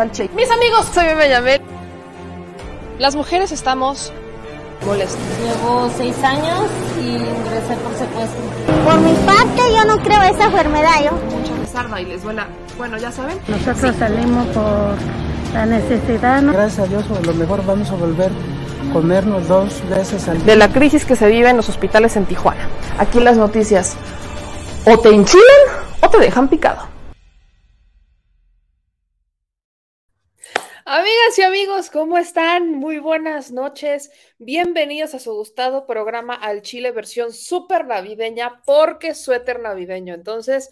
al. Mis amigos, soy Yamel. Las mujeres estamos molestas. Llevo seis años y ingresé por secuestro. Por mi parte, yo no creo esa enfermedad. Yo. Mucho les arda y les duela. Bueno, ya saben. Nosotros salimos por la necesidad. ¿no? Gracias a Dios, a lo mejor vamos a volver a comernos dos veces al día. De la crisis que se vive en los hospitales en Tijuana. Aquí las noticias o te enchilan o te dejan picado. Amigas y amigos, ¿cómo están? Muy buenas noches. Bienvenidos a su gustado programa Al Chile versión súper navideña porque suéter navideño. Entonces,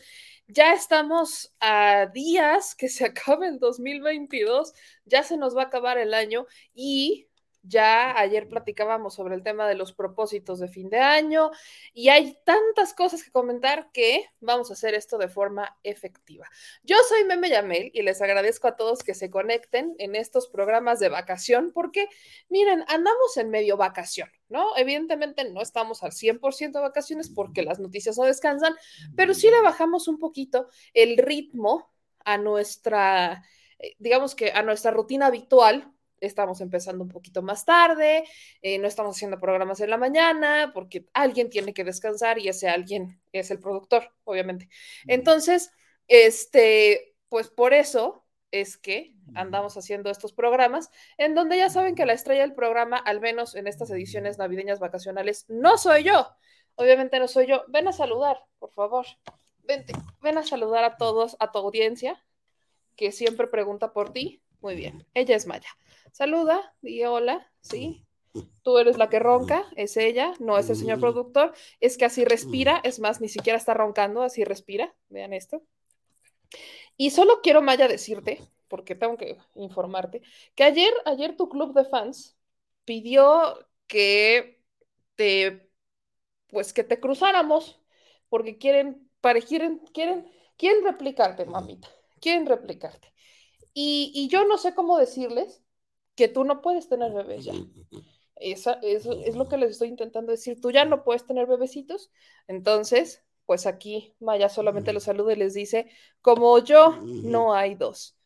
ya estamos a días que se acabe el 2022, ya se nos va a acabar el año y ya ayer platicábamos sobre el tema de los propósitos de fin de año y hay tantas cosas que comentar que vamos a hacer esto de forma efectiva. Yo soy Meme Yamel y les agradezco a todos que se conecten en estos programas de vacación porque, miren, andamos en medio vacación, ¿no? Evidentemente no estamos al 100% de vacaciones porque las noticias no descansan, pero sí le bajamos un poquito el ritmo a nuestra, eh, digamos que a nuestra rutina habitual estamos empezando un poquito más tarde, eh, no estamos haciendo programas en la mañana porque alguien tiene que descansar y ese alguien es el productor, obviamente. Entonces, este, pues por eso es que andamos haciendo estos programas en donde ya saben que la estrella del programa, al menos en estas ediciones navideñas vacacionales, no soy yo. Obviamente no soy yo. Ven a saludar, por favor. Vente, ven a saludar a todos, a tu audiencia, que siempre pregunta por ti. Muy bien, ella es Maya. Saluda, di hola, ¿sí? Tú eres la que ronca, es ella, no es el señor productor. Es que así respira, es más, ni siquiera está roncando, así respira. Vean esto. Y solo quiero, Maya, decirte, porque tengo que informarte, que ayer, ayer tu club de fans pidió que te, pues que te cruzáramos, porque quieren, para, quieren, quieren, quieren replicarte, mamita, quieren replicarte. Y, y yo no sé cómo decirles que tú no puedes tener bebés ya. Esa, eso es lo que les estoy intentando decir. Tú ya no puedes tener bebecitos. Entonces, pues aquí Maya solamente los saluda y les dice, como yo, no hay dos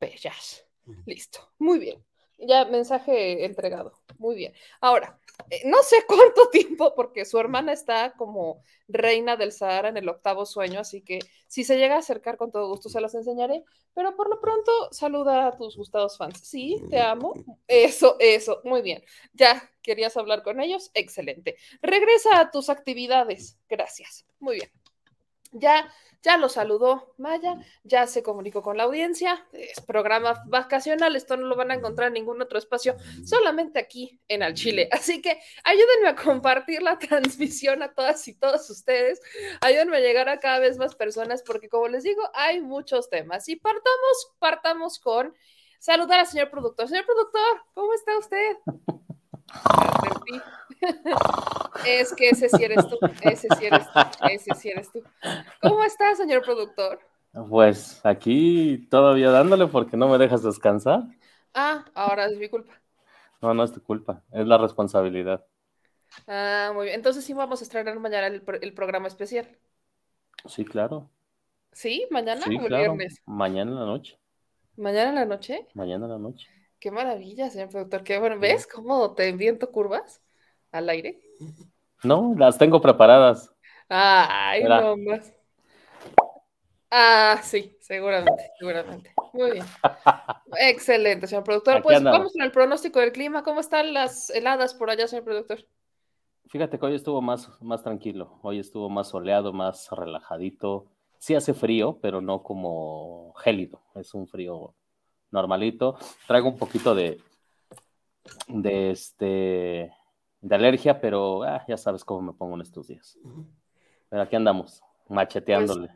bellas. Listo. Muy bien. Ya mensaje entregado. Muy bien. Ahora, eh, no sé cuánto tiempo, porque su hermana está como reina del Sahara en el octavo sueño, así que si se llega a acercar con todo gusto se las enseñaré, pero por lo pronto saluda a tus gustados fans. Sí, te amo. Eso, eso, muy bien. Ya querías hablar con ellos, excelente. Regresa a tus actividades. Gracias. Muy bien. Ya ya lo saludó Maya, ya se comunicó con la audiencia, es programa vacacional, esto no lo van a encontrar en ningún otro espacio, solamente aquí en Al Chile. Así que ayúdenme a compartir la transmisión a todas y todos ustedes, ayúdenme a llegar a cada vez más personas, porque como les digo, hay muchos temas. Y partamos, partamos con saludar al señor productor. Señor productor, ¿cómo está usted? Es que ese sí eres tú, ese sí eres tú, ese sí eres tú. ¿Cómo estás, señor productor? Pues aquí todavía dándole porque no me dejas descansar. Ah, ahora es mi culpa. No, no es tu culpa, es la responsabilidad. Ah, muy bien. Entonces sí vamos a estrenar mañana el, el programa especial. Sí, claro. ¿Sí? ¿Mañana Sí, o el claro. viernes? Mañana en la noche. ¿Mañana en la noche? Mañana en la noche. Qué maravilla, señor productor. Qué bueno. ¿Ves cómo te enviento curvas al aire? No, las tengo preparadas. Ay, Mira. no más. Ah, sí, seguramente, seguramente. Muy bien. Excelente, señor productor. Aquí Pues andamos. vamos con el pronóstico del clima. ¿Cómo están las heladas por allá, señor productor? Fíjate que hoy estuvo más, más tranquilo, hoy estuvo más soleado, más relajadito. Sí hace frío, pero no como gélido, es un frío normalito. Traigo un poquito de, de este, de alergia, pero ah, ya sabes cómo me pongo en estos días. Pero aquí andamos, macheteándole.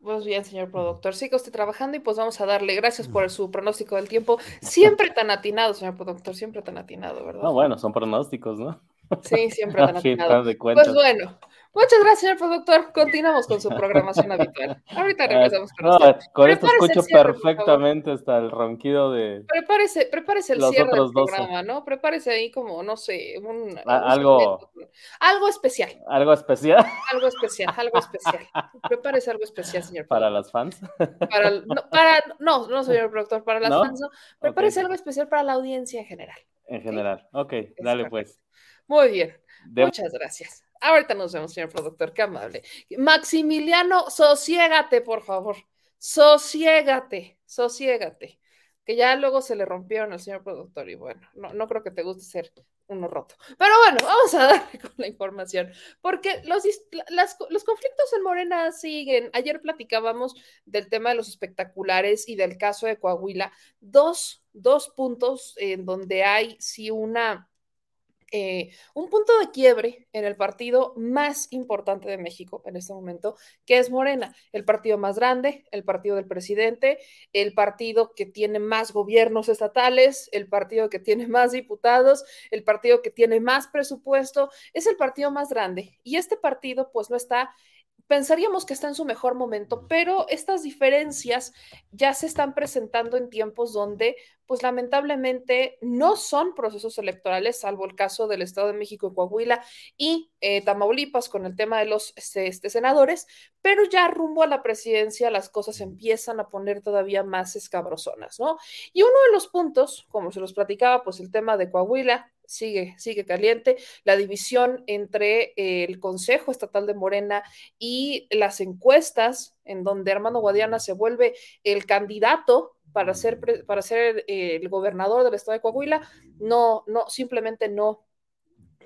Pues bien, señor productor, siga usted trabajando y pues vamos a darle gracias por su pronóstico del tiempo. Siempre tan atinado, señor productor, siempre tan atinado, ¿verdad? No, bueno, son pronósticos, ¿no? Sí, siempre tan atinado. de. Pues bueno, muchas gracias, señor productor. Continuamos con su programación habitual. Ahorita Ah, regresamos con no, usted. con esto escucho cierre, perfectamente hasta el ronquido de Prepárese, prepárese el cierre del programa, ¿no? Prepárese ahí como, no sé, un, A- un algo- algo especial, algo especial algo especial, algo especial. Prepárese algo especial, señor para productor. las fans. Para, no, para, no, no, señor productor, para las ¿No? fans, no. Prepárese algo especial para la audiencia en general. En general. Ok, dale correcto. pues. Muy bien. De- Muchas gracias. Ahorita nos vemos, señor productor, qué amable. Maximiliano, sosiégate, por favor. Sosiégate, sosiégate. Que ya luego se le rompieron al señor productor y bueno, no, no creo que te guste ser uno roto. Pero bueno, vamos a darle con la información, porque los, las- los conflictos en Morena siguen. Ayer platicábamos del tema de los espectaculares y del caso de Coahuila. Dos, dos puntos en donde hay sí una eh, un punto de quiebre en el partido más importante de México en este momento, que es Morena, el partido más grande, el partido del presidente, el partido que tiene más gobiernos estatales, el partido que tiene más diputados, el partido que tiene más presupuesto, es el partido más grande. Y este partido pues no está pensaríamos que está en su mejor momento, pero estas diferencias ya se están presentando en tiempos donde, pues lamentablemente, no son procesos electorales, salvo el caso del Estado de México Coahuila y eh, Tamaulipas con el tema de los este, este, senadores, pero ya rumbo a la presidencia las cosas empiezan a poner todavía más escabrosonas, ¿no? Y uno de los puntos, como se los platicaba, pues el tema de Coahuila, sigue, sigue caliente, la división entre eh, el Consejo Estatal de Morena y las encuestas, en donde Armando Guadiana se vuelve el candidato para ser, para ser eh, el gobernador del estado de Coahuila, no, no, simplemente no,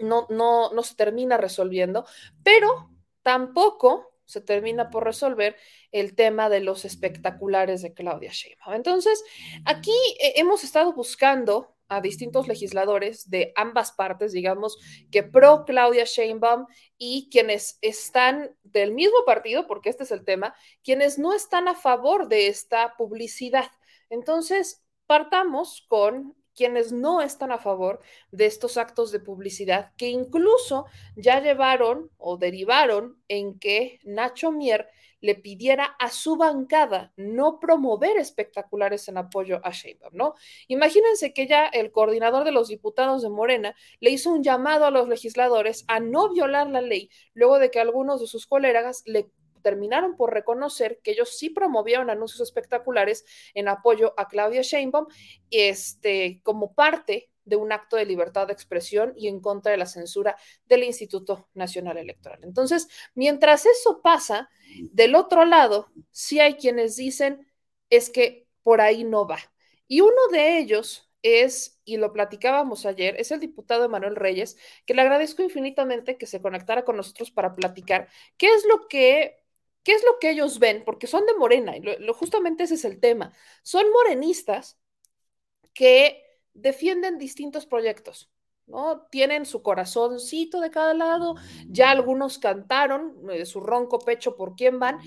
no, no, no se termina resolviendo, pero tampoco se termina por resolver el tema de los espectaculares de Claudia Sheinbaum. Entonces, aquí eh, hemos estado buscando a distintos legisladores de ambas partes, digamos, que pro Claudia Sheinbaum y quienes están del mismo partido, porque este es el tema, quienes no están a favor de esta publicidad. Entonces, partamos con quienes no están a favor de estos actos de publicidad que incluso ya llevaron o derivaron en que Nacho Mier le pidiera a su bancada no promover espectaculares en apoyo a Sheinbaum, ¿no? Imagínense que ya el coordinador de los diputados de Morena le hizo un llamado a los legisladores a no violar la ley luego de que algunos de sus colegas le terminaron por reconocer que ellos sí promovieron anuncios espectaculares en apoyo a Claudia Sheinbaum este, como parte de un acto de libertad de expresión y en contra de la censura del Instituto Nacional Electoral. Entonces, mientras eso pasa, del otro lado, sí hay quienes dicen es que por ahí no va. Y uno de ellos es, y lo platicábamos ayer, es el diputado Emanuel Reyes, que le agradezco infinitamente que se conectara con nosotros para platicar qué es lo que ¿Qué es lo que ellos ven? Porque son de Morena, y lo, justamente ese es el tema. Son morenistas que defienden distintos proyectos, ¿no? Tienen su corazoncito de cada lado, ya algunos cantaron eh, su ronco pecho por quién van,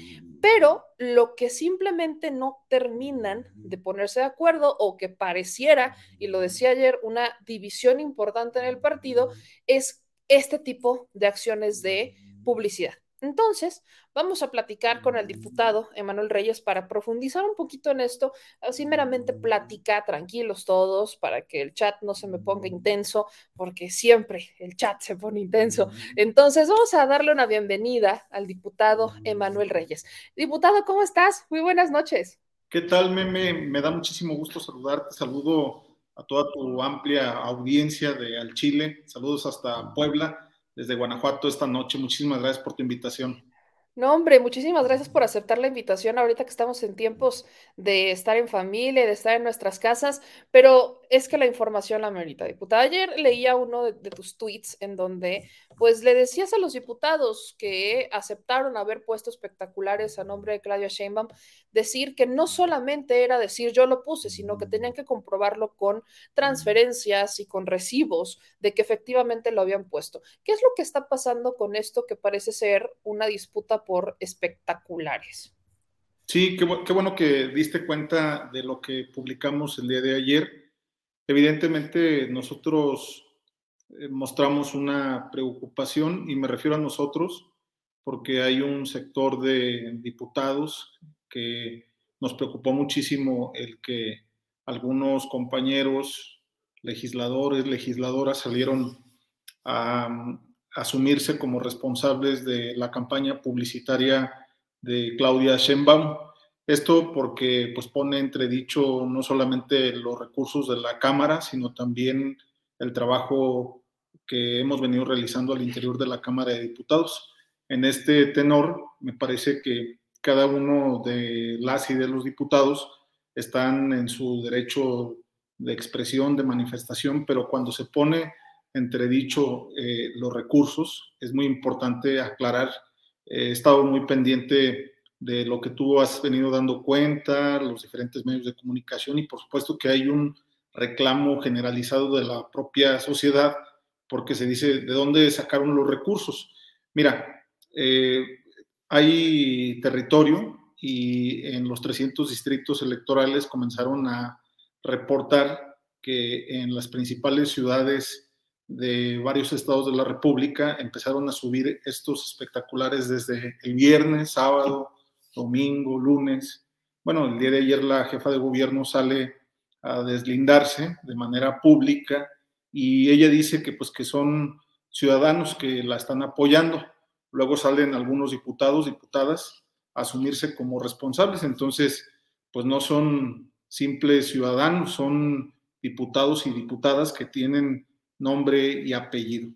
pero lo que simplemente no terminan de ponerse de acuerdo o que pareciera, y lo decía ayer, una división importante en el partido, es este tipo de acciones de publicidad. Entonces, vamos a platicar con el diputado Emanuel Reyes para profundizar un poquito en esto, así meramente plática, tranquilos todos, para que el chat no se me ponga intenso, porque siempre el chat se pone intenso. Entonces, vamos a darle una bienvenida al diputado Emanuel Reyes. Diputado, ¿cómo estás? Muy buenas noches. ¿Qué tal, Meme? Me da muchísimo gusto saludarte. Saludo a toda tu amplia audiencia de Al Chile. Saludos hasta Puebla desde Guanajuato esta noche. Muchísimas gracias por tu invitación. No, hombre, muchísimas gracias por aceptar la invitación ahorita que estamos en tiempos de estar en familia, de estar en nuestras casas, pero es que la información la merita, diputada. Ayer leía uno de, tus tweets en donde pues le decías a los diputados que aceptaron haber puesto espectaculares a nombre de Claudia Sheinbaum, decir que no solamente era decir yo lo puse, sino que tenían que comprobarlo con transferencias y con recibos de que efectivamente lo habían puesto. ¿Qué es lo que está pasando con esto que parece ser una disputa por espectaculares? Sí, qué, qué, bueno que diste cuenta de lo que publicamos el día de ayer. Evidentemente nosotros eh, mostramos una preocupación y me refiero a nosotros porque hay un sector de diputados que nos preocupó muchísimo el que algunos compañeros legisladores, legisladoras salieron a, a asumirse como responsables de la campaña publicitaria de Claudia Sheinbaum. Esto porque pues, pone entredicho no solamente los recursos de la Cámara, sino también el trabajo que hemos venido realizando al interior de la Cámara de Diputados. En este tenor, me parece que cada uno de las y de los diputados están en su derecho de expresión, de manifestación, pero cuando se pone entredicho eh, los recursos, es muy importante aclarar. he estado muy pendiente de lo que tú has venido dando cuenta, los diferentes medios de comunicación y por supuesto que hay un reclamo generalizado de la propia sociedad porque se dice de dónde sacaron los recursos. Mira, eh, hay territorio y en los 300 distritos electorales comenzaron a reportar que en las principales ciudades de varios estados de la República empezaron a subir estos espectaculares desde el viernes, sábado, domingo, lunes. Bueno, el día de ayer la jefa de gobierno sale a deslindarse de manera pública y ella dice que pues que son ciudadanos que la están apoyando. Luego salen algunos diputados, diputadas a asumirse como responsables, entonces pues no son simples ciudadanos, son diputados y diputadas que tienen nombre y apellido.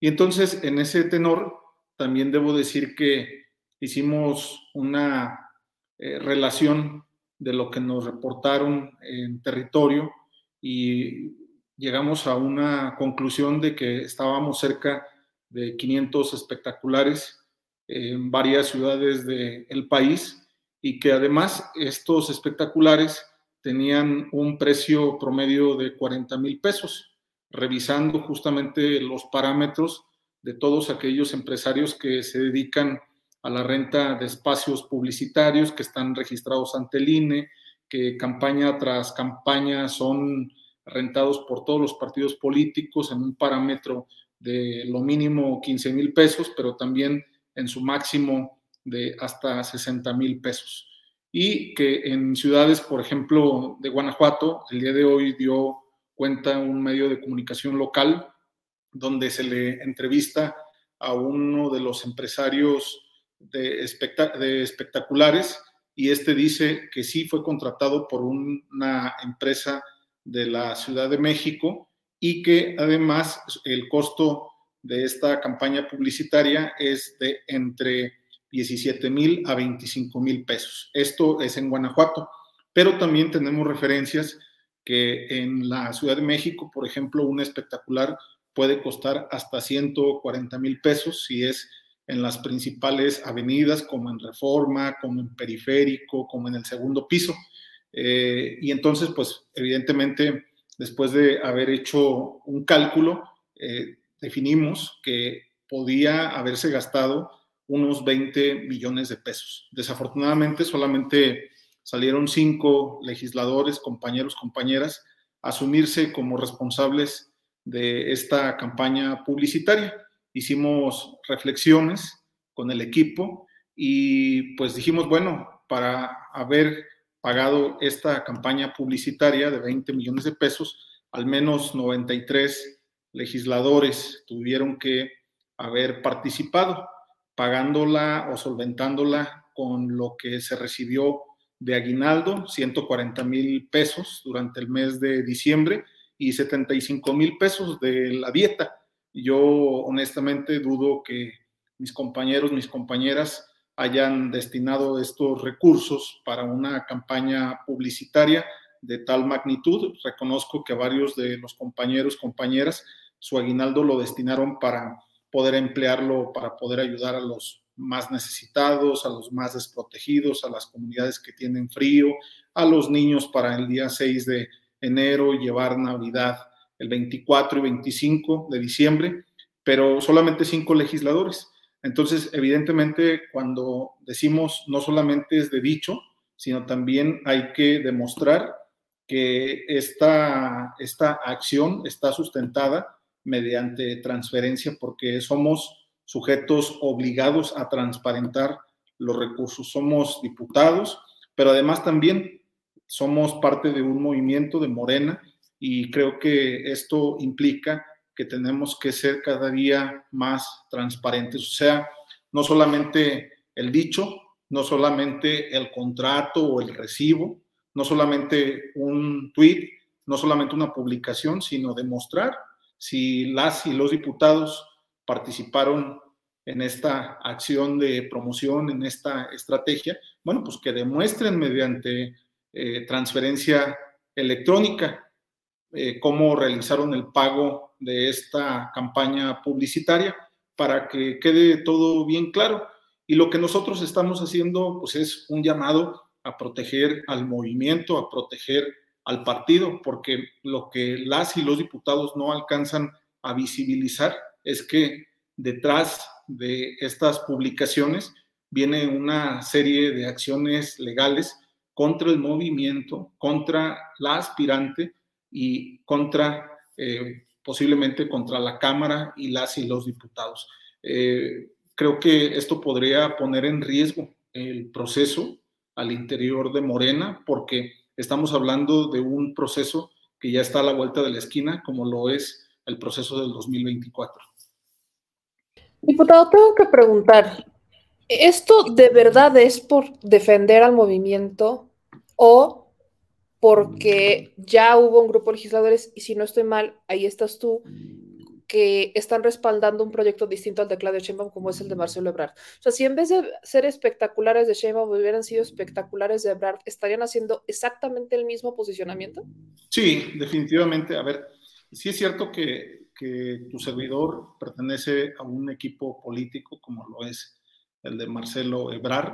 Y entonces en ese tenor también debo decir que hicimos una eh, relación de lo que nos reportaron en territorio y llegamos a una conclusión de que estábamos cerca de 500 espectaculares en varias ciudades del país y que además estos espectaculares tenían un precio promedio de 40 mil pesos, revisando justamente los parámetros de todos aquellos empresarios que se dedican a la renta de espacios publicitarios que están registrados ante el INE, que campaña tras campaña son rentados por todos los partidos políticos en un parámetro de lo mínimo 15 mil pesos, pero también en su máximo de hasta 60 mil pesos. Y que en ciudades, por ejemplo, de Guanajuato, el día de hoy dio cuenta un medio de comunicación local donde se le entrevista a uno de los empresarios de, espectaculares y este dice que sí fue contratado por una empresa de la Ciudad de México y que además el costo de esta campaña publicitaria es de entre 17 mil a 25 mil pesos. Esto es en Guanajuato, pero también tenemos referencias que en la Ciudad de México, por ejemplo, un espectacular puede costar hasta 140 mil pesos si es en las principales avenidas como en Reforma, como en Periférico, como en el segundo piso. Eh, y entonces, pues evidentemente, después de haber hecho un cálculo, eh, definimos que podía haberse gastado unos 20 millones de pesos. Desafortunadamente, solamente salieron cinco legisladores, compañeros, compañeras, a asumirse como responsables de esta campaña publicitaria. Hicimos reflexiones con el equipo y pues dijimos, bueno, para haber pagado esta campaña publicitaria de 20 millones de pesos, al menos 93 legisladores tuvieron que haber participado, pagándola o solventándola con lo que se recibió de aguinaldo, 140 mil pesos durante el mes de diciembre y 75 mil pesos de la dieta. Yo honestamente dudo que mis compañeros, mis compañeras hayan destinado estos recursos para una campaña publicitaria de tal magnitud. Reconozco que varios de los compañeros, compañeras, su aguinaldo lo destinaron para poder emplearlo, para poder ayudar a los más necesitados, a los más desprotegidos, a las comunidades que tienen frío, a los niños para el día 6 de enero llevar Navidad el 24 y 25 de diciembre, pero solamente cinco legisladores. Entonces, evidentemente, cuando decimos no solamente es de dicho, sino también hay que demostrar que esta, esta acción está sustentada mediante transferencia porque somos sujetos obligados a transparentar los recursos. Somos diputados, pero además también somos parte de un movimiento de Morena y creo que esto implica que tenemos que ser cada día más transparentes. O sea, no solamente el dicho, no solamente el contrato o el recibo, no solamente un tweet, no solamente una publicación, sino demostrar si las y los diputados participaron en esta acción de promoción, en esta estrategia, bueno, pues que demuestren mediante eh, transferencia electrónica eh, cómo realizaron el pago de esta campaña publicitaria para que quede todo bien claro. Y lo que nosotros estamos haciendo, pues es un llamado a proteger al movimiento, a proteger al partido, porque lo que las y los diputados no alcanzan a visibilizar es que detrás de estas publicaciones viene una serie de acciones legales contra el movimiento, contra la aspirante y contra, eh, posiblemente contra la Cámara y las y los diputados. Eh, creo que esto podría poner en riesgo el proceso al interior de Morena, porque estamos hablando de un proceso que ya está a la vuelta de la esquina, como lo es el proceso del 2024. Diputado, tengo que preguntar, ¿esto de verdad es por defender al movimiento o porque ya hubo un grupo de legisladores, y si no estoy mal, ahí estás tú, que están respaldando un proyecto distinto al de Claudia Sheinbaum como es el de Marcelo Ebrard. O sea, si en vez de ser espectaculares de Sheinbaum hubieran sido espectaculares de Ebrard, ¿estarían haciendo exactamente el mismo posicionamiento? Sí, definitivamente. A ver, sí es cierto que, que tu servidor pertenece a un equipo político como lo es el de Marcelo Ebrard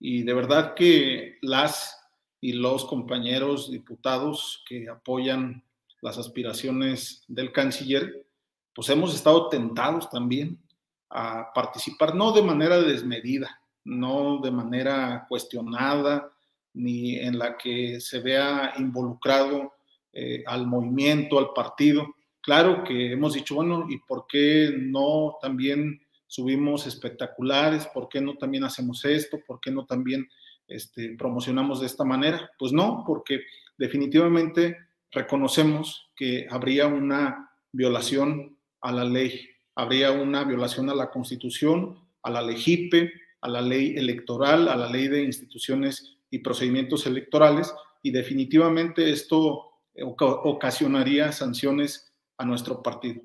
y de verdad que las y los compañeros diputados que apoyan las aspiraciones del canciller, pues hemos estado tentados también a participar, no de manera desmedida, no de manera cuestionada, ni en la que se vea involucrado eh, al movimiento, al partido. Claro que hemos dicho, bueno, ¿y por qué no también subimos espectaculares? ¿Por qué no también hacemos esto? ¿Por qué no también este, promocionamos de esta manera? Pues no, porque definitivamente reconocemos que habría una violación a la ley. Habría una violación a la Constitución, a la ley JIPE, a la ley electoral, a la ley de instituciones y procedimientos electorales, y definitivamente esto ocasionaría sanciones a nuestro partido.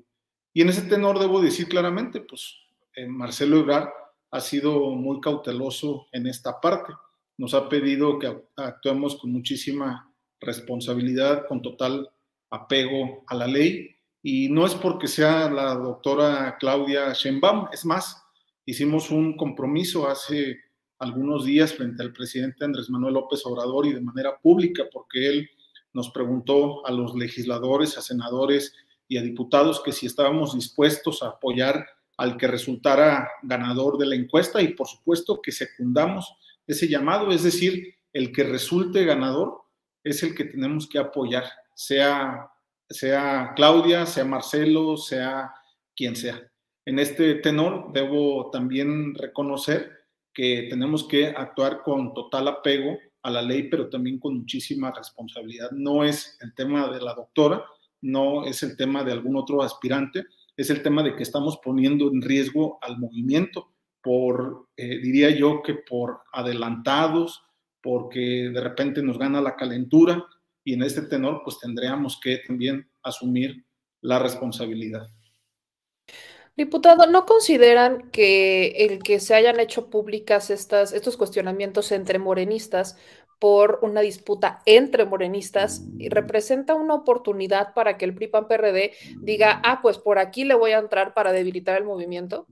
Y en ese tenor debo decir claramente, pues eh, Marcelo Ebrard ha sido muy cauteloso en esta parte. Nos ha pedido que actuemos con muchísima responsabilidad, con total apego a la ley, y no es porque sea la doctora Claudia Sheinbaum, es más, hicimos un compromiso hace algunos días frente al presidente Andrés Manuel López Obrador y de manera pública, porque él nos preguntó a los legisladores, a senadores y a diputados que si estábamos dispuestos a apoyar al que resultara ganador de la encuesta y por supuesto que secundamos ese llamado, es decir, el que resulte ganador es el que tenemos que apoyar, sea sea Claudia, sea Marcelo, sea quien sea. En este tenor debo también reconocer que tenemos que actuar con total apego a la ley, pero también con muchísima responsabilidad. No es el tema de la doctora, no es el tema de algún otro aspirante, es el tema de que estamos poniendo en riesgo al movimiento por, eh, diría yo que por adelantados, porque de repente nos gana la calentura, y en este tenor pues tendríamos que también asumir la responsabilidad. Diputado, ¿no consideran que el que se hayan hecho públicas estas, estos cuestionamientos entre morenistas por una disputa entre morenistas representa una oportunidad para que el PRI-PAN-PRD diga, ah, pues por aquí le voy a entrar para debilitar el movimiento?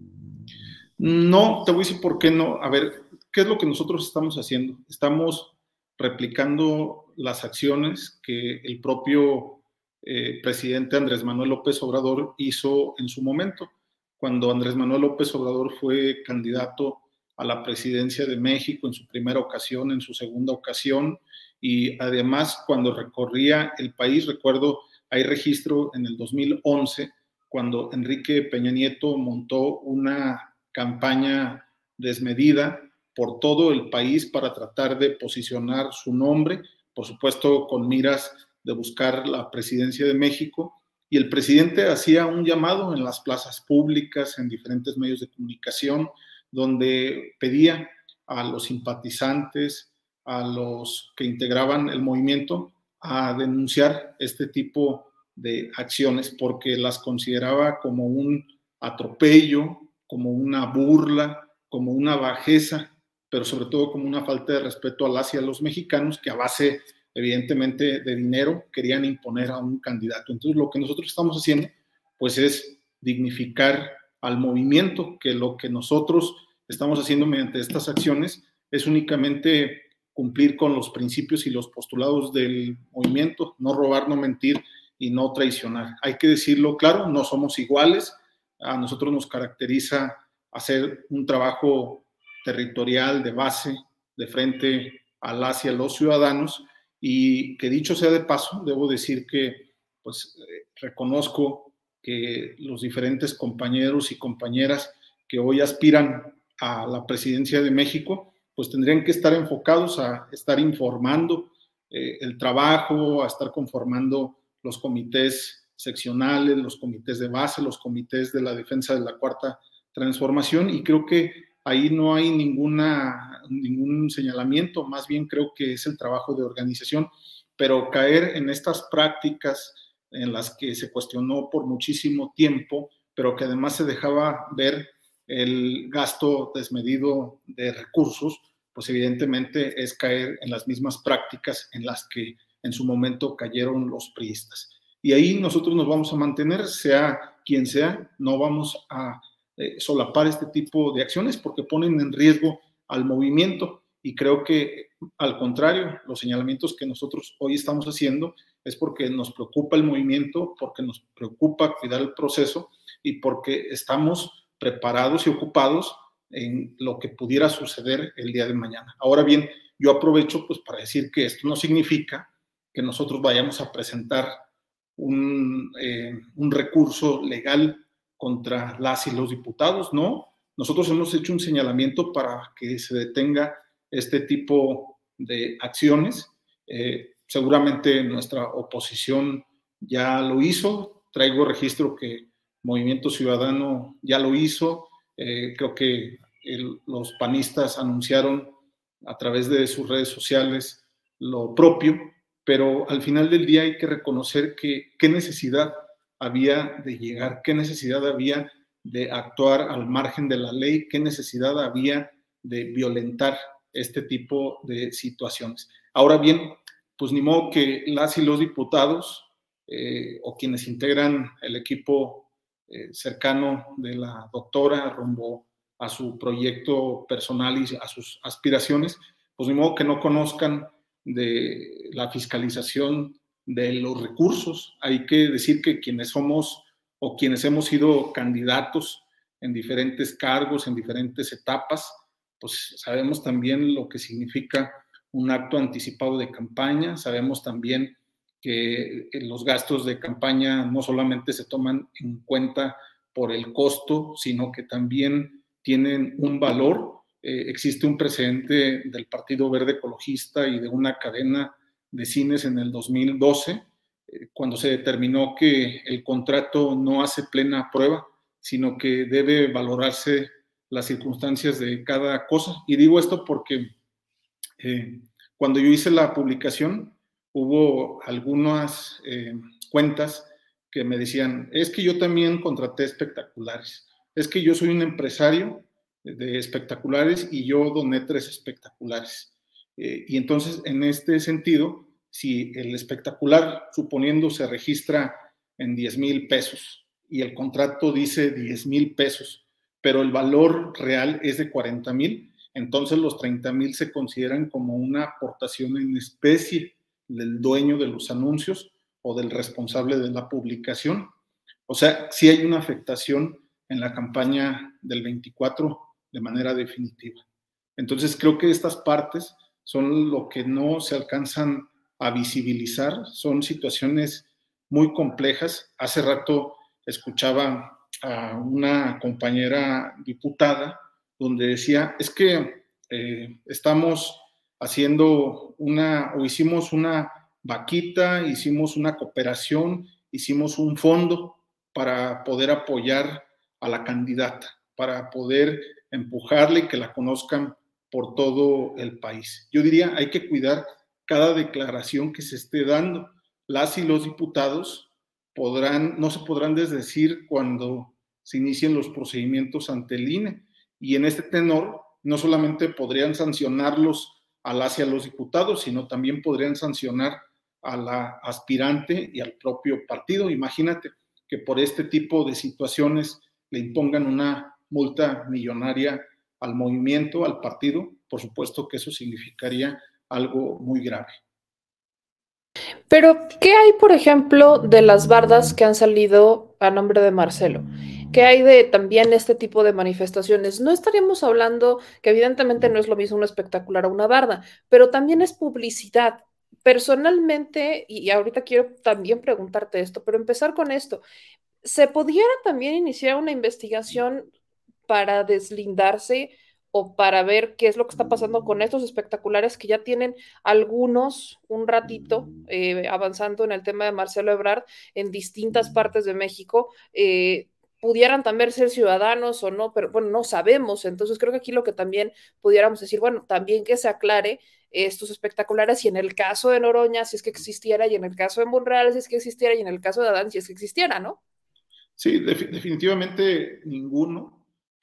No, te voy a decir por qué no. A ver, ¿qué es lo que nosotros estamos haciendo? Estamos replicando las acciones que el propio eh, presidente Andrés Manuel López Obrador hizo en su momento, cuando Andrés Manuel López Obrador fue candidato a la presidencia de México en su primera ocasión, en su segunda ocasión, y además cuando recorría el país, recuerdo, hay registro en el 2011, cuando Enrique Peña Nieto montó una campaña desmedida por todo el país para tratar de posicionar su nombre, por supuesto con miras de buscar la presidencia de México. Y el presidente hacía un llamado en las plazas públicas, en diferentes medios de comunicación, donde pedía a los simpatizantes, a los que integraban el movimiento, a denunciar este tipo de acciones porque las consideraba como un atropello, como una burla, como una bajeza, pero sobre todo como una falta de respeto a las y a los mexicanos que a base, evidentemente, de dinero querían imponer a un candidato. Entonces, lo que nosotros estamos haciendo, pues es dignificar al movimiento, que lo que nosotros estamos haciendo mediante estas acciones es únicamente cumplir con los principios y los postulados del movimiento, no robar, no mentir y no traicionar. Hay que decirlo claro, no somos iguales, a nosotros nos caracteriza hacer un trabajo territorial de base, de frente a las y los ciudadanos, y que dicho sea de paso, debo decir que pues eh, reconozco que los diferentes compañeros y compañeras que hoy aspiran a la presidencia de México, pues tendrían que estar enfocados a estar informando eh, el trabajo, a estar conformando los comités seccionales, los comités de base, los comités de la defensa de la cuarta transformación y creo que ahí no hay ninguna, ningún señalamiento, más bien creo que es el trabajo de organización, pero caer en estas prácticas en las que se cuestionó por muchísimo tiempo, pero que además se dejaba ver el gasto desmedido de recursos, pues evidentemente es caer en las mismas prácticas en las que en su momento cayeron los priistas. Y ahí nosotros nos vamos a mantener, sea quien sea, no vamos a eh, solapar este tipo de acciones porque ponen en riesgo al movimiento. Y creo que al contrario, los señalamientos que nosotros hoy estamos haciendo es porque nos preocupa el movimiento, porque nos preocupa cuidar el proceso y porque estamos preparados y ocupados en lo que pudiera suceder el día de mañana. Ahora bien, yo aprovecho pues para decir que esto no significa que nosotros vayamos a presentar un, eh, un recurso legal contra las y los diputados, no. Nosotros hemos hecho un señalamiento para que se detenga este tipo de acciones. Eh, seguramente nuestra oposición ya lo hizo. Traigo registro que Movimiento Ciudadano ya lo hizo. Eh, creo que los panistas anunciaron a través de sus redes sociales lo propio, pero al final del día hay que reconocer que qué necesidad había de llegar, qué necesidad había de actuar al margen de la ley, qué necesidad había de violentar este tipo de situaciones. Ahora bien, pues ni modo que las y los diputados eh, o quienes integran el equipo eh, cercano de la doctora rumbo a su proyecto personal y a sus aspiraciones, pues ni modo que no conozcan de la fiscalización de los recursos. Hay que decir que quienes somos o quienes hemos sido candidatos en diferentes cargos, en diferentes etapas, pues sabemos también lo que significa un acto anticipado de campaña, sabemos también que eh, los gastos de campaña no solamente se toman en cuenta por el costo, sino que también tienen un valor. Eh, existe un precedente del Partido Verde Ecologista y de una cadena de cines en el 2012, eh, cuando se determinó que el contrato no hace plena prueba, sino que debe valorarse las circunstancias de cada cosa. Y digo esto porque cuando yo hice la publicación, hubo algunas eh, cuentas que me decían, es que yo también contraté espectaculares, es que yo soy un empresario de espectaculares y yo doné tres espectaculares. Eh, y entonces, en este sentido, si el espectacular, suponiendo, se registra en 10 mil pesos y el contrato dice 10 mil pesos, pero el valor real es de 40 mil, entonces los 30 mil se consideran como una aportación en especie del dueño de los anuncios o del responsable de la publicación. O sea, sí hay una afectación en la campaña del 24 de manera definitiva. Entonces, creo que estas partes son lo que no se alcanzan a visibilizar, son situaciones muy complejas. Hace rato escuchaba a una compañera diputada donde decía, es que eh, estamos haciendo una, o hicimos una vaquita, hicimos una cooperación, hicimos un fondo para poder apoyar a la candidata, para poder empujarle y que la conozcan por todo el país. Yo diría, hay que cuidar cada declaración que se esté dando. Las y los diputados podrán, no se podrán desdecir cuando se inicien los procedimientos ante el INE. Y en este tenor, no solamente podrían sancionarlos a las y a los diputados, sino también podrían sancionar a la aspirante y al propio partido. Imagínate que por este tipo de situaciones le impongan una multa millonaria al movimiento, al partido, por supuesto que eso significaría algo muy grave. Pero, ¿qué hay, por ejemplo, de las bardas que han salido a nombre de Marcelo? ¿Qué hay de también este tipo de manifestaciones? No estaríamos hablando que evidentemente no es lo mismo un espectacular a una barda, pero también es publicidad. Personalmente, y ahorita quiero también preguntarte esto, pero empezar con esto, ¿se pudiera también iniciar una investigación para deslindarse o para ver qué es lo que está pasando con estos espectaculares que ya tienen algunos un ratito eh, avanzando en el tema de Marcelo Ebrard en distintas partes de México. Eh, pudieran también ser ciudadanos o no, pero bueno, no sabemos. Entonces creo que aquí lo que también pudiéramos decir, bueno, también que se aclare estos espectaculares y en el caso de Noroña, si es que existiera, y en el caso de Monreal, si es que existiera, y en el caso de Adán, si es que existiera, ¿no? Sí, definitivamente ninguno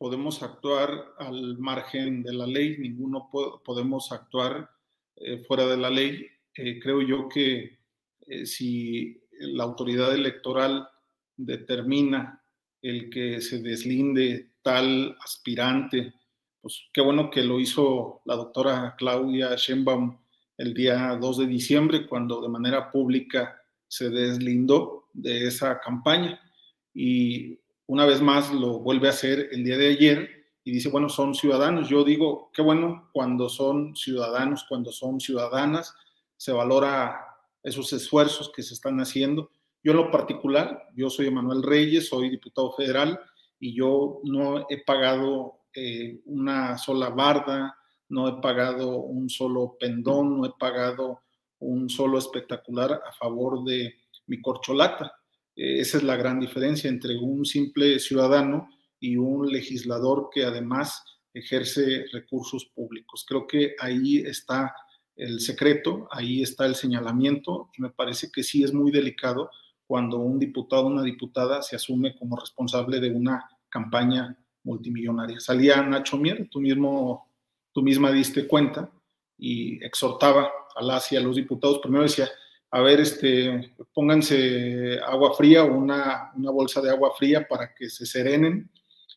podemos actuar al margen de la ley, ninguno podemos actuar eh, fuera de la ley. Eh, creo yo que eh, si la autoridad electoral determina el que se deslinde tal aspirante, pues qué bueno que lo hizo la doctora Claudia Sheinbaum el día 2 de diciembre, cuando de manera pública se deslindó de esa campaña. Y una vez más lo vuelve a hacer el día de ayer y dice, bueno, son ciudadanos. Yo digo, qué bueno cuando son ciudadanos, cuando son ciudadanas, se valora esos esfuerzos que se están haciendo. Yo en lo particular, yo soy Emanuel Reyes, soy diputado federal y yo no he pagado eh, una sola barda, no he pagado un solo pendón, no he pagado un solo espectacular a favor de mi corcholata. Eh, esa es la gran diferencia entre un simple ciudadano y un legislador que además ejerce recursos públicos. Creo que ahí está el secreto, ahí está el señalamiento y me parece que sí es muy delicado cuando un diputado una diputada se asume como responsable de una campaña multimillonaria. Salía Nacho Mier, tú mismo, tú misma diste cuenta y exhortaba a las y a los diputados. Primero decía, a ver, este, pónganse agua fría o una, una, bolsa de agua fría para que se serenen.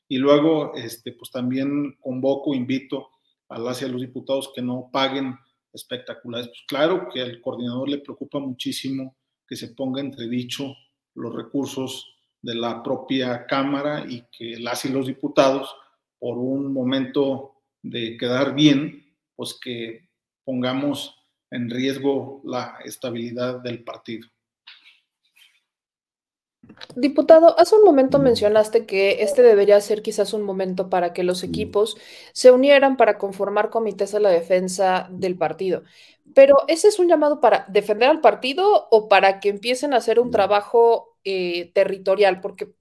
Y luego, este, pues también convoco, invito a las y a los diputados que no paguen espectaculares. Pues claro que al coordinador le preocupa muchísimo que se ponga entredicho los recursos de la propia Cámara y que las y los diputados, por un momento de quedar bien, pues que pongamos en riesgo la estabilidad del partido. Diputado, hace un momento mencionaste que este debería ser quizás un momento para que los equipos se unieran para conformar comités a la defensa del partido. Pero ¿ese es un llamado para defender al partido o para que empiecen a hacer un trabajo eh, territorial? Porque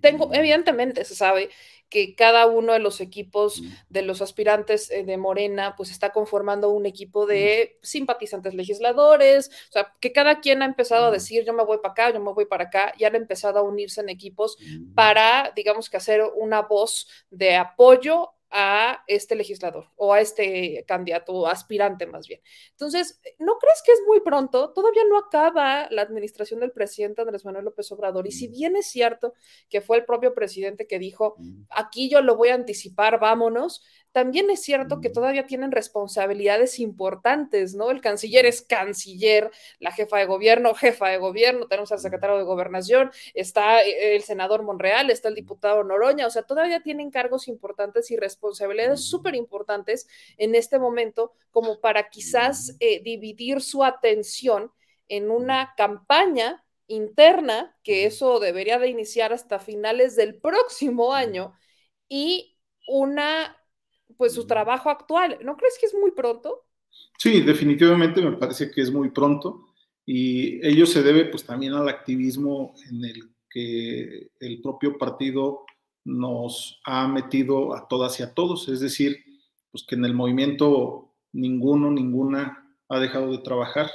tengo, evidentemente se sabe que cada uno de los equipos de los aspirantes eh, de Morena, pues está conformando un equipo de simpatizantes legisladores, o sea, que cada quien ha empezado a decir, yo me voy para acá, yo me voy para acá, y han empezado a unirse en equipos para, digamos que hacer una voz de apoyo a este legislador o a este candidato o aspirante más bien. Entonces, ¿no crees que es muy pronto? Todavía no acaba la administración del presidente Andrés Manuel López Obrador y si bien es cierto que fue el propio presidente que dijo, aquí yo lo voy a anticipar, vámonos, también es cierto que todavía tienen responsabilidades importantes, ¿no? El canciller es canciller, la jefa de gobierno, jefa de gobierno, tenemos al secretario de gobernación, está el senador Monreal, está el diputado Noroña, o sea, todavía tienen cargos importantes y responsabilidades súper importantes en este momento como para quizás eh, dividir su atención en una campaña interna, que eso debería de iniciar hasta finales del próximo año, y una, pues su trabajo actual. ¿No crees que es muy pronto? Sí, definitivamente me parece que es muy pronto y ello se debe pues también al activismo en el que el propio partido nos ha metido a todas y a todos, es decir, pues que en el movimiento ninguno, ninguna ha dejado de trabajar.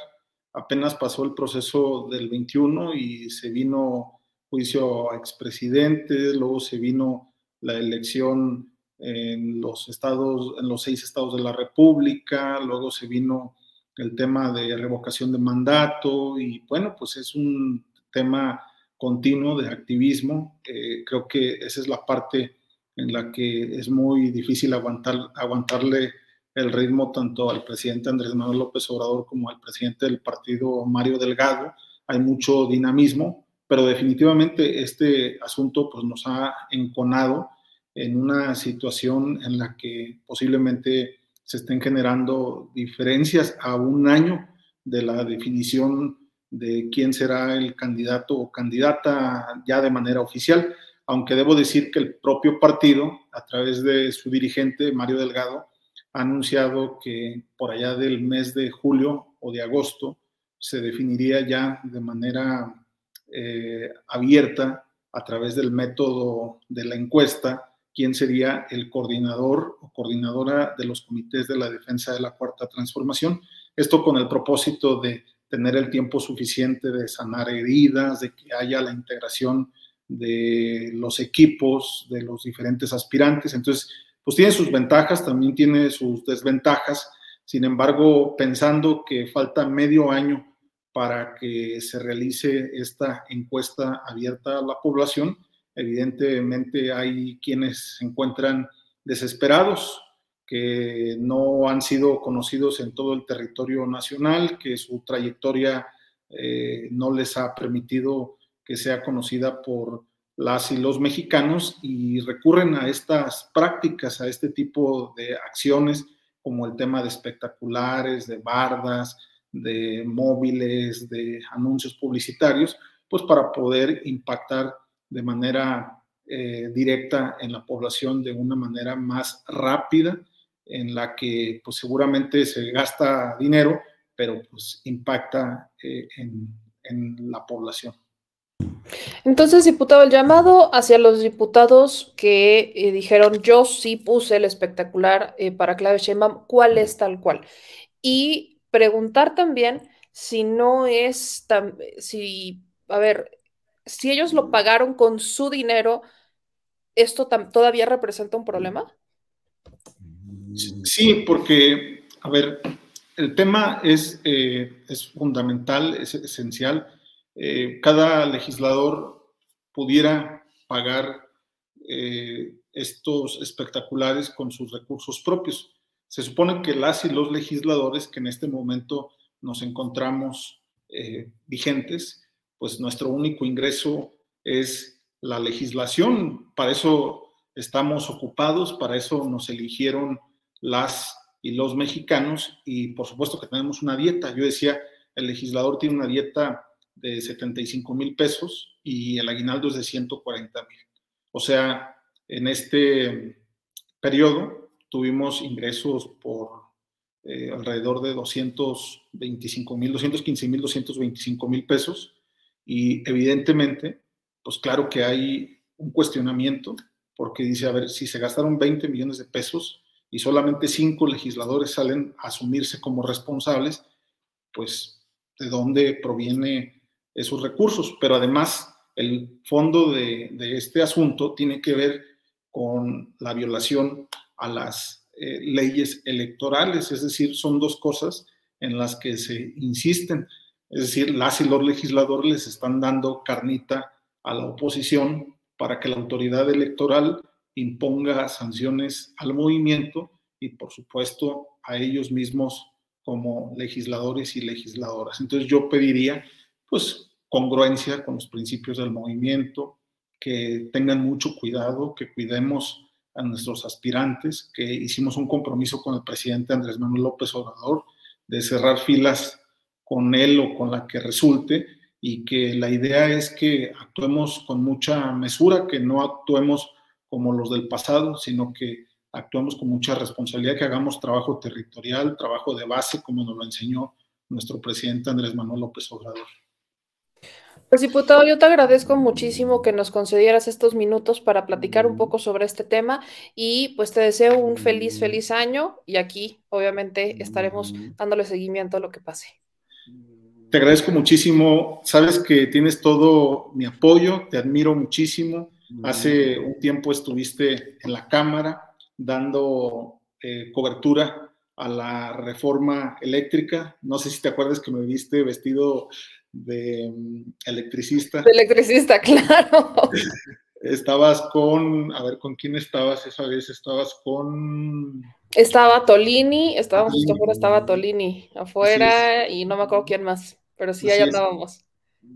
Apenas pasó el proceso del 21 y se vino juicio a expresidentes, luego se vino la elección en los estados, en los seis estados de la República, luego se vino el tema de revocación de mandato y bueno, pues es un tema continuo de activismo. Eh, creo que esa es la parte en la que es muy difícil aguantar, aguantarle el ritmo tanto al presidente Andrés Manuel López Obrador como al presidente del partido Mario Delgado. Hay mucho dinamismo, pero definitivamente este asunto pues, nos ha enconado en una situación en la que posiblemente se estén generando diferencias a un año de la definición de quién será el candidato o candidata ya de manera oficial, aunque debo decir que el propio partido, a través de su dirigente, Mario Delgado, ha anunciado que por allá del mes de julio o de agosto se definiría ya de manera eh, abierta a través del método de la encuesta quién sería el coordinador o coordinadora de los comités de la defensa de la cuarta transformación. Esto con el propósito de tener el tiempo suficiente de sanar heridas, de que haya la integración de los equipos, de los diferentes aspirantes. Entonces, pues tiene sus ventajas, también tiene sus desventajas. Sin embargo, pensando que falta medio año para que se realice esta encuesta abierta a la población, Evidentemente hay quienes se encuentran desesperados, que no han sido conocidos en todo el territorio nacional, que su trayectoria eh, no les ha permitido que sea conocida por las y los mexicanos y recurren a estas prácticas, a este tipo de acciones, como el tema de espectaculares, de bardas, de móviles, de anuncios publicitarios, pues para poder impactar de manera eh, directa en la población de una manera más rápida, en la que pues seguramente se gasta dinero, pero pues impacta eh, en, la población. Entonces, diputado, el llamado hacia los diputados que eh, dijeron yo sí puse el espectacular para Clave Sheinbaum, ¿cuál es tal cual? Y preguntar también si no es tan, si, a ver, si ellos lo pagaron con su dinero, ¿esto todavía representa un problema? Sí, porque, a ver, el tema es, eh, es fundamental, es esencial. Eh, cada legislador pudiera pagar eh, estos espectaculares con sus recursos propios. Se supone que las y los legisladores que en este momento nos encontramos vigentes, pues nuestro único ingreso es la legislación. Para eso estamos ocupados, para eso nos eligieron las y los mexicanos y por supuesto que tenemos una dieta. Yo decía, el legislador tiene una dieta de 75 mil pesos y el aguinaldo es de 140 mil. O sea, en este periodo tuvimos ingresos por eh, alrededor de 225 mil, 215 mil, 225 mil pesos y evidentemente, pues claro que hay un cuestionamiento, porque dice, a ver, si se gastaron 20 millones de pesos y solamente cinco legisladores salen a asumirse como responsables, pues de dónde proviene esos recursos. Pero además, el fondo de, este asunto tiene que ver con la violación a las eh, leyes electorales, es decir, son dos cosas en las que se insisten. Es decir, las y los legisladores les están dando carnita a la oposición para que la autoridad electoral imponga sanciones al movimiento y, por supuesto, a ellos mismos como legisladores y legisladoras. Entonces yo pediría, pues, congruencia con los principios del movimiento, que tengan mucho cuidado, que cuidemos a nuestros aspirantes, que hicimos un compromiso con el presidente Andrés Manuel López Obrador de cerrar filas con él o con la que resulte y que la idea es que actuemos con mucha mesura, que no actuemos como los del pasado, sino que actuemos con mucha responsabilidad, que hagamos trabajo territorial, trabajo de base, como nos lo enseñó nuestro presidente Andrés Manuel López Obrador. Pues diputado, yo te agradezco muchísimo que nos concedieras estos minutos para platicar un poco sobre este tema y pues te deseo un feliz, feliz año y aquí obviamente estaremos dándole seguimiento a lo que pase. Te agradezco muchísimo, sabes que tienes todo mi apoyo, te admiro muchísimo. Hace un tiempo estuviste en la Cámara dando eh, cobertura a la reforma eléctrica. No sé si te acuerdas que me viste vestido de mm, electricista. De electricista, claro. Estabas con, a ver, ¿con quién estabas esa vez? Estabas con... Estaba Tolini, estábamos justo afuera, estaba Tolini afuera y no me acuerdo quién más, pero sí, allá andábamos.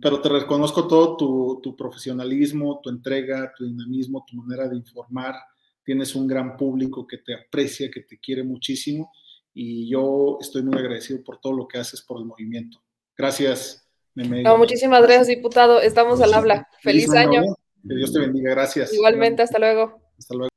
Pero te reconozco todo tu, tu, profesionalismo, tu entrega, tu dinamismo, tu manera de informar. Tienes un gran público que te aprecia, que te quiere muchísimo y yo estoy muy agradecido por todo lo que haces por el movimiento. Gracias, no, muchísimas gracias, diputado. Estamos al habla. Feliz, año. Que Dios te bendiga. Gracias. Igualmente, hasta luego. Hasta luego.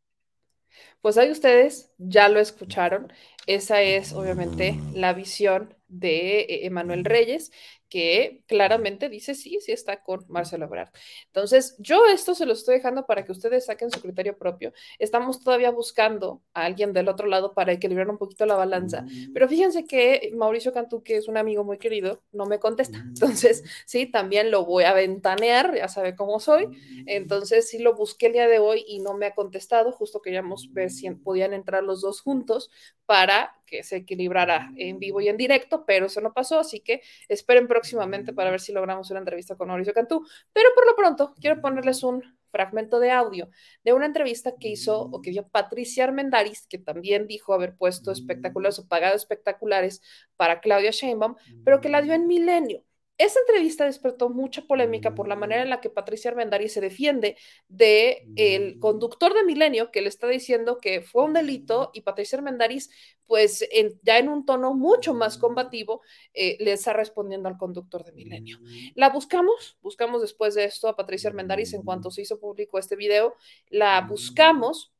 Pues ahí ustedes ya lo escucharon. Esa es obviamente la visión de eh, Emanuel Reyes que claramente dice sí, sí está con Marcelo Ebrard. Entonces, yo esto se lo estoy dejando para que ustedes saquen su criterio propio. Estamos todavía buscando a alguien del otro lado para equilibrar un poquito la balanza, mm. pero fíjense que Mauricio Cantú, que es un amigo muy querido, no me contesta. Mm. Entonces, sí, también lo voy a ventanear, ya sabe cómo soy. Mm. Entonces, sí lo busqué el día de hoy y no me ha contestado, justo queríamos ver si podían entrar los dos juntos para que se equilibrara en vivo y en directo, pero eso no pasó, así que esperen próximamente para ver si logramos una entrevista con Mauricio Cantú. Pero por lo pronto, quiero ponerles un fragmento de audio de una entrevista que hizo o que dio Patricia Armendaris, que también dijo haber puesto espectaculares o pagado espectaculares para Claudia Sheinbaum, pero que la dio en Milenio. Esa entrevista despertó mucha polémica por la manera en la que Patricia Armendariz se defiende de el conductor de Milenio que le está diciendo que fue un delito y Patricia Armendariz, pues ya en un tono mucho más combativo, eh, le está respondiendo al conductor de Milenio. La buscamos, buscamos después de esto a Patricia Armendariz en cuanto se hizo público este video, la buscamos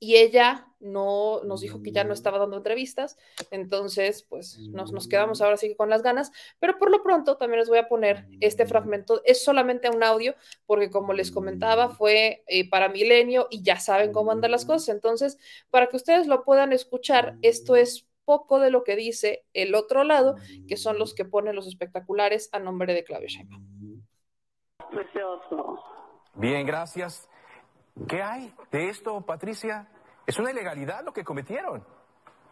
y ella no nos dijo que ya no estaba dando entrevistas, entonces pues nos, nos quedamos ahora sí con las ganas, pero por lo pronto también les voy a poner este fragmento, es solamente un audio, porque como les comentaba fue eh, para Milenio y ya saben cómo andan las cosas, entonces para que ustedes lo puedan escuchar, esto es poco de lo que dice el otro lado, que son los que ponen los espectaculares a nombre de Claudio Sheinbaum. Bien, gracias. ¿Qué hay de esto, Patricia? Es una ilegalidad lo que cometieron.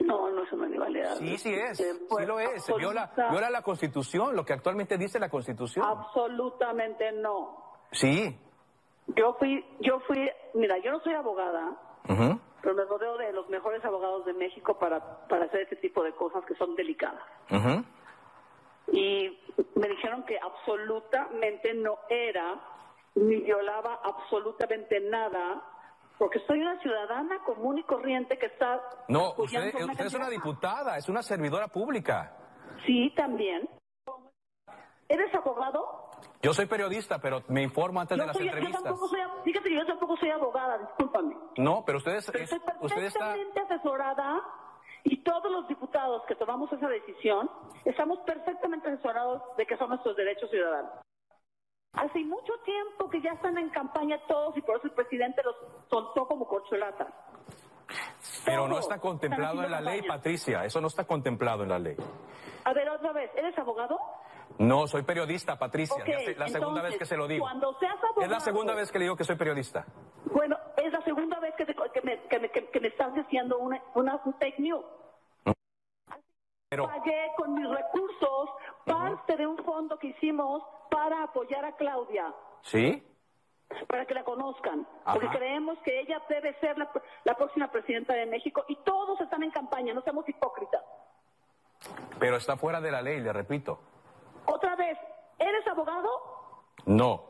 No, no es una ilegalidad. Sí, sí es. sí lo es. viola, viola la Constitución, lo que actualmente dice la Constitución. Absolutamente no. Sí. Yo fui, yo fui, mira, yo no soy abogada, pero me rodeo de los mejores abogados de México para, para hacer ese tipo de cosas que son delicadas. Y me dijeron que absolutamente no era ni violaba absolutamente nada, porque soy una ciudadana común y corriente que está... No, usted, usted es una diputada, es una servidora pública. Sí, también. ¿Eres abogado? Yo soy periodista, pero me informo antes de las entrevistas. Yo tampoco soy, fíjate, yo tampoco soy abogada, discúlpame. No, pero ustedes... Pero estoy perfectamente asesorada y todos los diputados que tomamos esa decisión estamos perfectamente asesorados de que son nuestros derechos ciudadanos. Hace mucho tiempo que ya están en campaña todos y por eso el presidente los soltó como corcholatas. Pero no está contemplado en la ley, Patricia. Eso no está contemplado en la ley. A ver, otra vez, ¿eres abogado? No, soy periodista, Patricia. la segunda vez que se lo digo. Cuando seas abogado, es la segunda vez que le digo que soy periodista. Bueno, es la segunda vez que, me, estás diciendo una, una fake news. Pero... Pagué con mis recursos parte de un fondo que hicimos para apoyar a Claudia. ¿Sí? Para que la conozcan. Porque creemos que ella debe ser la, la, próxima presidenta de México y todos están en campaña, no seamos hipócritas. Pero está fuera de la ley, le repito. Otra vez, ¿eres abogado? No.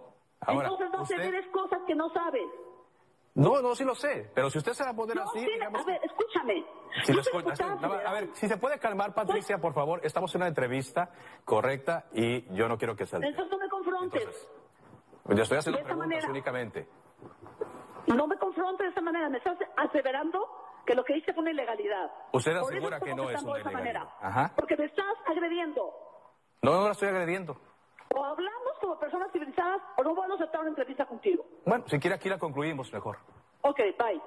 Entonces no se cosas que no sabes. No, no, sí lo sé, pero si usted se va a poner No, así, digamos, a ver, escúchame. si lo a ver, si se puede calmar, Patricia, por favor, estamos en una entrevista correcta y yo no quiero que se Entonces no me confrontes. Yo estoy haciendo preguntas manera. únicamente. No me confrontes de esa manera. Me estás aseverando que lo que hice fue una ilegalidad. Usted asegura que no es una ilegalidad. manera. Ajá. Porque me estás agrediendo. No, no la estoy agrediendo. O hablamos como personas civilizadas o no vuelvo a aceptar una entrevista contigo. Bueno, si quiere aquí la concluimos mejor. Ok, bye.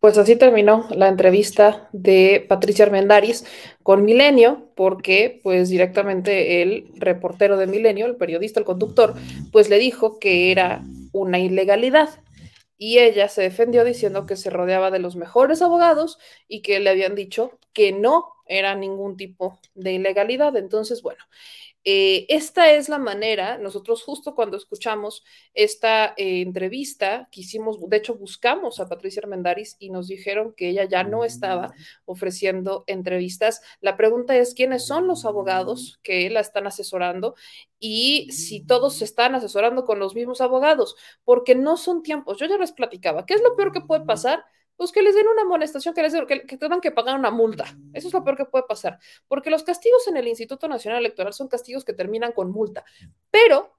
Pues así terminó la entrevista de Patricia Armendaris con Milenio, porque pues directamente el reportero de Milenio, el periodista, el conductor, pues le dijo que era una ilegalidad. Y ella se defendió diciendo que se rodeaba de los mejores abogados y que le habían dicho que no era ningún tipo de ilegalidad. Entonces, bueno, eh, esta es la manera, nosotros justo cuando escuchamos esta eh, entrevista, quisimos, de hecho buscamos a Patricia Armendaris y nos dijeron que ella ya no estaba ofreciendo entrevistas. La pregunta es, ¿quiénes son los abogados que la están asesorando? Y si todos se están asesorando con los mismos abogados, porque no son tiempos. Yo ya les platicaba, ¿qué es lo peor que puede pasar? Pues que les den una amonestación, que les den, que, que tengan que pagar una multa. Eso es lo peor que puede pasar. Porque los castigos en el Instituto Nacional Electoral son castigos que terminan con multa. Pero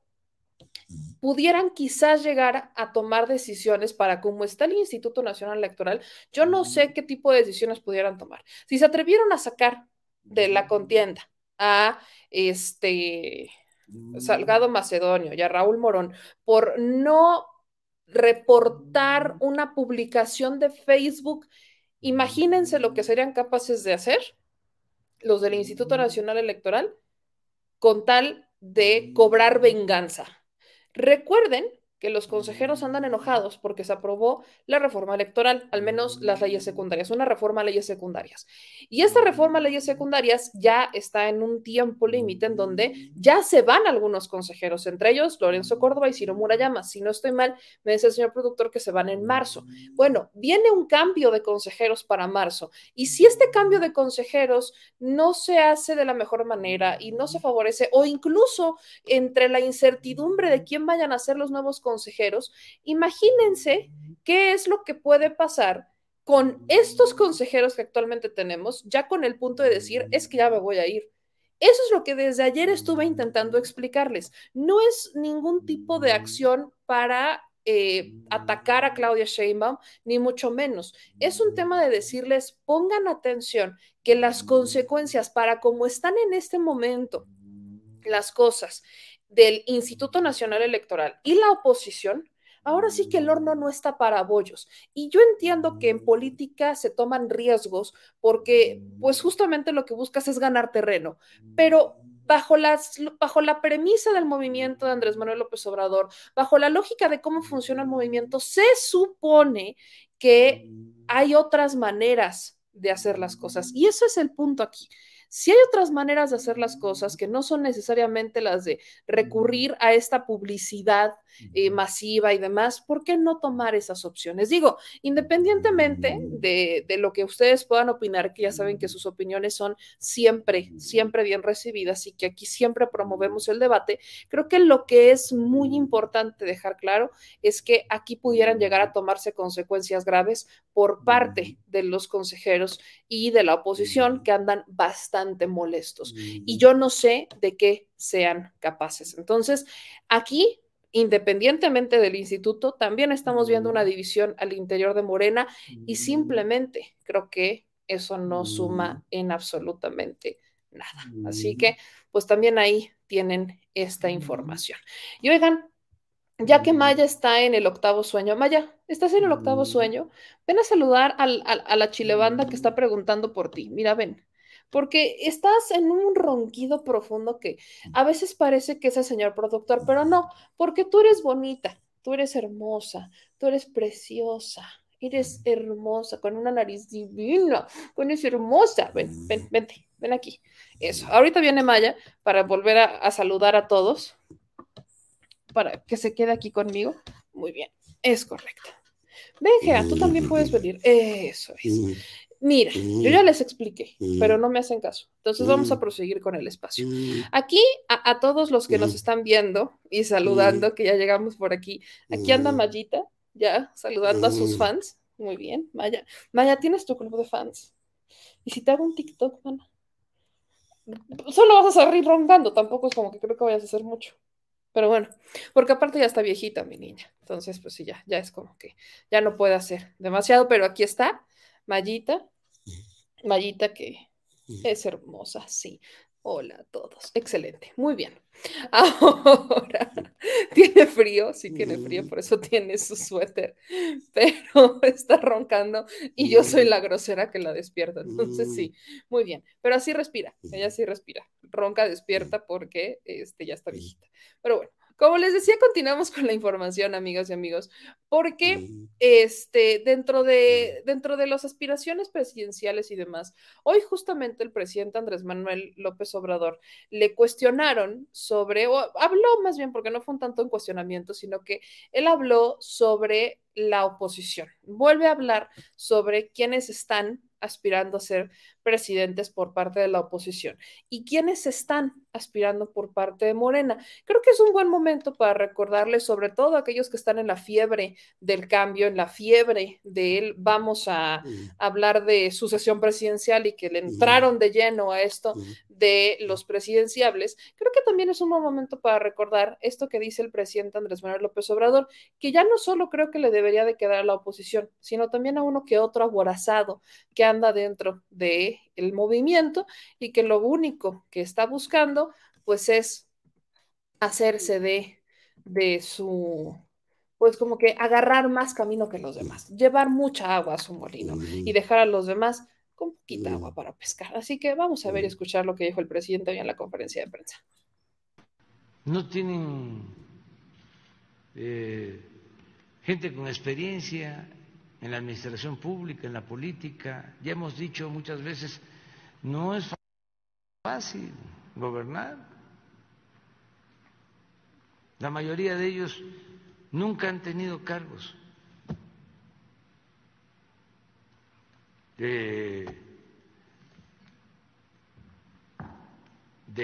pudieran quizás llegar a tomar decisiones para cómo está el Instituto Nacional Electoral. Yo no sé qué tipo de decisiones pudieran tomar. Si se atrevieron a sacar de la contienda a este Salgado Macedonio y a Raúl Morón por no reportar una publicación de Facebook, imagínense lo que serían capaces de hacer los del Instituto Nacional Electoral con tal de cobrar venganza. Recuerden que los consejeros andan enojados porque se aprobó la reforma electoral, al menos las leyes secundarias, una reforma a leyes secundarias. Y esta reforma a leyes secundarias ya está en un tiempo límite en donde ya se van algunos consejeros, entre ellos Lorenzo Córdoba y Ciro Murayama. Si no estoy mal, me dice el señor productor que se van en marzo. Bueno, viene un cambio de consejeros para marzo. Y si este cambio de consejeros no se hace de la mejor manera y no se favorece, o incluso entre la incertidumbre de quién vayan a ser los nuevos consejeros, consejeros, imagínense qué es lo que puede pasar con estos consejeros que actualmente tenemos, ya con el punto de decir, es que ya me voy a ir. Eso es lo que desde ayer estuve intentando explicarles. No es ningún tipo de acción para eh, atacar a Claudia Sheinbaum, ni mucho menos. Es un tema de decirles, pongan atención, que las consecuencias para cómo están en este momento las cosas del Instituto Nacional Electoral y la oposición, ahora sí que el horno no está para bollos. Y yo entiendo que en política se toman riesgos porque pues justamente lo que buscas es ganar terreno, pero bajo, bajo la premisa del movimiento de Andrés Manuel López Obrador, bajo la lógica de cómo funciona el movimiento, se supone que hay otras maneras de hacer las cosas. Y eso es el punto aquí. Si hay otras maneras de hacer las cosas que no son necesariamente las de recurrir a esta publicidad eh, masiva y demás, ¿por qué no tomar esas opciones? Digo, independientemente de, de, lo que ustedes puedan opinar, que ya saben que sus opiniones son siempre, siempre bien recibidas y que aquí siempre promovemos el debate, creo que lo que es muy importante dejar claro es que aquí pudieran llegar a tomarse consecuencias graves por parte de los consejeros y de la oposición que andan bastante molestos. Y yo no sé de qué sean capaces. Entonces, aquí independientemente del instituto, también estamos viendo una división al interior de Morena y simplemente creo que eso no suma en absolutamente nada. Así que, pues también ahí tienen esta información. Y oigan, ya que Maya está en el octavo sueño, Maya, ¿estás en el octavo sueño? Ven a saludar al, al, a la chilebanda que está preguntando por ti. Mira, ven porque estás en un ronquido profundo que a veces parece que es el señor productor, pero no, porque tú eres bonita, tú eres hermosa, tú eres preciosa, eres hermosa, con una nariz divina, con eres hermosa. Ven, ven, vente, ven aquí. Eso. Ahorita viene Maya para volver a, a saludar a todos, para que se quede aquí conmigo. Muy bien, es correcto. Ven, Gea, tú también puedes venir. Eso es. Mira, yo ya les expliqué, pero no me hacen caso. Entonces vamos a proseguir con el espacio. Aquí, a, a todos los que nos están viendo y saludando, que ya llegamos por aquí, aquí anda Mayita, ya saludando a sus fans. Muy bien, Maya. Maya, tienes tu club de fans. Y si te hago un TikTok, mana, solo vas a salir roncando, tampoco es como que creo que vayas a hacer mucho. Pero bueno, porque aparte ya está viejita mi niña. Entonces, pues sí, ya, ya es como que ya no puede hacer demasiado, pero aquí está Mayita. Mayita que es hermosa, sí. Hola a todos. Excelente. Muy bien. Ahora, tiene frío, sí tiene frío, por eso tiene su suéter, pero está roncando y yo soy la grosera que la despierta. Entonces, sí, muy bien. Pero así respira, ella sí respira. Ronca despierta porque este, ya está viejita. Pero bueno, como les decía, continuamos con la información, amigas y amigos, porque este, dentro, de, dentro de las aspiraciones presidenciales y demás, hoy justamente el presidente Andrés Manuel López Obrador le cuestionaron sobre, o habló más bien, porque no fue un tanto un cuestionamiento, sino que él habló sobre la oposición. Vuelve a hablar sobre quiénes están aspirando a ser presidentes por parte de la oposición y quienes están aspirando por parte de Morena. Creo que es un buen momento para recordarles, sobre todo a aquellos que están en la fiebre del cambio, en la fiebre de él, vamos a hablar de sucesión presidencial y que le entraron de lleno a esto de los presidenciables. Creo que también es un buen momento para recordar esto que dice el presidente Andrés Manuel López Obrador, que ya no solo creo que le debería de quedar a la oposición, sino también a uno que otro aborazado que anda dentro de el movimiento y que lo único que está buscando pues es hacerse de, de su, pues como que agarrar más camino que los demás, llevar mucha agua a su molino y dejar a los demás con poquita agua para pescar. Así que vamos a ver y escuchar lo que dijo el presidente hoy en la conferencia de prensa. No tienen eh, gente con experiencia en la administración pública, en la política. Ya hemos dicho muchas veces, no es fácil gobernar. La mayoría de ellos nunca han tenido cargos de,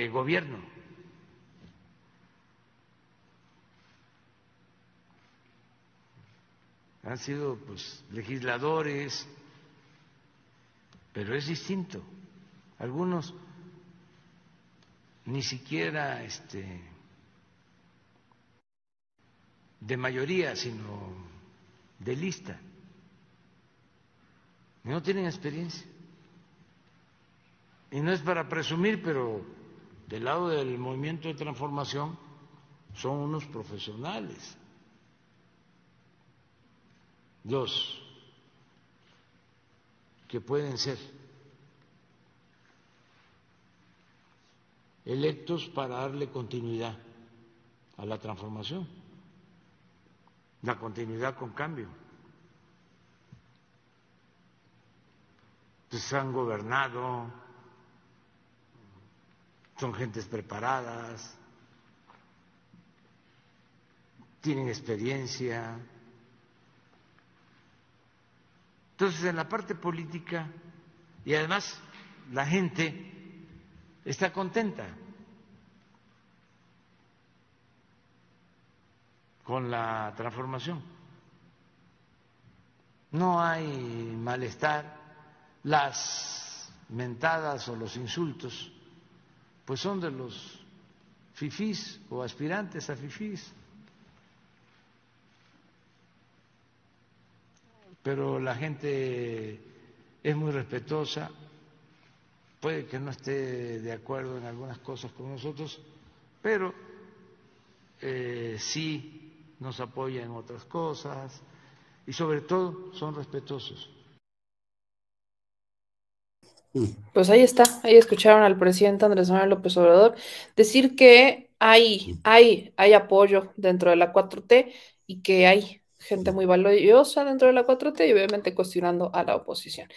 gobierno. Han sido pues legisladores, pero es distinto. Algunos ni siquiera este de mayoría, sino de lista. No tienen experiencia. Y no es para presumir, pero del lado del movimiento de transformación son unos profesionales los que pueden ser electos para darle continuidad a la transformación, la continuidad con cambio. Pues han gobernado, son gentes preparadas, tienen experiencia, Entonces, en la parte política, y además la gente está contenta con la transformación. No hay malestar, las mentadas o los insultos, pues son de los fifís o aspirantes a fifís. Pero la gente es muy respetuosa, puede que no esté de acuerdo en algunas cosas con nosotros, pero eh, sí nos apoya en otras cosas y sobre todo son respetuosos. Pues ahí está, ahí escucharon al presidente Andrés Manuel López Obrador decir que hay, hay, hay apoyo dentro de la 4T y que hay gente muy valiosa dentro de la 4T y obviamente cuestionando a la oposición.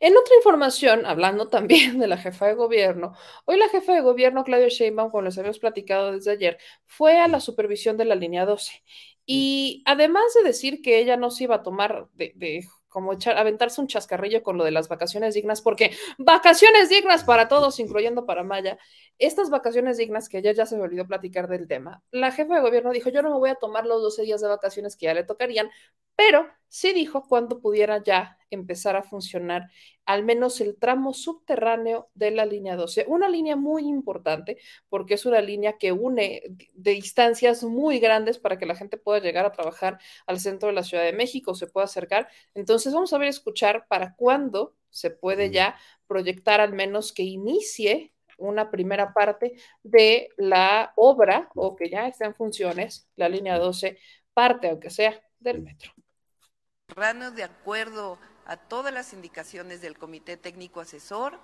En otra información, hablando también de la jefa de gobierno, hoy la jefa de gobierno, Claudia Sheinbaum, como les habíamos platicado desde ayer, fue a la supervisión de la línea 12. Y además de decir que ella no se iba a tomar de, como echar, aventarse un chascarrillo con lo de las vacaciones dignas, porque vacaciones dignas para todos, incluyendo para Maya, estas vacaciones dignas que ayer ya se me olvidó platicar del tema, la jefa de gobierno dijo, yo no me voy a tomar los 12 días de vacaciones que ya le tocarían, pero sí dijo cuándo pudiera ya empezar a funcionar al menos el tramo subterráneo de la línea 12. Una línea muy importante porque es una línea que une de distancias muy grandes para que la gente pueda llegar a trabajar al centro de la Ciudad de México, se pueda acercar. Entonces vamos a ver, escuchar para cuándo se puede ya proyectar al menos que inicie una primera parte de la obra o que ya está en funciones, la línea 12, parte aunque sea del metro de acuerdo a todas las indicaciones del Comité Técnico Asesor,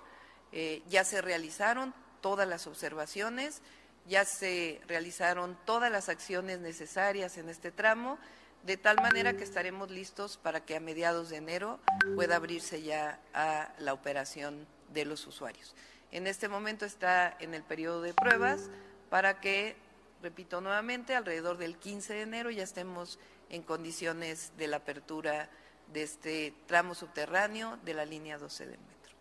eh, ya se realizaron todas las observaciones, ya se realizaron todas las acciones necesarias en este tramo, de tal manera que estaremos listos para que a mediados de enero pueda abrirse ya a la operación de los usuarios. En este momento está en el periodo de pruebas para que, repito nuevamente, alrededor del 15 de enero ya estemos en condiciones de la apertura de este tramo subterráneo de la línea 12 del metro.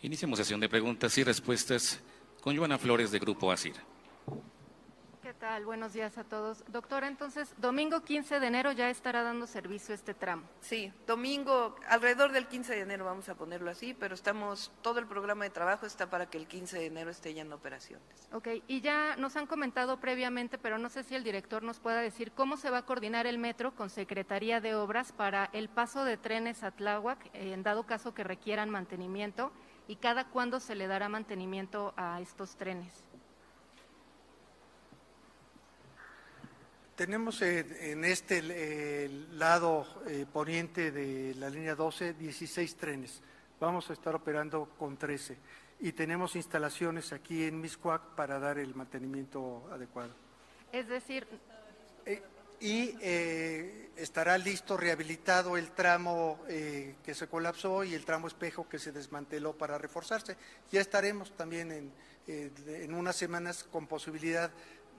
Iniciamos sesión de preguntas y respuestas con Joana Flores de Grupo ASIR. ¿Qué tal? Buenos días a todos. Doctora, entonces, domingo 15 de enero ya estará dando servicio este tramo. Sí, domingo, alrededor del 15 de enero vamos a ponerlo así, pero estamos, todo el programa de trabajo está para que el 15 de enero esté ya en operaciones. Ok, y ya nos han comentado previamente, pero no sé si el director nos pueda decir cómo se va a coordinar el metro con Secretaría de Obras para el paso de trenes a Tláhuac, en dado caso que requieran mantenimiento, y cada cuándo se le dará mantenimiento a estos trenes. Tenemos en este lado eh, poniente de la línea 12 16 trenes. Vamos a estar operando con 13 y tenemos instalaciones aquí en Miscuac para dar el mantenimiento adecuado. Es decir... Eh, y eh, estará listo, rehabilitado el tramo que se colapsó y el tramo espejo que se desmanteló para reforzarse. Ya estaremos también en, en unas semanas con posibilidad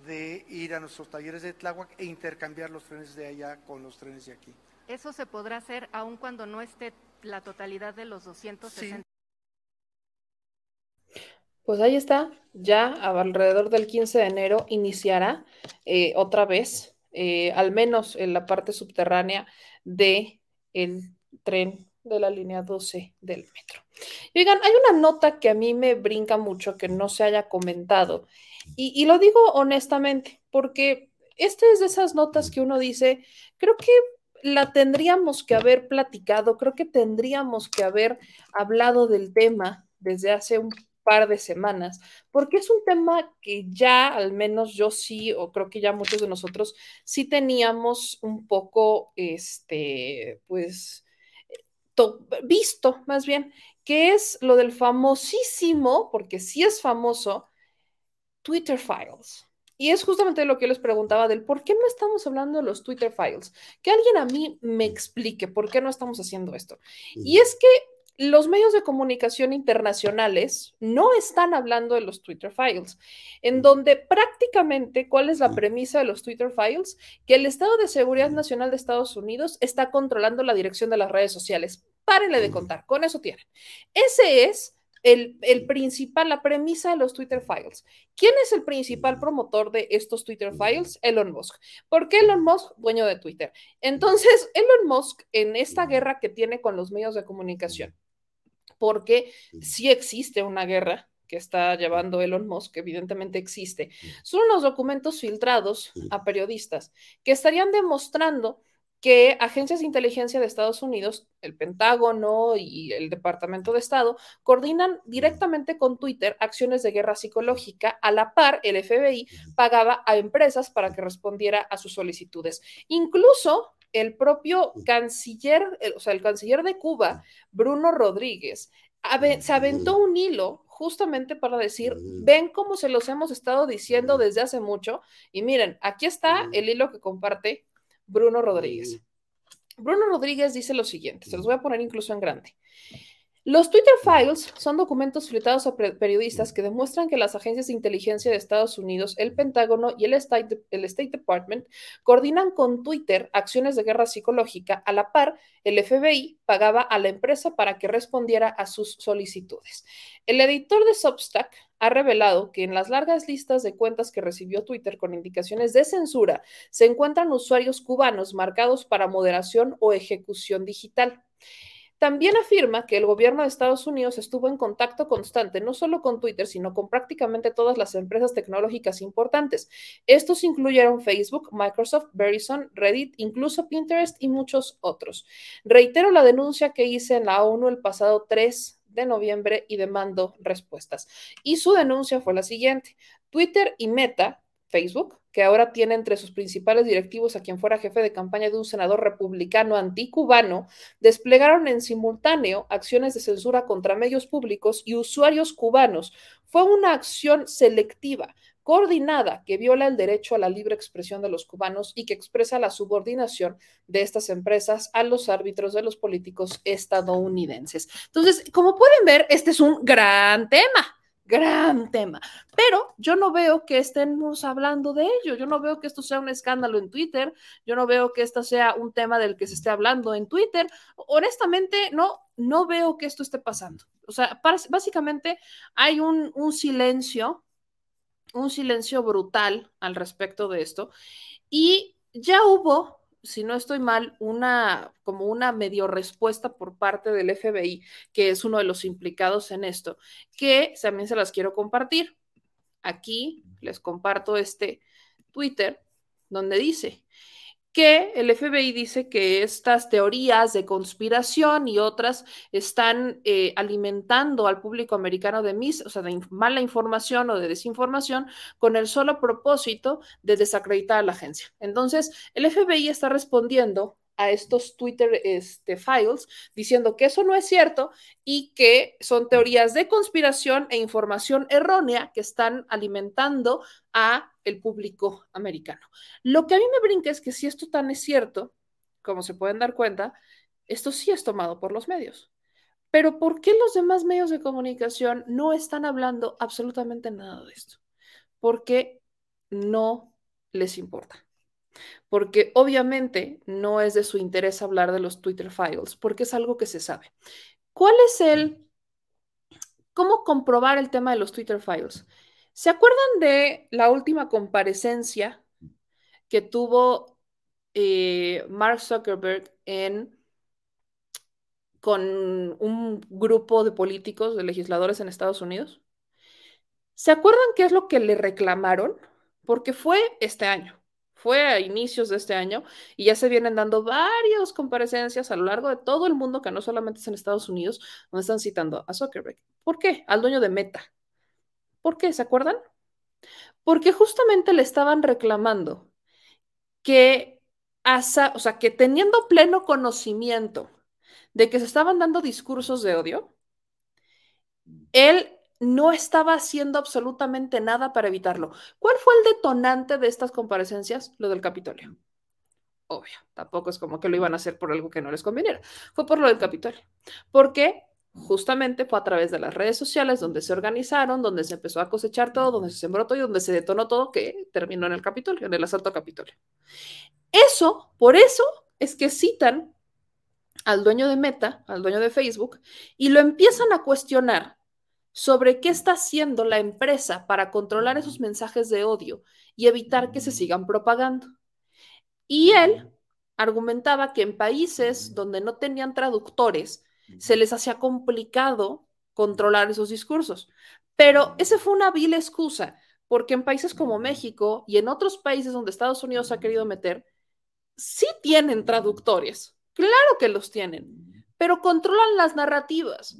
de ir a nuestros talleres de Tláhuac e intercambiar los trenes de allá con los trenes de aquí. ¿Eso se podrá hacer aun cuando no esté la totalidad de los 260? Pues ahí está, ya alrededor del 15 de enero iniciará eh, otra vez, eh, al menos en la parte subterránea de el tren de la línea 12 del metro. Y oigan, hay una nota que a mí me brinca mucho que no se haya comentado y, lo digo honestamente, porque esta es de esas notas que uno dice, creo que la tendríamos que haber platicado, creo que tendríamos que haber hablado del tema desde hace un par de semanas, porque es un tema que ya al menos yo sí, o creo que ya muchos de nosotros sí teníamos un poco, este, pues, visto más bien, que es lo del famosísimo, porque sí es famoso, Twitter Files. Y es justamente lo que yo les preguntaba del por qué no estamos hablando de los Twitter Files. Que alguien a mí me explique por qué no estamos haciendo esto. Y es que los medios de comunicación internacionales no están hablando de los Twitter Files, en donde prácticamente, ¿cuál es la premisa de los Twitter Files? Que el Estado de Seguridad Nacional de Estados Unidos está controlando la dirección de las redes sociales. Párenle de contar, con eso tienen. Ese es el, principal, la premisa de los Twitter Files. ¿Quién es el principal promotor de estos Twitter Files? Elon Musk. ¿Por qué Elon Musk? Dueño de Twitter. Entonces, Elon Musk, en esta guerra que tiene con los medios de comunicación, porque sí existe una guerra que está llevando Elon Musk, que evidentemente existe, son unos documentos filtrados a periodistas que estarían demostrando que agencias de inteligencia de Estados Unidos, el Pentágono y el Departamento de Estado, coordinan directamente con Twitter acciones de guerra psicológica. A la par, el FBI pagaba a empresas para que respondiera a sus solicitudes. Incluso el propio canciller, o sea, el canciller de Cuba, Bruno Rodríguez, se aventó un hilo justamente para decir, ven cómo se los hemos estado diciendo desde hace mucho. Y miren, aquí está el hilo que comparte Bruno Rodríguez. Bruno Rodríguez dice lo siguiente, se los voy a poner incluso en grande. Los Twitter Files son documentos filtrados a periodistas que demuestran que las agencias de inteligencia de Estados Unidos, el Pentágono y el State, el State Department coordinan con Twitter acciones de guerra psicológica. A la par, el FBI pagaba a la empresa para que respondiera a sus solicitudes. El editor de Substack ha revelado que en las largas listas de cuentas que recibió Twitter con indicaciones de censura se encuentran usuarios cubanos marcados para moderación o ejecución digital. También afirma que el gobierno de Estados Unidos estuvo en contacto constante no solo con Twitter, sino con prácticamente todas las empresas tecnológicas importantes. Estos incluyeron Facebook, Microsoft, Verizon, Reddit, incluso Pinterest y muchos otros. Reitero la denuncia que hice en la ONU el pasado 3 de noviembre y demando respuestas. Y su denuncia fue la siguiente. Twitter y Meta, Facebook, que ahora tiene entre sus principales directivos a quien fuera jefe de campaña de un senador republicano anticubano, desplegaron en simultáneo acciones de censura contra medios públicos y usuarios cubanos. Fue una acción selectiva, coordinada, que viola el derecho a la libre expresión de los cubanos y que expresa la subordinación de estas empresas a los árbitros de los políticos estadounidenses. Entonces, como pueden ver, este es un gran tema gran tema. Pero yo no veo que estemos hablando de ello. Yo no veo que esto sea un escándalo en Twitter. Yo no veo que esto sea un tema del que se esté hablando en Twitter. Honestamente, no, no veo que esto esté pasando. O sea, básicamente hay un, un silencio, un silencio brutal al respecto de esto. Y ya hubo si no estoy mal, una como una medio respuesta por parte del FBI, que es uno de los implicados en esto, que también se las quiero compartir. Aquí les comparto este Twitter donde dice, que el FBI dice que estas teorías de conspiración y otras están eh, alimentando al público americano de, mis, o sea, de mala información o de desinformación con el solo propósito de desacreditar a la agencia. Entonces, el FBI está respondiendo a estos Twitter este, files diciendo que eso no es cierto y que son teorías de conspiración e información errónea que están alimentando a el público americano. Lo que a mí me brinca es que si esto tan es cierto, como se pueden dar cuenta, esto sí es tomado por los medios. Pero ¿por qué los demás medios de comunicación no están hablando absolutamente nada de esto? Porque no les importa porque obviamente no es de su interés hablar de los Twitter files, porque es algo que se sabe. ¿Cuál es el, cómo comprobar el tema de los Twitter files? ¿Se acuerdan de la última comparecencia que tuvo eh, Mark Zuckerberg en con un grupo de políticos, de legisladores en Estados Unidos? ¿Se acuerdan qué es lo que le reclamaron? Porque fue este año fue a inicios de este año y ya se vienen dando varias comparecencias a lo largo de todo el mundo, que no solamente es en Estados Unidos, donde están citando a Zuckerberg. ¿Por qué? Al dueño de Meta. ¿Por qué? ¿Se acuerdan? Porque justamente le estaban reclamando que, o sea, que teniendo pleno conocimiento de que se estaban dando discursos de odio, él no estaba haciendo absolutamente nada para evitarlo. ¿Cuál fue el detonante de estas comparecencias? Lo del Capitolio. Obvio, tampoco es como que lo iban a hacer por algo que no les conviniera. Fue por lo del Capitolio. Porque justamente fue a través de las redes sociales donde se organizaron, donde se empezó a cosechar todo, donde se sembró todo y donde se detonó todo que terminó en el Capitolio, en el asalto al Capitolio. Eso, por eso es que citan al dueño de Meta, al dueño de Facebook, y lo empiezan a cuestionar sobre qué está haciendo la empresa para controlar esos mensajes de odio y evitar que se sigan propagando. Y él argumentaba que en países donde no tenían traductores, se les hacía complicado controlar esos discursos. Pero esa fue una vil excusa, porque en países como México y en otros países donde Estados Unidos ha querido meter, sí tienen traductores, claro que los tienen, pero controlan las narrativas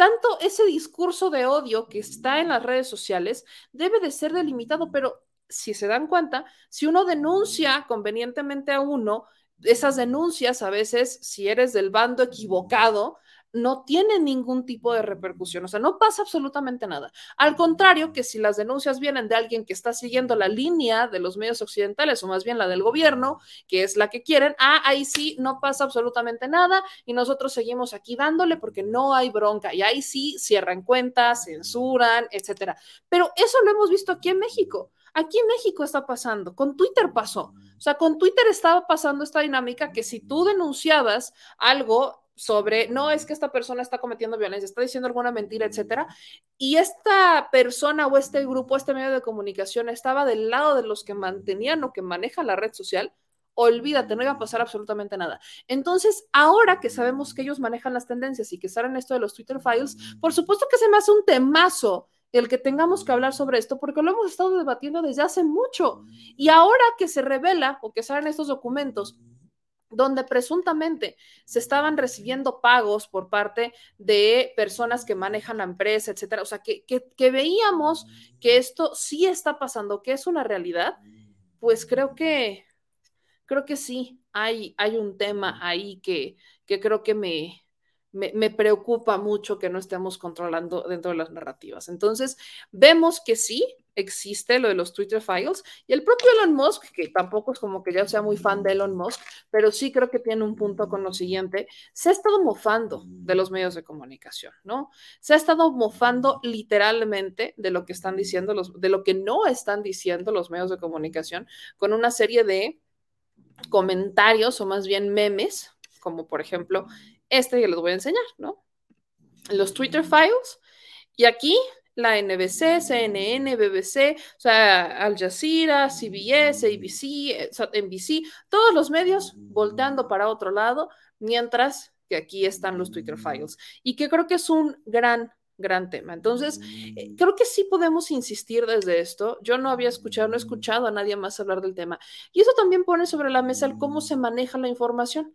tanto ese discurso de odio que está en las redes sociales debe de ser delimitado, pero si se dan cuenta, si uno denuncia convenientemente a uno, esas denuncias a veces, si eres del bando equivocado, no tiene ningún tipo de repercusión, o sea, no pasa absolutamente nada. Al contrario, que si las denuncias vienen de alguien que está siguiendo la línea de los medios occidentales o más bien la del gobierno, que es la que quieren, ah, ahí sí no pasa absolutamente nada y nosotros seguimos aquí dándole porque no hay bronca y ahí sí cierran cuentas, censuran, etcétera. Pero eso lo hemos visto aquí en México. Aquí en México está pasando, con Twitter pasó. O sea, con Twitter estaba pasando esta dinámica que si tú denunciabas algo sobre, no es que esta persona está cometiendo violencia, está diciendo alguna mentira, etcétera, y esta persona o este grupo, este medio de comunicación estaba del lado de los que mantenían o que manejan la red social, olvídate, no iba a pasar absolutamente nada. Entonces, ahora que sabemos que ellos manejan las tendencias y que salen esto de los Twitter Files, por supuesto que se me hace un temazo el que tengamos que hablar sobre esto, porque lo hemos estado debatiendo desde hace mucho. Y ahora que se revela o que salen estos documentos, donde presuntamente se estaban recibiendo pagos por parte de personas que manejan la empresa, etcétera. O sea, que, que, veíamos que esto sí está pasando, que es una realidad, pues creo que, creo que sí, hay, hay un tema ahí que, que creo que me, me, preocupa mucho que no estemos controlando dentro de las narrativas. Entonces, vemos que sí existe lo de los Twitter Files y el propio Elon Musk, que tampoco es como que ya sea muy fan de Elon Musk, pero sí creo que tiene un punto con lo siguiente, se ha estado mofando de los medios de comunicación, ¿no? Se ha estado mofando literalmente de lo que están diciendo los, de lo que no están diciendo los medios de comunicación con una serie de comentarios o más bien memes, como por ejemplo este que les voy a enseñar, ¿no? Los Twitter Files. Y aquí la NBC, CNN, BBC, o sea, Al Jazeera, CBS, ABC, NBC, todos los medios volteando para otro lado, mientras que aquí están los Twitter Files. Y que creo que es un gran gran tema. Entonces, eh, creo que sí podemos insistir desde esto. Yo no había escuchado, no he escuchado a nadie más hablar del tema. Y eso también pone sobre la mesa el cómo se maneja la información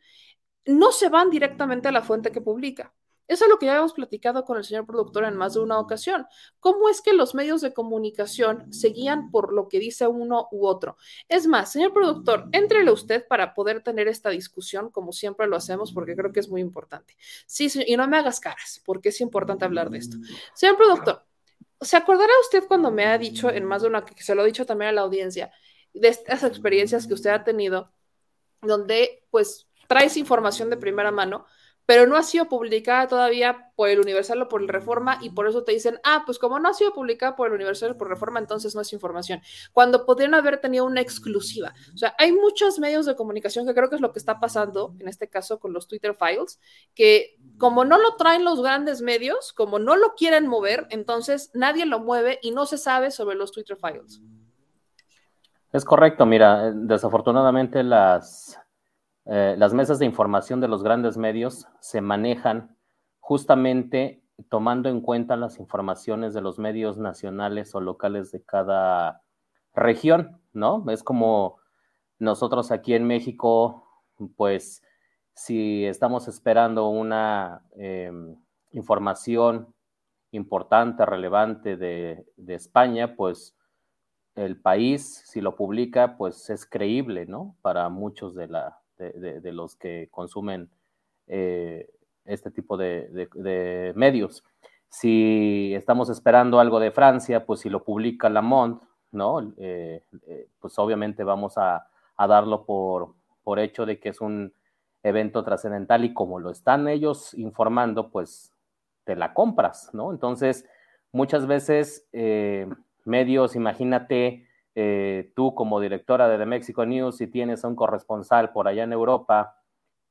no se van directamente a la fuente que publica. Eso es lo que ya hemos platicado con el señor productor en más de una ocasión. ¿Cómo es que los medios de comunicación seguían por lo que dice uno u otro? Es más, señor productor, entrele usted para poder tener esta discusión, como siempre lo hacemos, porque creo que es muy importante. Sí, y no me hagas caras, porque es importante hablar de esto. Señor productor, ¿se acordará usted cuando me ha dicho en más de una, que se lo he dicho también a la audiencia, de estas experiencias que usted ha tenido, donde pues traes información de primera mano, pero no ha sido publicada todavía por el Universal o por el Reforma y por eso te dicen, ah, pues como no ha sido publicada por el Universal o por Reforma, entonces no es información, cuando podrían haber tenido una exclusiva. O sea, hay muchos medios de comunicación que creo que es lo que está pasando, en este caso con los Twitter Files, que como no lo traen los grandes medios, como no lo quieren mover, entonces nadie lo mueve y no se sabe sobre los Twitter Files. Es correcto, mira, desafortunadamente las eh, las mesas de información de los grandes medios se manejan justamente tomando en cuenta las informaciones de los medios nacionales o locales de cada región, ¿no? Es como nosotros aquí en México, pues si estamos esperando una em, información importante, relevante de, de, España, pues el país, si lo publica, pues es creíble, ¿no? Para muchos de la, de, los que consumen eh, este tipo de, medios. Si estamos esperando algo de Francia, pues si lo publica La Monde, ¿no? Eh, eh, pues obviamente vamos a, darlo por, por hecho de que es un evento trascendental y como lo están ellos informando, pues te la compras, ¿no? Entonces, muchas veces medios, imagínate, eh, tú como directora de The Mexico News, si tienes a un corresponsal por allá en Europa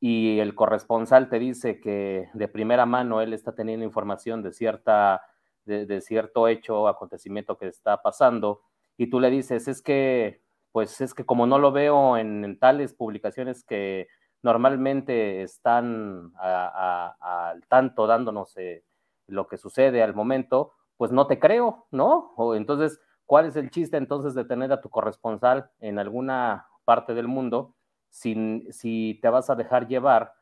y el corresponsal te dice que de primera mano él está teniendo información de, cierta, de, cierto hecho o acontecimiento que está pasando, y tú le dices, es que, pues es que como no lo veo en, tales publicaciones que normalmente están al tanto dándonos eh, lo que sucede al momento, pues no te creo, ¿no? O entonces ¿Cuál es el chiste entonces de tener a tu corresponsal en alguna parte del mundo si, si te vas a dejar llevar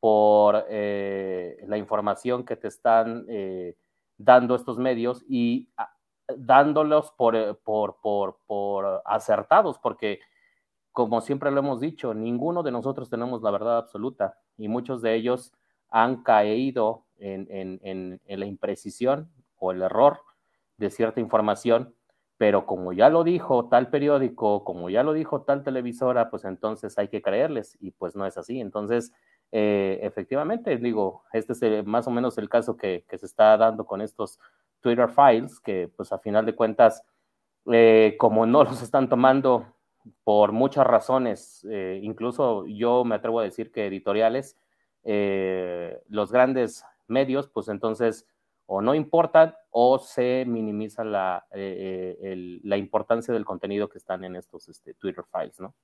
por eh, la información que te están eh, dando estos medios y ah, dándolos eh, por, por, por, acertados? Porque, como siempre lo hemos dicho, ninguno de nosotros tenemos la verdad absoluta y muchos de ellos han caído en, en, en la imprecisión o el error de cierta información, pero como ya lo dijo tal periódico, como ya lo dijo tal televisora, pues entonces hay que creerles y pues no es así. Entonces, eh, efectivamente, digo, este es más o menos el caso que, se está dando con estos Twitter files, que pues a final de cuentas, eh, como no los están tomando por muchas razones, eh, incluso yo me atrevo a decir que editoriales, los grandes medios, pues entonces o no importan o se minimiza la, la importancia del contenido que están en estos este, Twitter files, ¿no?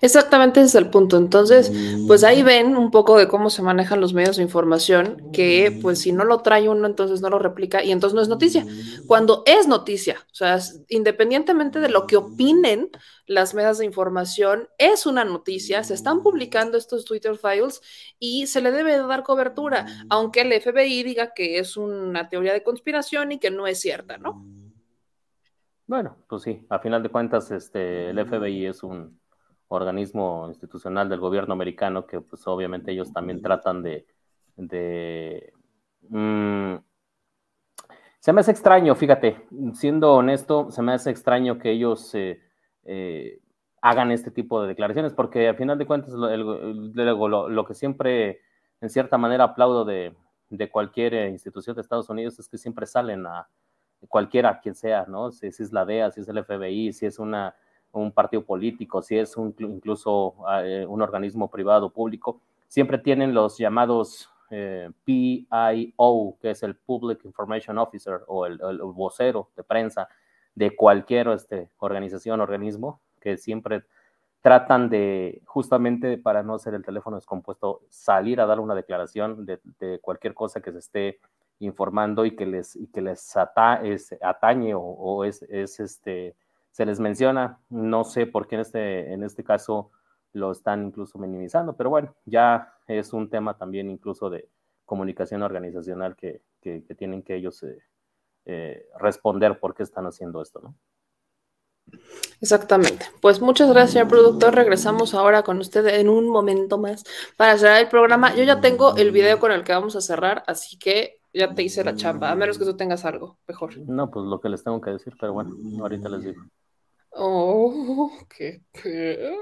Exactamente ese es el punto. Entonces, pues ahí ven un poco de cómo se manejan los medios de información, que pues si no lo trae uno, entonces no lo replica y entonces no es noticia. Cuando es noticia, o sea, independientemente de lo que opinen las medios de información, es una noticia, se están publicando estos Twitter files y se le debe dar cobertura, aunque el FBI diga que es una teoría de conspiración y que no es cierta, ¿no? Bueno, pues sí, a final de cuentas, este, el FBI es un organismo institucional del gobierno americano que pues obviamente ellos también tratan de... de mm, se me hace extraño, fíjate, siendo honesto, se me hace extraño que ellos eh, eh, hagan este tipo de declaraciones, porque al final de cuentas lo, lo, lo, que siempre en cierta manera aplaudo de, de, cualquier institución de Estados Unidos es que siempre salen a cualquiera, quien sea, ¿no? Si, si es la DEA, si es el FBI, si es una un partido político, si es un, incluso eh, un organismo privado público, siempre tienen los llamados eh, PIO, que es el Public Information Officer o el, vocero de prensa de cualquier este, organización, organismo, que siempre tratan de, justamente para no ser el teléfono descompuesto, salir a dar una declaración de, cualquier cosa que se esté informando y que les, y que les atañe o, es este, se les menciona, no sé por qué en este, en este caso lo están incluso minimizando, pero bueno, ya es un tema también incluso de comunicación organizacional que, que, tienen que ellos eh, eh, responder por qué están haciendo esto, ¿no? Exactamente. Pues muchas gracias, señor productor. Regresamos ahora con usted en un momento más para cerrar el programa. Yo ya tengo el video con el que vamos a cerrar, así que ya te hice la chamba, a menos que tú tengas algo mejor. No, pues lo que les tengo que decir, pero bueno, ahorita les digo. Oh, qué qué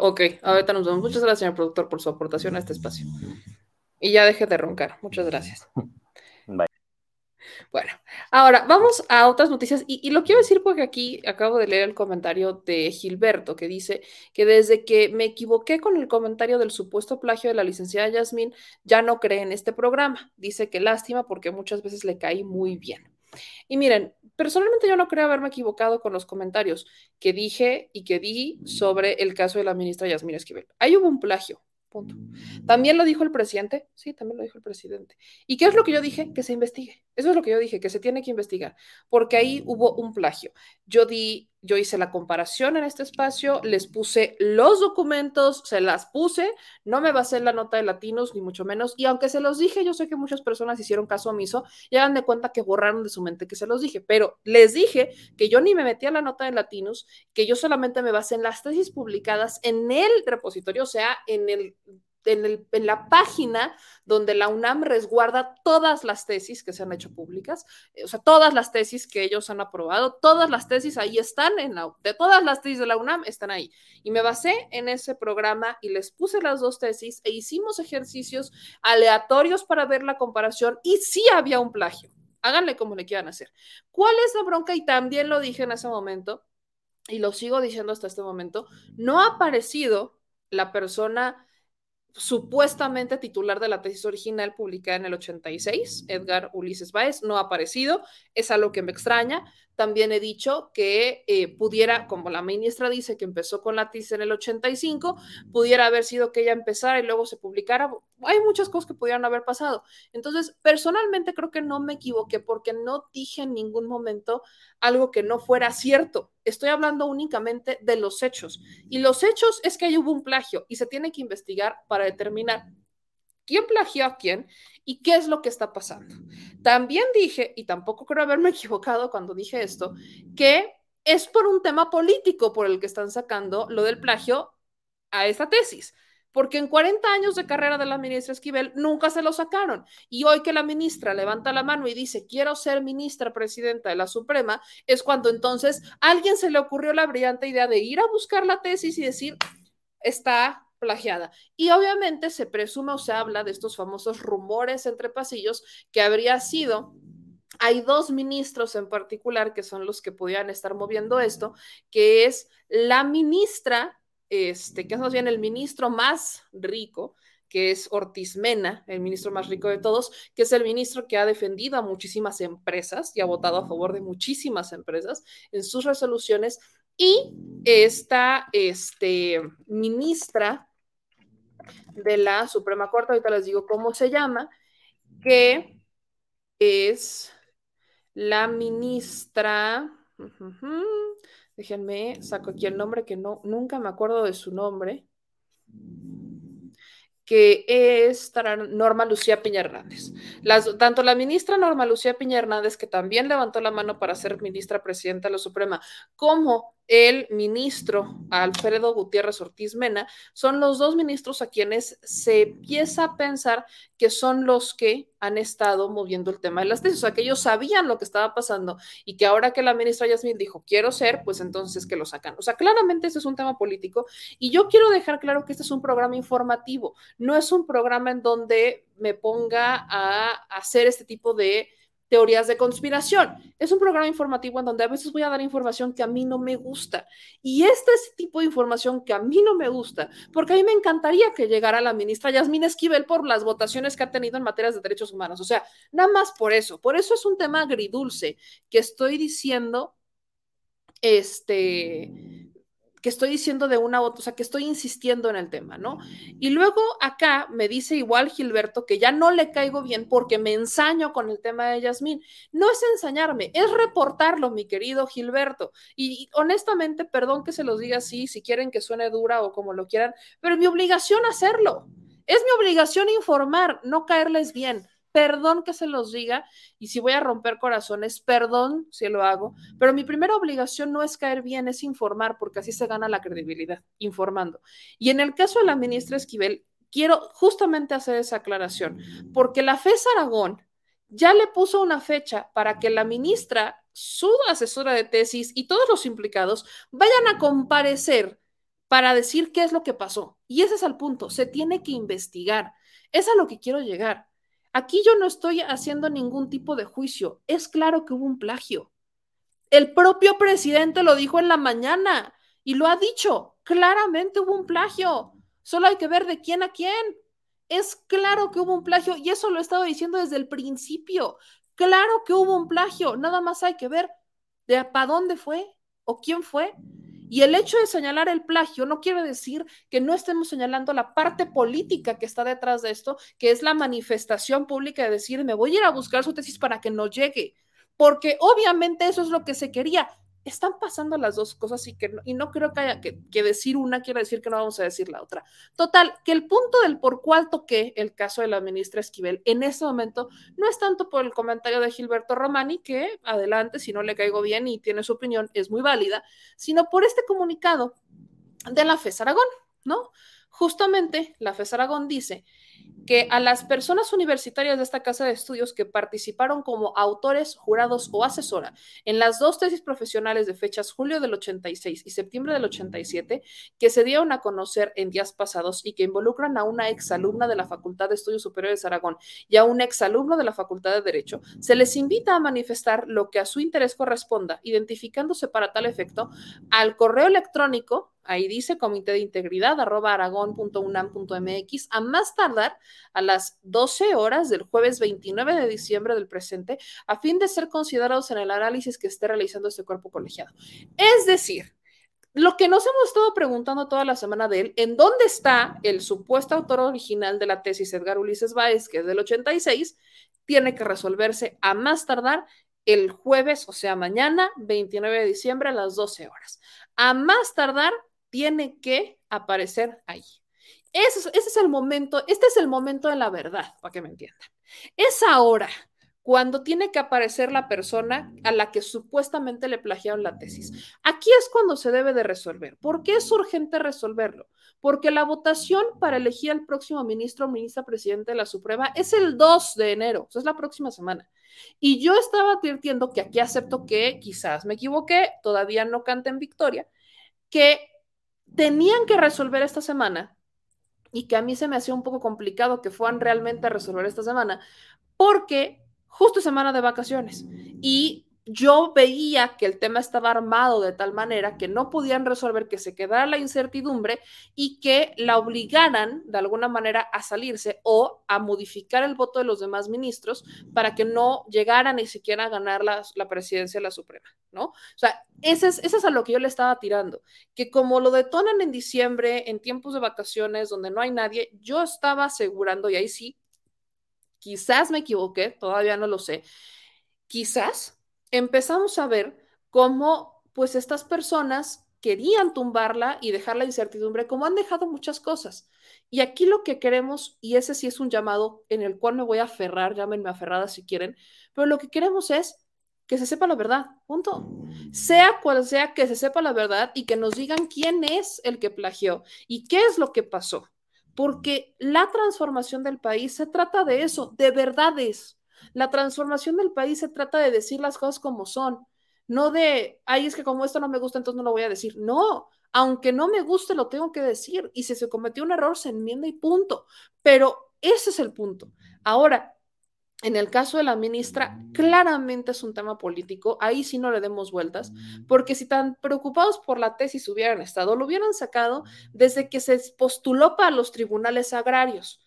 Ok, ahorita nos vemos. Muchas gracias, señor productor, por su aportación a este espacio. Y ya deje de roncar. Muchas gracias. Bye. Bueno, ahora vamos a otras noticias y, y, lo quiero decir porque aquí acabo de leer el comentario de Gilberto que dice que desde que me equivoqué con el comentario del supuesto plagio de la licenciada Yasmín, ya no cree en este programa. Dice que lástima porque muchas veces le caí muy bien. Y miren, personalmente yo no creo haberme equivocado con los comentarios que dije y que di sobre el caso de la ministra Yasmina Esquivel. Ahí hubo un plagio, punto. ¿También lo dijo el presidente? Sí, también lo dijo el presidente. ¿Y qué es lo que yo dije? Que se investigue. Eso es lo que yo dije, que se tiene que investigar, porque ahí hubo un plagio. Yo di yo hice la comparación en este espacio, les puse los documentos, se las puse, no me basé en la nota de latinos, ni mucho menos, y aunque se los dije, yo sé que muchas personas hicieron caso omiso y hagan de cuenta que borraron de su mente que se los dije, pero les dije que yo ni me metí a la nota de latinos, que yo solamente me basé en las tesis publicadas en el repositorio, o sea, en el en, la página donde la UNAM resguarda todas las tesis que se han hecho públicas, eh, o sea, todas las tesis que ellos han aprobado, todas las tesis ahí están, en la, de todas las tesis de la UNAM están ahí. Y me basé en ese programa y les puse las dos tesis e hicimos ejercicios aleatorios para ver la comparación y sí había un plagio. Háganle como le quieran hacer. ¿Cuál es la bronca? Y también lo dije en ese momento, y lo sigo diciendo hasta este momento, no ha aparecido la persona supuestamente titular de la tesis original publicada en el 86, Edgar Ulises Báez, no ha aparecido, es algo que me extraña. También he dicho que eh, pudiera, como la ministra dice que empezó con la tesis en el 85, pudiera haber sido que ella empezara y luego se publicara. Hay muchas cosas que pudieran haber pasado. Entonces, personalmente creo que no me equivoqué porque no dije en ningún momento algo que no fuera cierto. Estoy hablando únicamente de los hechos. Y los hechos es que ahí hubo un plagio y se tiene que investigar para determinar quién plagió a quién y qué es lo que está pasando. También dije, y tampoco creo haberme equivocado cuando dije esto, que es por un tema político por el que están sacando lo del plagio a esta tesis porque en 40 años de carrera de la ministra Esquivel nunca se lo sacaron. Y hoy que la ministra levanta la mano y dice, quiero ser ministra presidenta de la Suprema, es cuando entonces a alguien se le ocurrió la brillante idea de ir a buscar la tesis y decir, está plagiada. Y obviamente se presume o se habla de estos famosos rumores entre pasillos que habría sido hay dos ministros en particular que son los que podían estar moviendo esto, que es la ministra, este, que es más bien el ministro más rico, que es Ortiz Mena, el ministro más rico de todos, que es el ministro que ha defendido a muchísimas empresas y ha votado a favor de muchísimas empresas en sus resoluciones, y esta este, ministra de la Suprema Corte, ahorita les digo cómo se llama, que es la ministra, déjenme, saco aquí el nombre que no, nunca me acuerdo de su nombre, que es Norma Lucía Piña Hernández. Tanto la ministra Norma Lucía Piña Hernández, que también levantó la mano para ser ministra presidenta de la Suprema, como el ministro Alfredo Gutiérrez Ortiz Mena, son los dos ministros a quienes se empieza a pensar que son los que han estado moviendo el tema de las tesis, o sea, que ellos sabían lo que estaba pasando y que ahora que la ministra Yasmin dijo, quiero ser, pues entonces que lo sacan. O sea, claramente ese es un tema político y yo quiero dejar claro que este es un programa informativo, no es un programa en donde me ponga a hacer este tipo de teorías de conspiración. Es un programa informativo en donde a veces voy a dar información que a mí no me gusta. Y este es el tipo de información que a mí no me gusta, porque a mí me encantaría que llegara la ministra Yasmín Esquivel por las votaciones que ha tenido en materias de derechos humanos. O sea, nada más por eso. Por eso es un tema agridulce que estoy diciendo, este, que estoy diciendo de una u otra, o sea, que estoy insistiendo en el tema, ¿no? Y luego acá me dice igual Gilberto que ya no le caigo bien porque me ensaño con el tema de Yasmín. No es ensañarme, es reportarlo, mi querido Gilberto. Y, honestamente, perdón que se los diga así, si quieren que suene dura o como lo quieran, pero es mi obligación hacerlo. Es mi obligación informar, no caerles bien perdón que se los diga y si voy a romper corazones, perdón si lo hago, pero mi primera obligación no es caer bien, es informar, porque así se gana la credibilidad, informando. Y en el caso de la ministra Esquivel, quiero justamente hacer esa aclaración, porque la FES Aragón ya le puso una fecha para que la ministra, su asesora de tesis y todos los implicados vayan a comparecer para decir qué es lo que pasó. Y ese es el punto, se tiene que investigar. Es a lo que quiero llegar. Aquí yo no estoy haciendo ningún tipo de juicio. Es claro que hubo un plagio. El propio presidente lo dijo en la mañana y lo ha dicho. Claramente hubo un plagio. Solo hay que ver de quién a quién. Es claro que hubo un plagio y eso lo he estado diciendo desde el principio. Claro que hubo un plagio. Nada más hay que ver de para dónde fue o quién fue. Y el hecho de señalar el plagio no quiere decir que no estemos señalando la parte política que está detrás de esto, que es la manifestación pública de decir, me voy a ir a buscar su tesis para que no llegue, porque obviamente eso es lo que se quería están pasando las dos cosas y que no, y no creo que haya que, decir una quiere decir que no vamos a decir la otra. Total, que el punto del por cuál toqué el caso de la ministra Esquivel en este momento no es tanto por el comentario de Gilberto Romani, que adelante, si no le caigo bien y tiene su opinión, es muy válida, sino por este comunicado de la FES Aragón, ¿no? Justamente la FES Aragón dice que a las personas universitarias de esta casa de estudios que participaron como autores, jurados o asesora en las dos tesis profesionales de fechas julio del 86 y septiembre del 87, que se dieron a conocer en días pasados y que involucran a una exalumna de la Facultad de Estudios Superiores de Aragón y a un exalumno de la Facultad de Derecho, se les invita a manifestar lo que a su interés corresponda, identificándose para tal efecto al correo electrónico ahí dice comité de integridad arroba aragón.unam.mx a más tardar a las 12 horas del jueves 29 de diciembre del presente a fin de ser considerados en el análisis que esté realizando este cuerpo colegiado. Es decir, lo que nos hemos estado preguntando toda la semana de él, ¿en dónde está el supuesto autor original de la tesis Edgar Ulises Báez, que es del 86? Tiene que resolverse a más tardar el jueves, o sea, mañana, 29 de diciembre a las 12 horas. A más tardar tiene que aparecer ahí. Ese es, ese es el momento, este es el momento de la verdad, para que me entiendan. Es ahora, cuando tiene que aparecer la persona a la que supuestamente le plagiaron la tesis. Aquí es cuando se debe de resolver. ¿Por qué es urgente resolverlo? Porque la votación para elegir al próximo ministro o ministra presidente de la Suprema es el 2 de enero, es la próxima semana. Y yo estaba advirtiendo que aquí acepto que quizás me equivoqué, todavía no en victoria, que tenían que resolver esta semana y que a mí se me hacía un poco complicado que fueran realmente a resolver esta semana, porque justo semana de vacaciones. Y yo veía que el tema estaba armado de tal manera que no podían resolver, que se quedara la incertidumbre y que la obligaran de alguna manera a salirse o a modificar el voto de los demás ministros para que no llegara ni siquiera a ganar la, presidencia de la Suprema, ¿no? O sea, ese es, ese es a lo que yo le estaba tirando, que como lo detonan en diciembre, en tiempos de vacaciones, donde no hay nadie, yo estaba asegurando, y ahí sí, quizás me equivoqué, todavía no lo sé, quizás empezamos a ver cómo pues estas personas querían tumbarla y dejar la incertidumbre, como han dejado muchas cosas. Y aquí lo que queremos, y ese sí es un llamado en el cual me voy a aferrar, llámenme aferrada si quieren, pero lo que queremos es que se sepa la verdad, punto. Sea cual sea que se sepa la verdad y que nos digan quién es el que plagió y qué es lo que pasó porque la transformación del país se trata de eso, de verdades. La transformación del país se trata de decir las cosas como son, no de, ay, es que como esto no me gusta, entonces no lo voy a decir. No, aunque no me guste, lo tengo que decir. Y si se cometió un error, se enmienda y punto. Pero ese es el punto. Ahora, en el caso de la ministra, claramente es un tema político, ahí sí no le demos vueltas, porque si tan preocupados por la tesis hubieran estado, lo hubieran sacado desde que se postuló para los tribunales agrarios,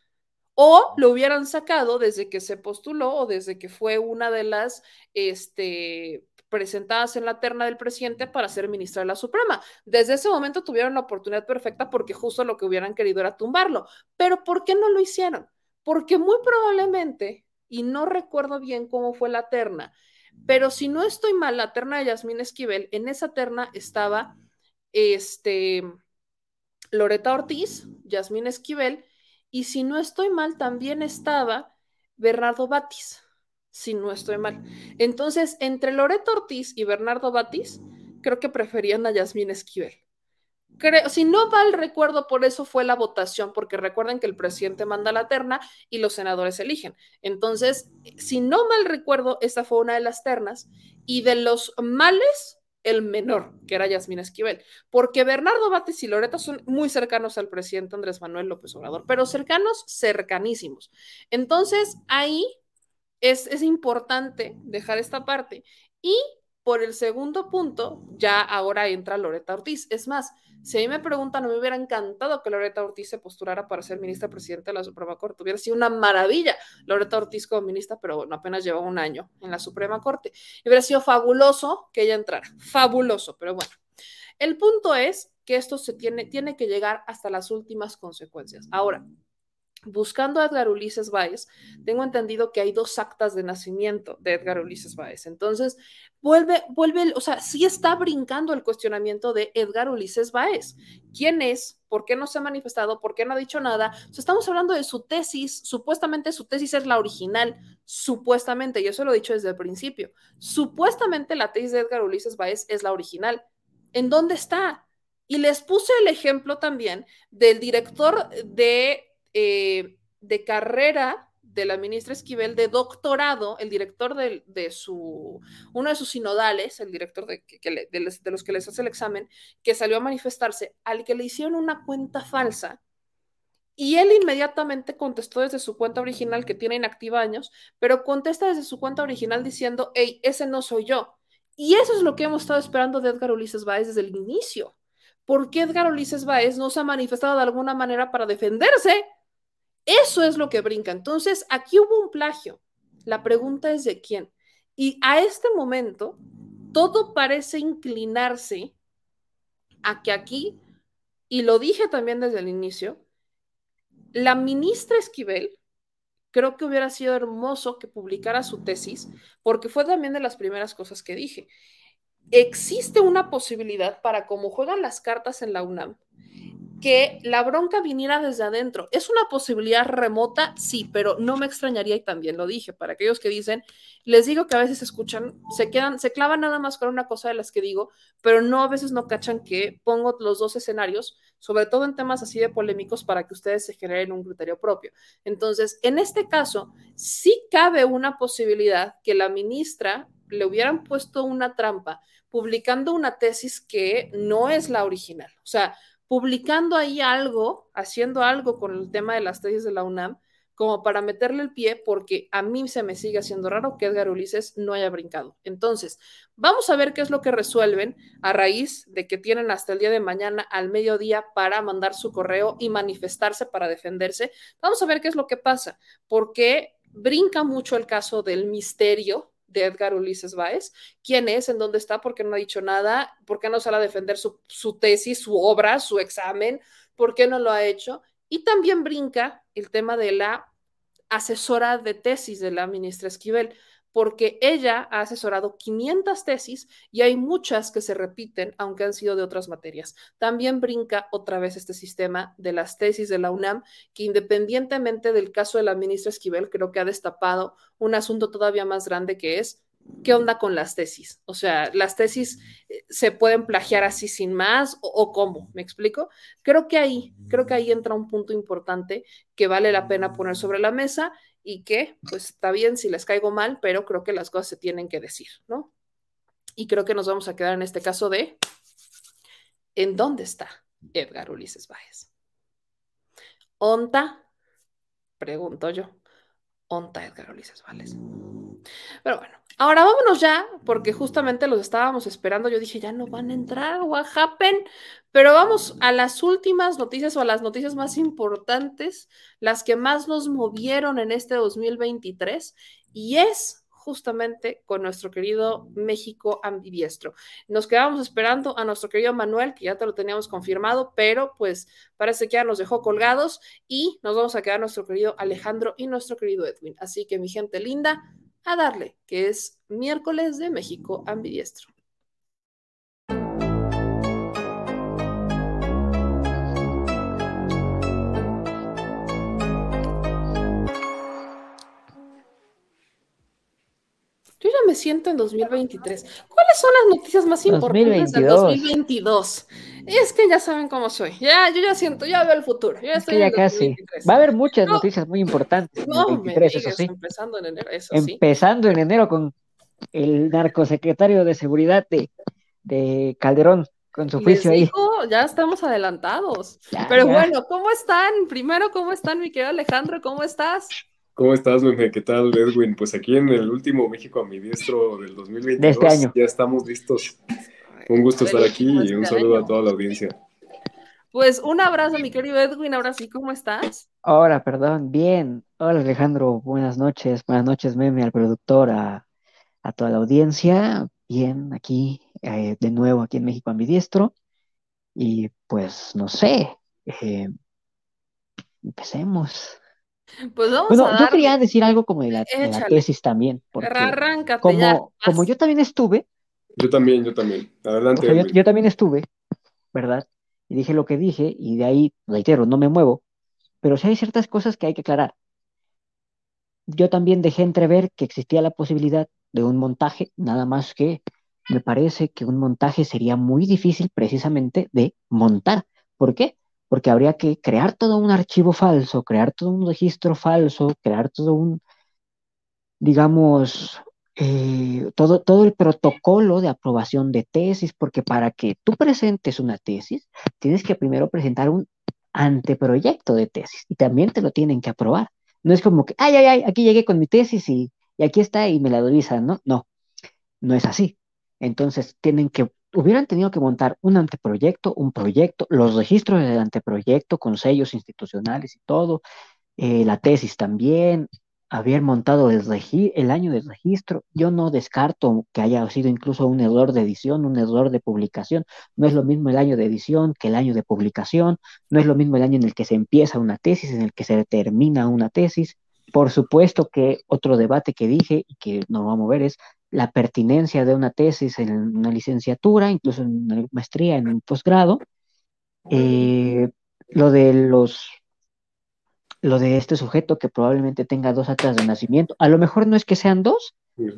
o lo hubieran sacado desde que se postuló o desde que fue una de las este, presentadas en la terna del presidente para ser ministra de la Suprema. Desde ese momento tuvieron la oportunidad perfecta porque justo lo que hubieran querido era tumbarlo. Pero ¿por qué no lo hicieron? Porque muy probablemente y no recuerdo bien cómo fue la terna, pero si no estoy mal, la terna de Yasmín Esquivel, en esa terna estaba este, Loreta Ortiz, Yasmín Esquivel, y si no estoy mal, también estaba Bernardo Batis, si no estoy mal. Entonces, entre Loreta Ortiz y Bernardo Batis, creo que preferían a Yasmín Esquivel creo, si no mal recuerdo, por eso fue la votación, porque recuerden que el presidente manda la terna y los senadores eligen. Entonces, si no mal recuerdo, esa fue una de las ternas y de los males, el menor, que era Yasmín Esquivel, porque Bernardo Bates y Loreta son muy cercanos al presidente Andrés Manuel López Obrador, pero cercanos, cercanísimos. Entonces, ahí es, es importante dejar esta parte. Y por el segundo punto, ya ahora entra Loreta Ortiz. Es más, si a mí me preguntan, me hubiera encantado que Loreta Ortiz se postulara para ser ministra presidenta de la Suprema Corte. Hubiera sido una maravilla Loreta Ortiz como ministra, pero bueno, apenas lleva un año en la Suprema Corte. Hubiera sido fabuloso que ella entrara. Fabuloso, pero bueno. El punto es que esto se tiene, tiene que llegar hasta las últimas consecuencias. Ahora, Buscando a Edgar Ulises Báez, tengo entendido que hay dos actas de nacimiento de Edgar Ulises Báez. Entonces, vuelve, vuelve, o sea, sí está brincando el cuestionamiento de Edgar Ulises Báez. ¿Quién es? ¿Por qué no se ha manifestado? ¿Por qué no ha dicho nada? O sea, estamos hablando de su tesis. Supuestamente su tesis es la original. Supuestamente, yo eso lo he dicho desde el principio. Supuestamente la tesis de Edgar Ulises Báez es la original. ¿En dónde está? Y les puse el ejemplo también del director de eh, de carrera de la ministra Esquivel, de doctorado, el director de, su, uno de sus sinodales, el director de, de, los que les hace el examen, que salió a manifestarse, al que le hicieron una cuenta falsa, y él inmediatamente contestó desde su cuenta original, que tiene inactiva años, pero contesta desde su cuenta original diciendo, hey, ese no soy yo. Y eso es lo que hemos estado esperando de Edgar Ulises Báez desde el inicio. ¿Por qué Edgar Ulises Báez no se ha manifestado de alguna manera para defenderse eso es lo que brinca. Entonces, aquí hubo un plagio. La pregunta es de quién. Y a este momento, todo parece inclinarse a que aquí, y lo dije también desde el inicio, la ministra Esquivel, creo que hubiera sido hermoso que publicara su tesis, porque fue también de las primeras cosas que dije. Existe una posibilidad para cómo juegan las cartas en la UNAM, que la bronca viniera desde adentro. ¿Es una posibilidad remota? Sí, pero no me extrañaría y también lo dije. Para aquellos que dicen, les digo que a veces escuchan, se quedan, se clavan nada más con una cosa de las que digo, pero no a veces no cachan que pongo los dos escenarios, sobre todo en temas así de polémicos, para que ustedes se generen un criterio propio. Entonces, en este caso, sí cabe una posibilidad que la ministra le hubieran puesto una trampa publicando una tesis que no es la original. O sea, publicando ahí algo, haciendo algo con el tema de las tesis de la UNAM, como para meterle el pie, porque a mí se me sigue haciendo raro que Edgar Ulises no haya brincado. Entonces, vamos a ver qué es lo que resuelven a raíz de que tienen hasta el día de mañana al mediodía para mandar su correo y manifestarse para defenderse. Vamos a ver qué es lo que pasa, porque brinca mucho el caso del misterio de Edgar Ulises Báez. ¿Quién es? ¿En dónde está? ¿Por qué no ha dicho nada? ¿Por qué no sale a defender su, tesis, su obra, su examen? ¿Por qué no lo ha hecho? Y también brinca el tema de la asesora de tesis de la ministra Esquivel porque ella ha asesorado 500 tesis y hay muchas que se repiten, aunque han sido de otras materias. También brinca otra vez este sistema de las tesis de la UNAM, que independientemente del caso de la ministra Esquivel, creo que ha destapado un asunto todavía más grande que es ¿qué onda con las tesis? O sea, las tesis eh, se pueden plagiar así sin más o, o, cómo, ¿me explico? Creo que ahí, creo que ahí entra un punto importante que vale la pena poner sobre la mesa y que, pues está bien si les caigo mal, pero creo que las cosas se tienen que decir, ¿no? Y creo que nos vamos a quedar en este caso de, ¿en dónde está Edgar Ulises Báez? ¿Onta? Pregunto yo. ¿Onta Edgar Ulises Báez? Pero bueno, ahora vámonos ya, porque justamente los estábamos esperando. Yo dije, ya no van a entrar, what happened? Pero vamos a las últimas noticias o a las noticias más importantes, las que más nos movieron en este 2023, y es justamente con nuestro querido México ambidiestro. Nos quedábamos esperando a nuestro querido Manuel, que ya te lo teníamos confirmado, pero pues parece que ya nos dejó colgados y nos vamos a quedar nuestro querido Alejandro y nuestro querido Edwin. Así que mi gente linda, a darle, que es miércoles de México ambidiestro. Yo ya me siento en 2023. ¿Cuáles son las noticias más importantes del 2022? Es que ya saben cómo soy. Ya, yo ya siento, ya veo el futuro. Ya estoy ya casi. Va a haber muchas noticias muy importantes. No, en 23, eso sí. Empezando en enero, eso Empezando en enero con el narcosecretario de seguridad de, de Calderón con su juicio ahí. Ya estamos adelantados. Pero bueno, ¿cómo están? Primero, ¿cómo están, mi querido Alejandro? ¿Cómo estás? ¿Cómo estás, Meme? ¿Qué tal, Edwin? Pues aquí en el último México a mi diestro del 2022 de este año. ya estamos listos. Un gusto estar aquí y un saludo a toda la audiencia. Pues un abrazo, mi querido Edwin. Ahora sí, ¿cómo estás? Ahora, perdón, bien. Hola, Alejandro. Buenas noches. Buenas noches, Meme, al productor, a, toda la audiencia. Bien, aquí, eh, de nuevo, aquí en México a mi diestro. Y pues, no sé. Eh, empecemos. Pues vamos bueno, a yo quería decir algo como de la, tesis también, porque como, como yo también estuve. Yo también, yo también. Adelante. yo, también estuve, ¿verdad? Y dije lo que dije, y de ahí, reitero, no me muevo, pero sí hay ciertas cosas que hay que aclarar. Yo también dejé entrever que existía la posibilidad de un montaje, nada más que me parece que un montaje sería muy difícil precisamente de montar. ¿Por qué? Porque habría que crear todo un archivo falso, crear todo un registro falso, crear todo un, digamos, eh, todo, todo el protocolo de aprobación de tesis, porque para que tú presentes una tesis, tienes que primero presentar un anteproyecto de tesis y también te lo tienen que aprobar. No es como que, ay, ay, ay, aquí llegué con mi tesis y, y aquí está y me la revisan, ¿no? No, no es así. Entonces tienen que hubieran tenido que montar un anteproyecto, un proyecto, los registros del anteproyecto con sellos institucionales y todo, eh, la tesis también, haber montado el, año del registro. Yo no descarto que haya sido incluso un error de edición, un error de publicación. No es lo mismo el año de edición que el año de publicación, no es lo mismo el año en el que se empieza una tesis, en el que se termina una tesis. Por supuesto que otro debate que dije y que no vamos a ver es la pertinencia de una tesis en una licenciatura, incluso en una maestría, en un posgrado. Eh, lo de los lo de este sujeto que probablemente tenga dos actas de nacimiento. A lo mejor no es que sean dos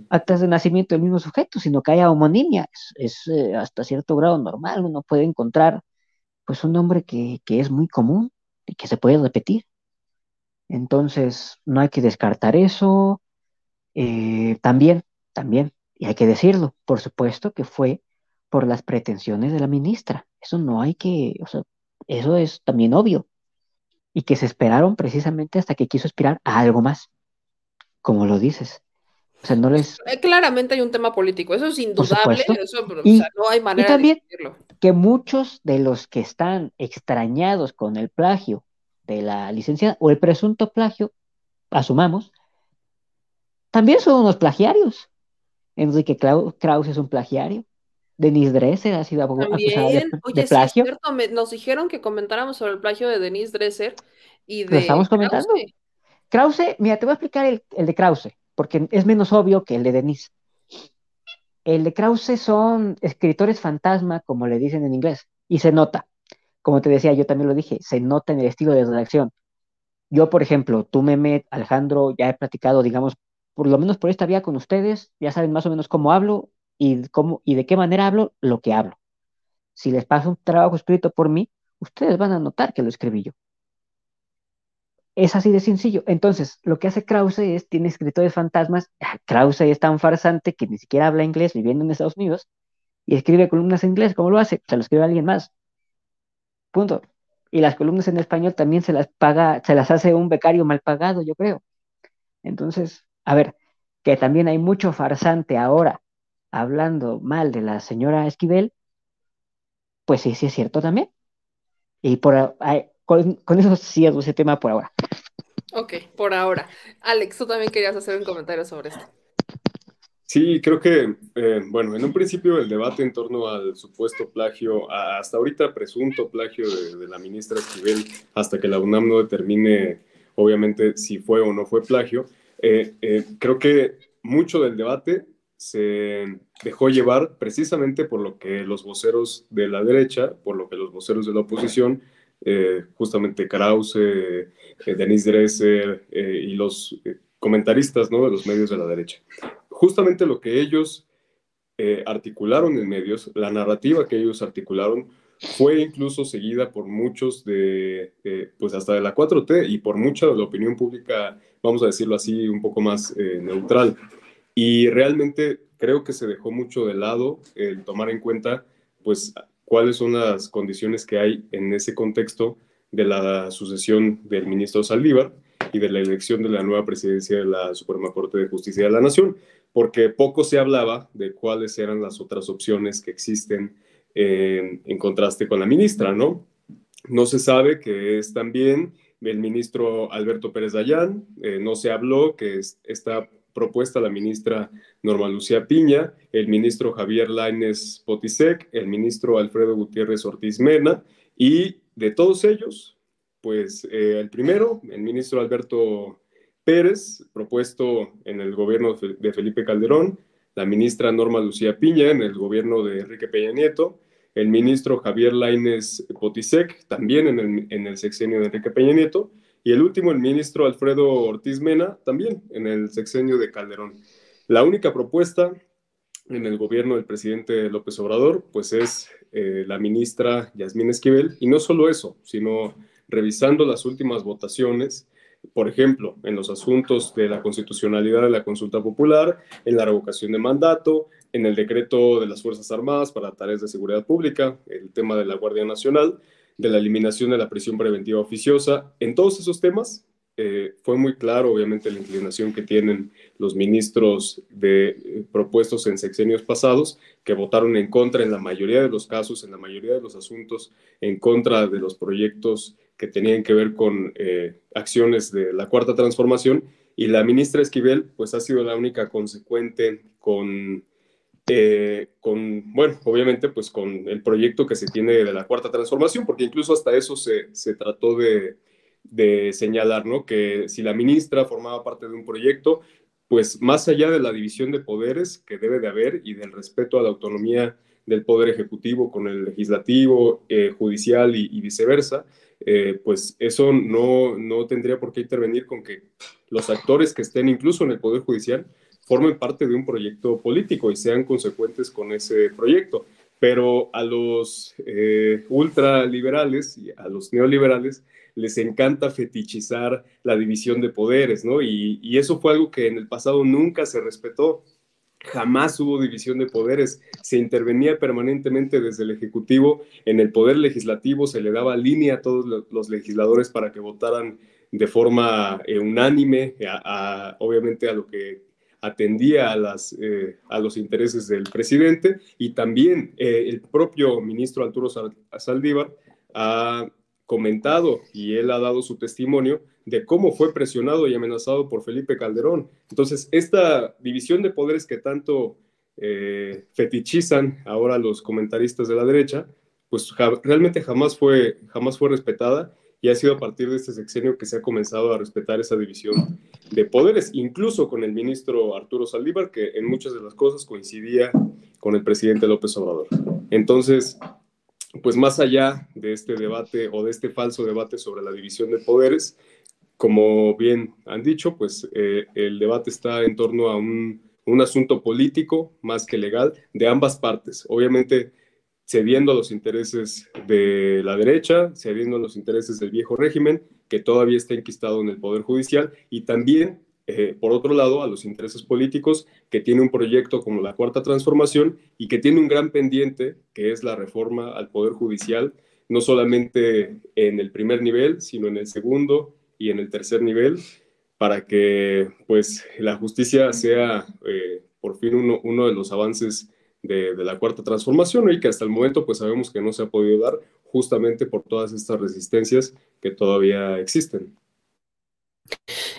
actas de nacimiento del mismo sujeto, sino que haya homonimia. Es, eh, hasta cierto grado normal. Uno puede encontrar pues un nombre que, que es muy común y que se puede repetir. Entonces, no hay que descartar eso. Eh, también, también, y hay que decirlo, por supuesto que fue por las pretensiones de la ministra. Eso no hay que, o sea, eso es también obvio. Y que se esperaron precisamente hasta que quiso aspirar a algo más, como lo dices. O sea, no les... Eh, claramente hay un tema político, eso es indudable, eso, o sea, no hay manera y también de decirlo. que muchos de los que están extrañados con el plagio de la licencia o el presunto plagio, asumamos, también son unos plagiarios. Enrique Krause es un plagiario. Denise Dresser ha sido acusada de, Oye, de plagio. Sí, es cierto, me, nos dijeron que comentáramos sobre el plagio de Denise Dresser y de Lo estamos comentando. Krause. Krause, mira, te voy a explicar el, el, de Krause, porque es menos obvio que el de Denise. El de Krause son escritores fantasma, como le dicen en inglés, y se nota. Como te decía, yo también lo dije, se nota en el estilo de redacción. Yo, por ejemplo, tú, Mehmet, Alejandro, ya he platicado, digamos, por lo menos por esta vía con ustedes, ya saben más o menos cómo hablo y, cómo, y de qué manera hablo lo que hablo. Si les paso un trabajo escrito por mí, ustedes van a notar que lo escribí yo. Es así de sencillo. Entonces, lo que hace Krause es, tiene escritores fantasmas. Krause es tan farsante que ni siquiera habla inglés viviendo en Estados Unidos y escribe columnas en inglés. ¿Cómo lo hace? Se lo escribe alguien más. Punto. Y las columnas en español también se las paga, se las hace un becario mal pagado, yo creo. Entonces, a ver, que también hay mucho farsante ahora hablando mal de la señora Esquivel, pues sí, sí es cierto también. Y por con, con eso cierro ese tema por ahora. Ok, por ahora. Alex, tú también querías hacer un comentario sobre esto. Sí, creo que, eh, bueno, en un principio el debate en torno al supuesto plagio, hasta ahorita presunto plagio de, de, la ministra Esquivel, hasta que la UNAM no determine, obviamente, si fue o no fue plagio, eh, eh, creo que mucho del debate se dejó llevar precisamente por lo que los voceros de la derecha, por lo que los voceros de la oposición, eh, justamente Krause, Denise Dresser y los comentaristas ¿no? de los medios de la derecha justamente lo que ellos articularon en medios, la narrativa que ellos articularon, fue incluso seguida por muchos de, pues hasta de la 4T y por mucha de la opinión pública, vamos a decirlo así, un poco más eh, neutral. Y realmente creo que se dejó mucho de lado el tomar en cuenta, pues, cuáles son las condiciones que hay en ese contexto de la sucesión del ministro Saldívar y de la elección de la nueva presidencia de la Suprema Corte de Justicia de la Nación porque poco se hablaba de cuáles eran las otras opciones que existen en, en contraste con la ministra, ¿no? No se sabe que es también el ministro Alberto Pérez Dayán, eh, no se habló que es, está propuesta la ministra Norma Lucía Piña, el ministro Javier Lainez Potisek, el ministro Alfredo Gutiérrez Ortiz Mena, y de todos ellos, pues eh, el primero, el ministro Alberto Pérez, propuesto en el gobierno de Felipe Calderón, la ministra Norma Lucía Piña en el gobierno de Enrique Peña Nieto, el ministro Javier Lainez Potisek, también en el, en el sexenio de Enrique Peña Nieto, y el último, el ministro Alfredo Ortiz Mena, también en el sexenio de Calderón. La única propuesta en el gobierno del presidente López Obrador, pues es eh, la ministra Yasmín Esquivel, y no solo eso, sino revisando las últimas votaciones, por ejemplo, en los asuntos de la constitucionalidad de la consulta popular, en la revocación de mandato, en el decreto de las Fuerzas Armadas para tareas de seguridad pública, el tema de la Guardia Nacional, de la eliminación de la prisión preventiva oficiosa, en todos esos temas eh, fue muy claro, obviamente, la inclinación que tienen los ministros de, eh, propuestos en sexenios pasados, que votaron en contra en la mayoría de los casos, en la mayoría de los asuntos, en contra de los proyectos que tenían que ver con eh, acciones de la cuarta transformación. Y la ministra Esquivel pues ha sido la única consecuente con, eh, con bueno, obviamente pues con el proyecto que se tiene de la cuarta transformación, porque incluso hasta eso se, se trató de, de señalar, ¿no? Que si la ministra formaba parte de un proyecto, pues más allá de la división de poderes que debe de haber y del respeto a la autonomía del Poder Ejecutivo con el Legislativo, eh, Judicial y, viceversa, eh, pues eso no, no tendría por qué intervenir con que los actores que estén incluso en el Poder Judicial formen parte de un proyecto político y sean consecuentes con ese proyecto. Pero a los eh, ultraliberales y a los neoliberales les encanta fetichizar la división de poderes, ¿no? Y, eso fue algo que en el pasado nunca se respetó. Jamás hubo división de poderes, se intervenía permanentemente desde el Ejecutivo, en el Poder Legislativo se le daba línea a todos los legisladores para que votaran de forma eh, unánime, obviamente a lo que atendía eh, a los intereses del presidente y también eh, el propio ministro Arturo Saldívar ha comentado y él ha dado su testimonio de cómo fue presionado y amenazado por Felipe Calderón. Entonces, esta división de poderes que tanto eh, fetichizan ahora los comentaristas de la derecha, pues realmente jamás fue, jamás fue respetada y ha sido a partir de este sexenio que se ha comenzado a respetar esa división de poderes, incluso con el ministro Arturo Saldívar, que en muchas de las cosas coincidía con el presidente López Obrador. Entonces, pues más allá de este debate o de este falso debate sobre la división de poderes, como bien han dicho, pues eh, el debate está en torno a un, un, asunto político más que legal de ambas partes. Obviamente cediendo a los intereses de la derecha, cediendo a los intereses del viejo régimen, que todavía está enquistado en el Poder Judicial, y también eh, por otro lado, a los intereses políticos, que tiene un proyecto como la Cuarta Transformación y que tiene un gran pendiente, que es la reforma al Poder Judicial, no solamente en el primer nivel, sino en el segundo y en el tercer nivel, para que pues, la justicia sea eh, por fin uno, uno, de los avances de, la Cuarta Transformación y que hasta el momento pues sabemos que no se ha podido dar justamente por todas estas resistencias que todavía existen.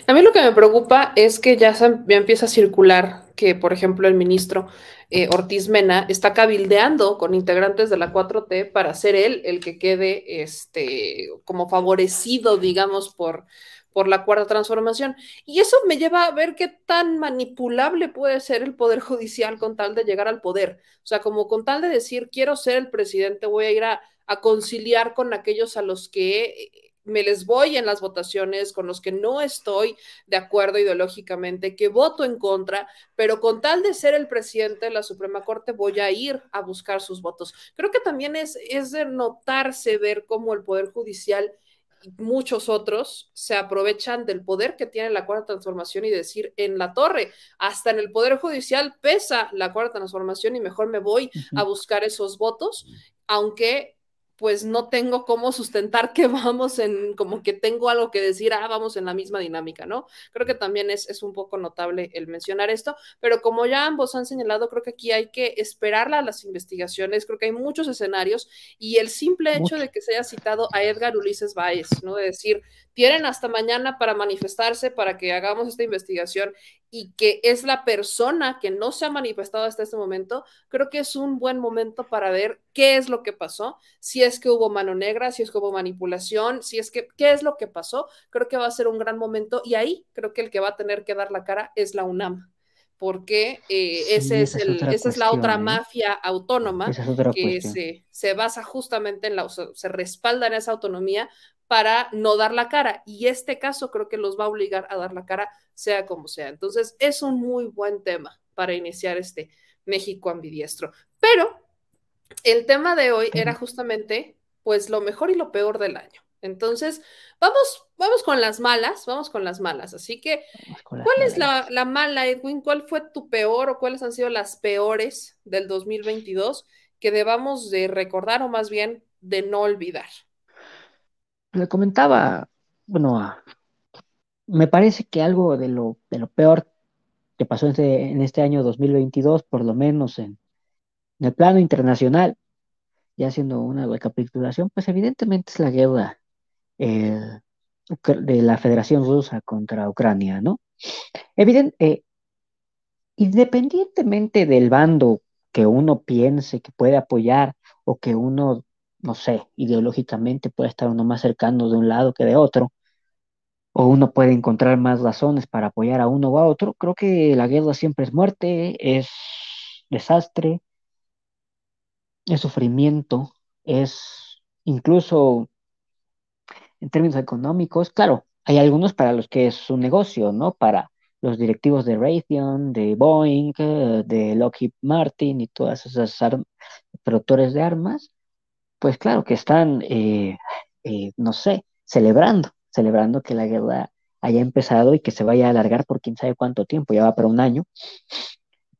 A mí lo que me preocupa es que ya, empieza a circular que, por ejemplo, el ministro eh, Ortiz Mena está cabildeando con integrantes de la 4T para ser él el que quede este, como favorecido, digamos, por, por la cuarta transformación. Y eso me lleva a ver qué tan manipulable puede ser el Poder Judicial con tal de llegar al poder. O sea, como con tal de decir, quiero ser el presidente, voy a ir a, conciliar con aquellos a los que me les voy en las votaciones, con los que no estoy de acuerdo ideológicamente, que voto en contra, pero con tal de ser el presidente de la Suprema Corte voy a ir a buscar sus votos. Creo que también es, es de notarse ver cómo el Poder Judicial y muchos otros se aprovechan del poder que tiene la cuarta transformación y decir en la torre, hasta en el poder judicial pesa la cuarta transformación y mejor me voy a buscar esos votos, aunque pues no tengo cómo sustentar que vamos en, como que tengo algo que decir, ah, vamos en la misma dinámica, ¿no? Creo que también es, es un poco notable el mencionar esto, pero como ya ambos han señalado, creo que aquí hay que esperarla a las investigaciones, creo que hay muchos escenarios y el simple hecho de que se haya citado a Edgar Ulises Báez, ¿no? De decir, tienen hasta mañana para manifestarse, para que hagamos esta investigación y que es la persona que no se ha manifestado hasta este momento, creo que es un buen momento para ver qué es lo que pasó, si es que hubo mano negra, si es que hubo manipulación, si es que qué es lo que pasó, creo que va a ser un gran momento y ahí creo que el que va a tener que dar la cara es la UNAM porque eh, ese es el, esa es la otra ¿eh? mafia autónoma que se, se, basa justamente en la, se respalda en esa autonomía para no dar la cara. Y este caso creo que los va a obligar a dar la cara, sea como sea. Entonces, es un muy buen tema para iniciar este México ambidiestro. Pero el tema de hoy era justamente, pues, lo mejor y lo peor del año. Entonces, vamos, vamos con las malas, vamos con las malas. Así que, ¿cuál es la, la, mala, Edwin? ¿Cuál fue tu peor o cuáles han sido las peores del 2022 que debamos de recordar o más bien de no olvidar? le comentaba, bueno, me parece que algo de lo, de lo peor que pasó en este, en este año 2022, por lo menos en, el plano internacional, ya haciendo una recapitulación, pues evidentemente es la guerra eh, de la Federación Rusa contra Ucrania, ¿no? Evidente, eh, independientemente del bando que uno piense que puede apoyar o que uno no sé, ideológicamente puede estar uno más cercano de un lado que de otro, o uno puede encontrar más razones para apoyar a uno o a otro. Creo que la guerra siempre es muerte, es desastre, es sufrimiento, es incluso en términos económicos, claro, hay algunos para los que es un negocio, ¿no? Para los directivos de Raytheon, de Boeing, eh, de Lockheed Martin y todas esas productores de armas, pues claro que están, eh, eh, no sé, celebrando, celebrando que la guerra haya empezado y que se vaya a alargar por quién sabe cuánto tiempo, ya va para un año.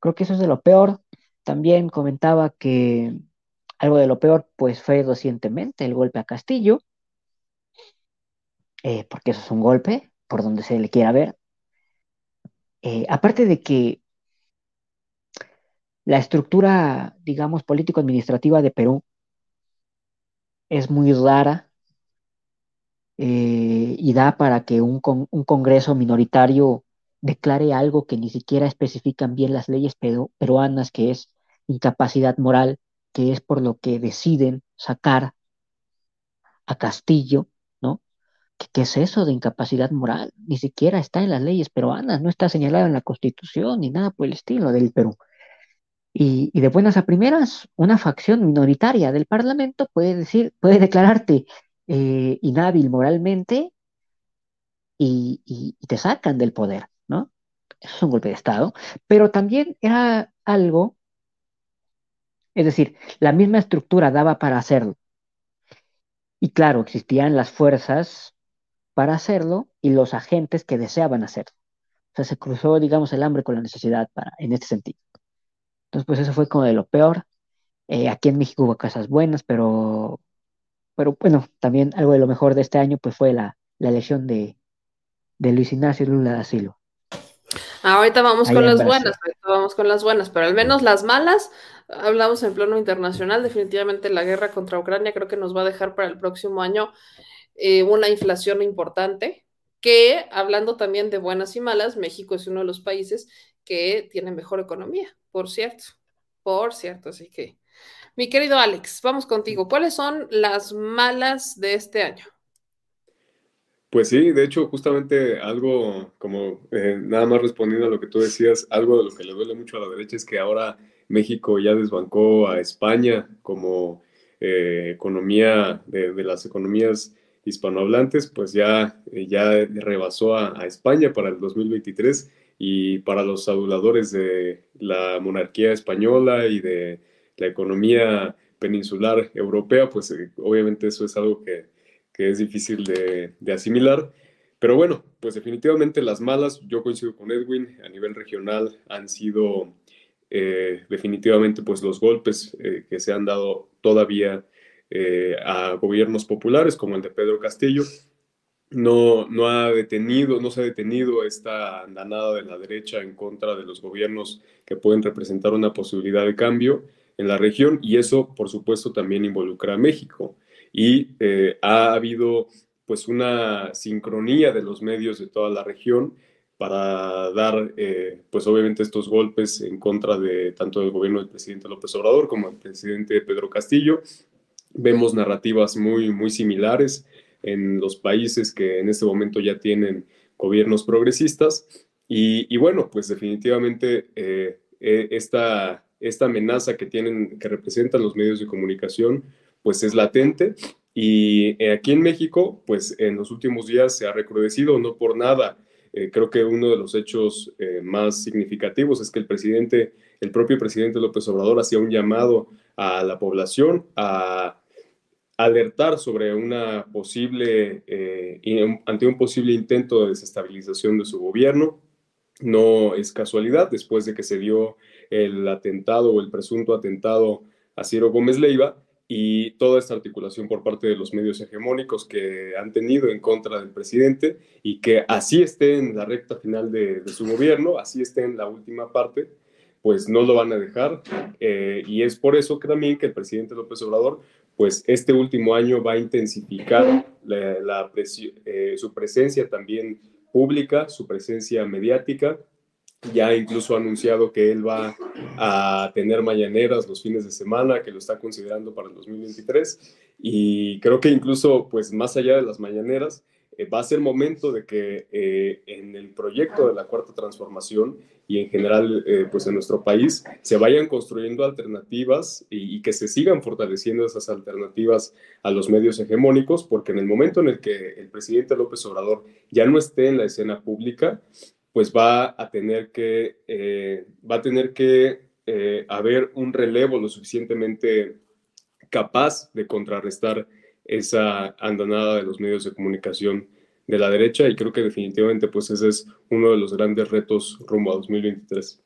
Creo que eso es de lo peor. También comentaba que algo de lo peor, pues fue recientemente el golpe a Castillo, eh, porque eso es un golpe, por donde se le quiera ver. Eh, aparte de que la estructura, digamos, político-administrativa de Perú es muy rara eh, y da para que un, un, Congreso minoritario declare algo que ni siquiera especifican bien las leyes peruanas, que es incapacidad moral, que es por lo que deciden sacar a Castillo ¿Qué, es eso de incapacidad moral? Ni siquiera está en las leyes peruanas, no está señalado en la Constitución ni nada por el estilo del Perú. Y, de buenas a primeras, una facción minoritaria del Parlamento puede decir, puede declararte eh, inhábil moralmente y, y, te sacan del poder, ¿no? Eso es un golpe de Estado, pero también era algo, es decir, la misma estructura daba para hacerlo. Y claro, existían las fuerzas para hacerlo y los agentes que deseaban hacerlo. O sea, se cruzó, digamos, el hambre con la necesidad para, en este sentido. Entonces, pues eso fue como de lo peor. Eh, aquí en México hubo cosas buenas, pero, pero bueno, también algo de lo mejor de este año pues fue la, la elección de, de Luis Ignacio Lula da Silva. Ahorita vamos con las buenas, vamos con las buenas, pero al menos las malas, hablamos en plano internacional, definitivamente la guerra contra Ucrania creo que nos va a dejar para el próximo año eh, una inflación importante, que hablando también de buenas y malas, México es uno de los países que tiene mejor economía, por cierto, por cierto, así que, mi querido Alex, vamos contigo. ¿Cuáles son las malas de este año? Pues sí, de hecho, justamente algo como eh, nada más respondiendo a lo que tú decías, algo de lo que le duele mucho a la derecha es que ahora México ya desbancó a España como eh, economía de, de, las economías hispanohablantes, pues ya, eh, ya rebasó a, España para el 2023 y para los aduladores de la monarquía española y de la economía peninsular europea, pues eh, obviamente eso es algo que, que es difícil de, de, asimilar. Pero bueno, pues definitivamente las malas, yo coincido con Edwin, a nivel regional han sido eh, definitivamente pues los golpes que se han dado todavía eh, a gobiernos populares como el de Pedro Castillo. No, no ha detenido, no se ha detenido esta andanada de la derecha en contra de los gobiernos que pueden representar una posibilidad de cambio en la región y eso, por supuesto, también involucra a México. Y eh, ha habido pues una sincronía de los medios de toda la región para dar, eh, pues obviamente estos golpes en contra de tanto del gobierno del presidente López Obrador como del presidente Pedro Castillo Vemos narrativas muy, muy similares en los países que en este momento ya tienen gobiernos progresistas. Y, bueno, pues definitivamente eh, eh, esta, esta amenaza que tienen, que representan los medios de comunicación, pues es latente. Y eh, aquí en México, pues en los últimos días se ha recrudecido, no por nada. creo que uno de los hechos más significativos es que el presidente, el propio presidente López Obrador, hacía un llamado a la población a alertar sobre una posible, eh, ante un posible intento de desestabilización de su gobierno. No es casualidad, después de que se dio el atentado o el presunto atentado a Ciro Gómez Leiva y toda esta articulación por parte de los medios hegemónicos que han tenido en contra del presidente y que así esté en la recta final de, su gobierno, así esté en la última parte, pues no lo van a dejar. Eh, y es por eso que también que el presidente López Obrador pues este último año va a intensificar eh, su presencia también pública, su presencia mediática. Ya incluso ha anunciado que él va a tener mañaneras los fines de semana, que lo está considerando para el 2023. Y creo que incluso, pues más allá de las mañaneras, eh, va a ser momento de que eh, en el proyecto de la cuarta transformación y en general eh, pues en nuestro país se vayan construyendo alternativas y, que se sigan fortaleciendo esas alternativas a los medios hegemónicos porque en el momento en el que el presidente López Obrador ya no esté en la escena pública pues va a tener que va a tener que haber un relevo lo suficientemente capaz de contrarrestar esa andanada de los medios de comunicación de la derecha y creo que definitivamente pues ese es uno de los grandes retos rumbo a 2023.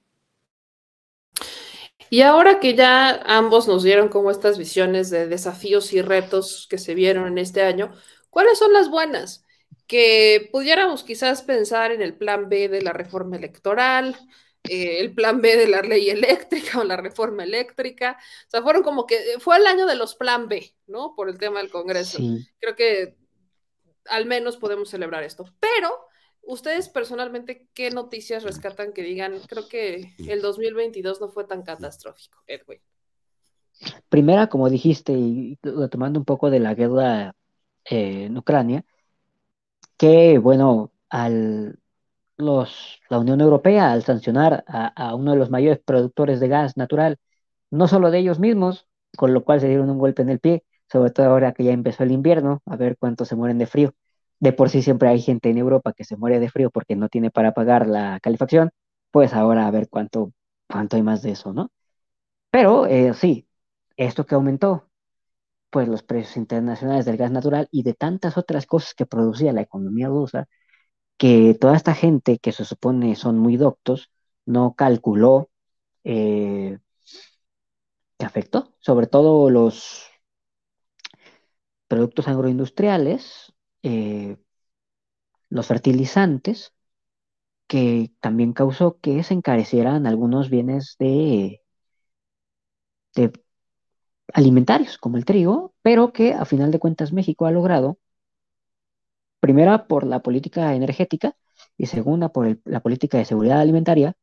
Y ahora que ya ambos nos dieron como estas visiones de desafíos y retos que se vieron en este año, ¿cuáles son las buenas? Que pudiéramos quizás pensar en el plan B de la reforma electoral, eh, el plan B de la ley eléctrica o la reforma eléctrica. O sea, fueron como que fue el año de los plan B, ¿no? Por el tema del Congreso. Creo que al menos podemos celebrar esto. Pero, ustedes personalmente, ¿qué noticias rescatan que digan, creo que el 2022 no fue tan catastrófico, Edwin? Primera, como dijiste, y tomando un poco de la guerra eh, en Ucrania, que, bueno, al los, la Unión Europea, al sancionar a, uno de los mayores productores de gas natural, no solo de ellos mismos, con lo cual se dieron un golpe en el pie, sobre todo ahora que ya empezó el invierno, a ver cuántos se mueren de frío. De por sí siempre hay gente en Europa que se muere de frío porque no tiene para pagar la calefacción, pues ahora a ver cuánto, cuánto hay más de eso, ¿no? Pero eh, sí, esto que aumentó, pues los precios internacionales del gas natural y de tantas otras cosas que producía la economía rusa, que toda esta gente que se supone son muy doctos no calculó eh, que afectó, sobre todo los productos agroindustriales, eh, los fertilizantes, que también causó que se encarecieran algunos bienes de, de alimentarios, como el trigo, pero que a final de cuentas México ha logrado primera por la política energética y segunda por la política de seguridad alimentaria,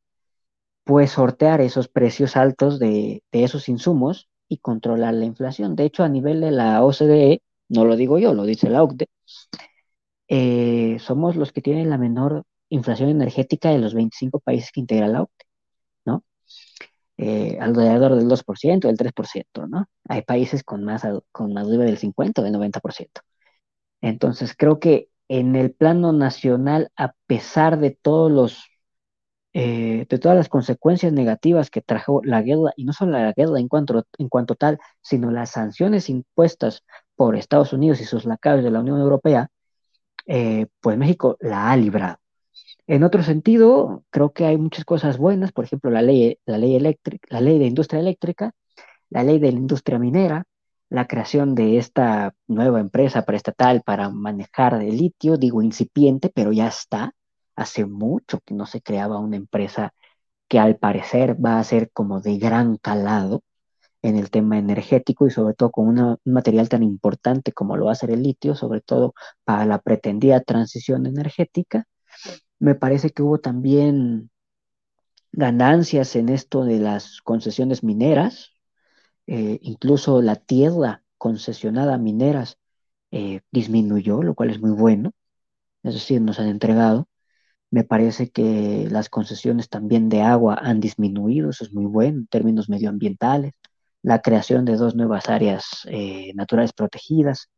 pues sortear esos precios altos de, esos insumos y controlar la inflación. De hecho, a nivel de la OCDE, no lo digo yo, lo dice la OCDE, eh, somos los que tienen la menor inflación energética de los 25 países que integra la OCDE, ¿no? Eh, alrededor del 2%, del 3%, ¿no? Hay países con más, con más del 50 o del 90%. Entonces, creo que en el plano nacional, a pesar de todos los eh, de todas las consecuencias negativas que trajo la guerra, y no solo la guerra en cuanto, en cuanto tal, sino las sanciones impuestas por Estados Unidos y sus lacayos de la Unión Europea, eh, pues México la ha librado. En otro sentido, creo que hay muchas cosas buenas, por ejemplo, la ley, la ley eléctrica, la ley de industria eléctrica, la ley de la industria minera, la creación de esta nueva empresa preestatal para manejar el litio, digo incipiente, pero ya está. Hace mucho que no se creaba una empresa que al parecer va a ser como de gran calado en el tema energético y sobre todo con un material tan importante como lo va a ser el litio, sobre todo para la pretendida transición energética. Me parece que hubo también ganancias en esto de las concesiones mineras, eh, incluso la tierra concesionada a mineras eh, disminuyó, lo cual es muy bueno, es decir, nos han entregado. Me parece que las concesiones también de agua han disminuido, eso es muy bueno en términos medioambientales. La creación de dos nuevas áreas eh, naturales protegidas.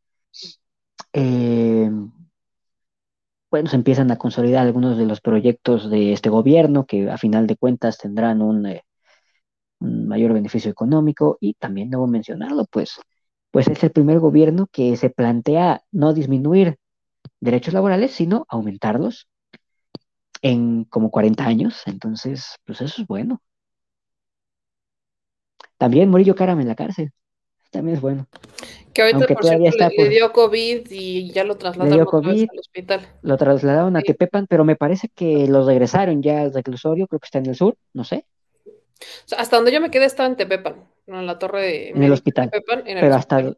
bueno, se empiezan a consolidar algunos de los proyectos de este gobierno que a final de cuentas tendrán un un mayor beneficio económico y también debo mencionarlo, pues, pues es el primer gobierno que se plantea no disminuir derechos laborales, sino aumentarlos en como 40 años, entonces, pues eso es bueno. También Murillo Caram en la cárcel, también es bueno. Que ahorita, por cierto, le, dio COVID y ya lo trasladaron al hospital. Lo trasladaron a Tepepan, pero me parece que lo regresaron ya al reclusorio, creo que está en el sur, no sé hasta donde yo me quedé estaba en Tepepan, en la torre de... En el hospital. pero, Hasta,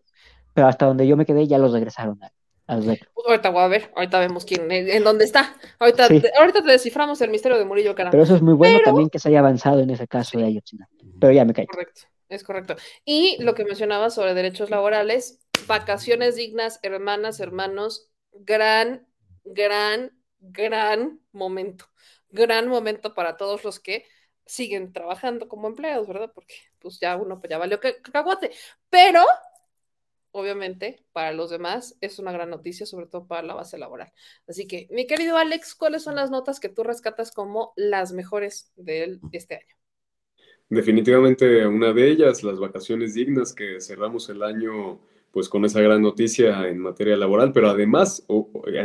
pero hasta donde yo me quedé ya los regresaron al, ahorita voy a ver, ahorita vemos quién, en dónde está. Ahorita, te, ahorita te desciframos el misterio de Murillo. Pero eso es muy bueno también que se haya avanzado en ese caso de Ayotzinapa. Pero ya me caí. Correcto, es correcto. Y lo que mencionaba sobre derechos laborales, vacaciones dignas, hermanas, hermanos, gran gran, gran momento. Gran momento para todos los que siguen trabajando como empleados, ¿verdad? Porque pues ya uno pues ya valió que cacahuate. Pero obviamente, para los demás es una gran noticia, sobre todo para la base laboral. Así que, mi querido Alex, ¿cuáles son las notas que tú rescatas como las mejores de este año? Definitivamente una de ellas, las vacaciones dignas, que cerramos el año pues con esa gran noticia en materia laboral, pero además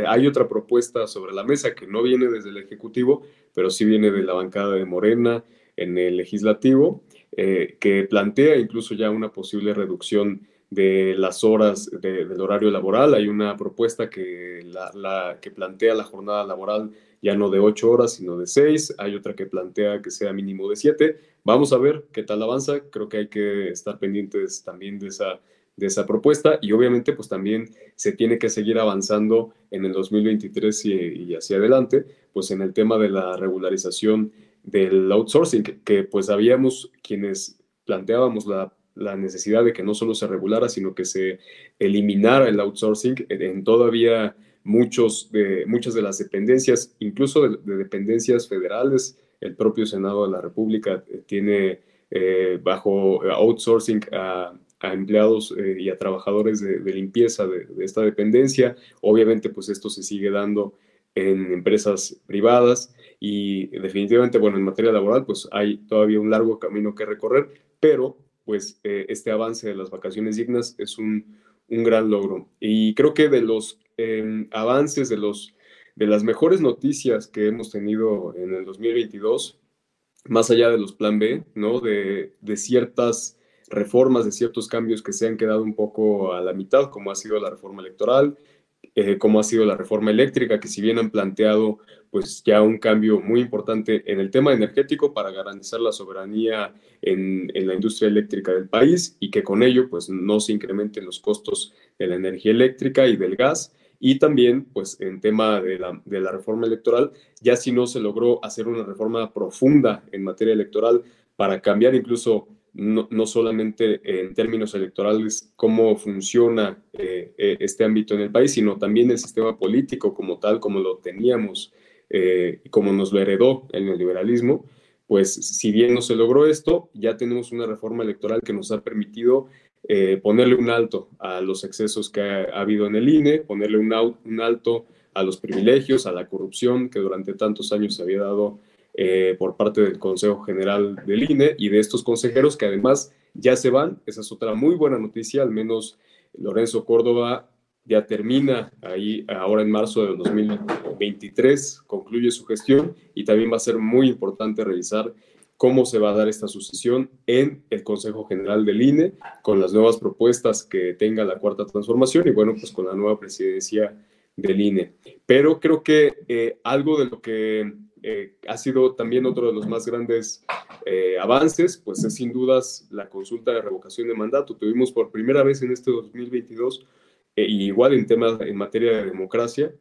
hay otra propuesta sobre la mesa que no viene desde el Ejecutivo, pero sí viene de la bancada de Morena en el Legislativo, eh, que plantea incluso ya una posible reducción de las horas del horario laboral. Hay una propuesta que, que plantea la jornada laboral ya no de ocho horas, sino de seis. Hay otra que plantea que sea mínimo de siete. Vamos a ver qué tal avanza. Creo que hay que estar pendientes también de esa, de esa propuesta y obviamente pues también se tiene que seguir avanzando en el 2023 y, y hacia adelante, pues en el tema de la regularización del outsourcing, que, que pues habíamos quienes planteábamos la la necesidad de que no solo se regulara, sino que se eliminara el outsourcing en todavía muchos de, muchas de las dependencias, incluso de, dependencias federales. El propio Senado de la República eh, tiene eh, bajo outsourcing a, empleados eh, y a trabajadores de, limpieza de, esta dependencia. Obviamente, pues esto se sigue dando en empresas privadas y definitivamente, bueno, en materia laboral, pues hay todavía un largo camino que recorrer, pero pues eh, este avance de las vacaciones dignas es un, gran logro. Y creo que de los em, avances, de, los, de las mejores noticias que hemos tenido en el 2022, más allá de los plan B, ¿no? De, de ciertas reformas, de ciertos cambios que se han quedado un poco a la mitad, como ha sido la reforma electoral, eh, como ha sido la reforma eléctrica, que si bien han planteado pues ya un cambio muy importante en el tema energético para garantizar la soberanía en, la industria eléctrica del país y que con ello pues no se incrementen los costos de la energía eléctrica y del gas. Y también, pues, en tema de la, de la reforma electoral, ya si no se logró hacer una reforma profunda en materia electoral para cambiar incluso no, no, solamente en términos electorales cómo funciona eh, eh, este ámbito en el país, sino también el sistema político como tal, como lo teníamos, eh, como nos lo heredó el neoliberalismo, pues si bien no se logró esto, ya tenemos una reforma electoral que nos ha permitido ponerle un alto a los excesos que ha, habido en el INE, ponerle un, un alto a los privilegios, a la corrupción que durante tantos años se había dado eh, por parte del Consejo General del INE y de estos consejeros que además ya se van. Esa es otra muy buena noticia, al menos Lorenzo Córdoba ya termina ahí ahora en marzo de 2023, concluye su gestión y también va a ser muy importante revisar cómo se va a dar esta sucesión en el Consejo General del INE con las nuevas propuestas que tenga la cuarta transformación y bueno, pues con la nueva presidencia del INE. Pero creo que eh, algo de lo que eh, ha sido también otro de los más grandes eh, avances, pues es sin dudas la consulta de revocación de mandato. Tuvimos por primera vez en este 2022, eh, igual en temas en materia de democracia,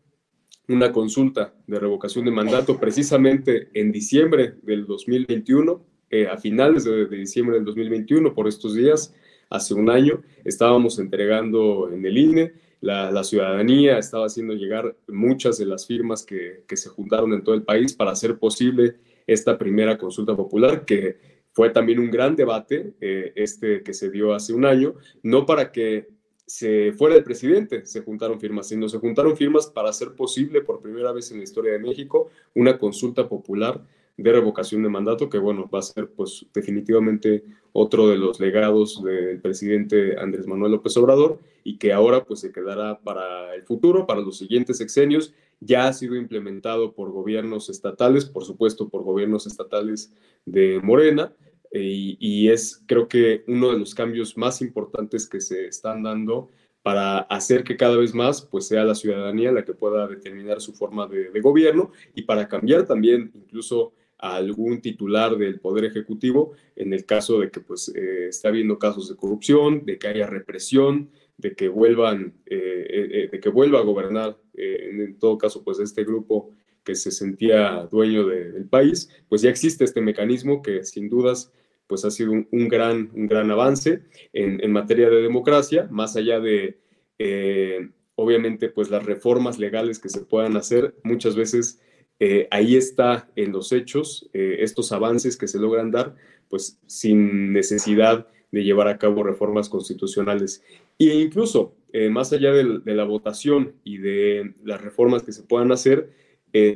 una consulta de revocación de mandato precisamente en diciembre del 2021, a finales de, de diciembre del 2021, por estos días, hace un año, estábamos entregando en el INE la, ciudadanía estaba haciendo llegar muchas de las firmas que, se juntaron en todo el país para hacer posible esta primera consulta popular, que fue también un gran debate, eh, este que se dio hace un año, no para que se fuera el presidente, se juntaron firmas, sino se juntaron firmas para hacer posible por primera vez en la historia de México una consulta popular de revocación de mandato, que bueno, va a ser pues definitivamente otro de los legados del presidente Andrés Manuel López Obrador y que ahora pues se quedará para el futuro, para los siguientes sexenios. Ya ha sido implementado por gobiernos estatales, por supuesto por gobiernos estatales de Morena, y, y es creo que uno de los cambios más importantes que se están dando para hacer que cada vez más pues sea la ciudadanía la que pueda determinar su forma de, de gobierno y para cambiar también incluso a algún titular del Poder Ejecutivo en el caso de que pues eh, esté habiendo casos de corrupción, de que haya represión, de que vuelvan, eh, eh, de que vuelva a gobernar, en todo caso pues este grupo que se sentía dueño del país, pues ya existe este mecanismo que sin dudas pues ha sido un, gran, un gran avance en, en, materia de democracia, más allá de obviamente, pues las reformas legales que se puedan hacer, muchas veces eh, ahí está en los hechos eh, estos avances que se logran dar, pues sin necesidad de llevar a cabo reformas constitucionales. E incluso, eh, más allá de, la votación y de las reformas que se puedan hacer,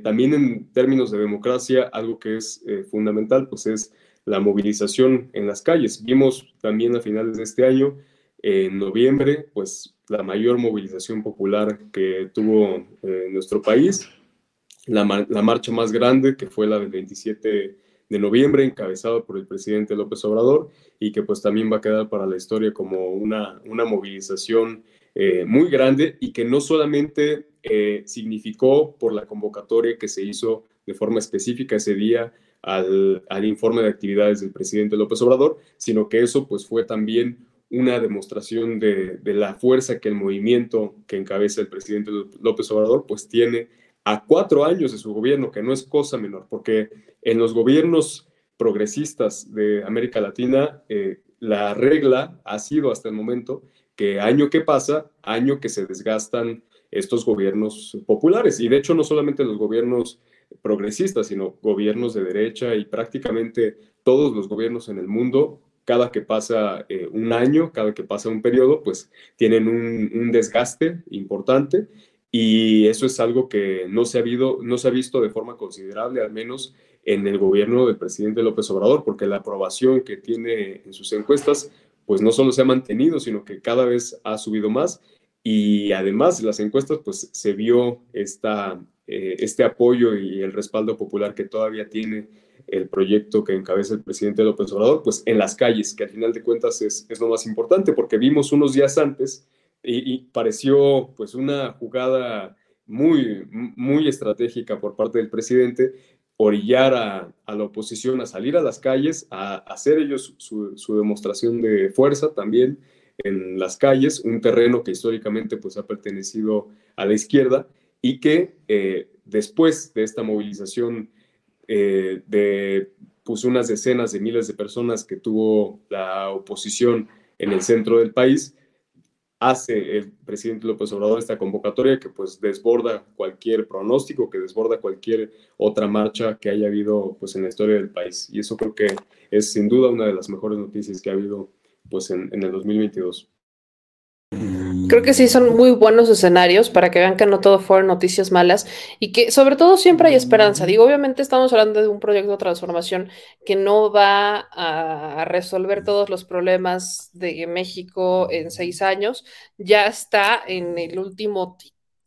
también en términos de democracia, algo que es fundamental, pues es la movilización en las calles. Vimos también a finales de este año, en noviembre, pues la mayor movilización popular que tuvo nuestro país, la, marcha más grande, que fue la del 27 de noviembre, encabezada por el presidente López Obrador, y que pues también va a quedar para la historia como una, una movilización eh, muy grande y que no solamente eh, significó por la convocatoria que se hizo de forma específica ese día al, al, informe de actividades del presidente López Obrador, sino que eso pues fue también una demostración de, de la fuerza que el movimiento que encabeza el presidente López Obrador pues tiene a cuatro años de su gobierno, que no es cosa menor, porque en los gobiernos progresistas de América Latina, eh, la regla ha sido hasta el momento que año que pasa, año que se desgastan estos gobiernos populares. Y de hecho no solamente los gobiernos progresistas, sino gobiernos de derecha y prácticamente todos los gobiernos en el mundo, cada que pasa eh, un año, cada que pasa un periodo, pues tienen un, desgaste importante y eso es algo que no se, ha no se ha visto de forma considerable, al menos en el gobierno del presidente López Obrador, porque la aprobación que tiene en sus encuestas, pues no solo se ha mantenido, sino que cada vez ha subido más. Y además, las encuestas, pues se vio esta, eh, este apoyo y el respaldo popular que todavía tiene el proyecto que encabeza el presidente López Obrador, pues en las calles, que al final de cuentas es, lo más importante, porque vimos unos días antes y, pareció pues una jugada muy, muy estratégica por parte del presidente orillar a, a, la oposición a salir a las calles, a, hacer ellos su, su, demostración de fuerza también en las calles, un terreno que históricamente pues ha pertenecido a la izquierda y que eh, después de esta movilización eh, de pues unas decenas de miles de personas que tuvo la oposición en el centro del país, hace el presidente López Obrador esta convocatoria que pues desborda cualquier pronóstico, que desborda cualquier otra marcha que haya habido pues en la historia del país. Y eso creo que es sin duda una de las mejores noticias que ha habido pues en, en el 2022. Creo que sí son muy buenos escenarios para que vean que no todo fueron noticias malas y que sobre todo siempre hay esperanza. Digo, obviamente estamos hablando de un proyecto de transformación que no va a resolver todos los problemas de México en seis años. Ya está en el último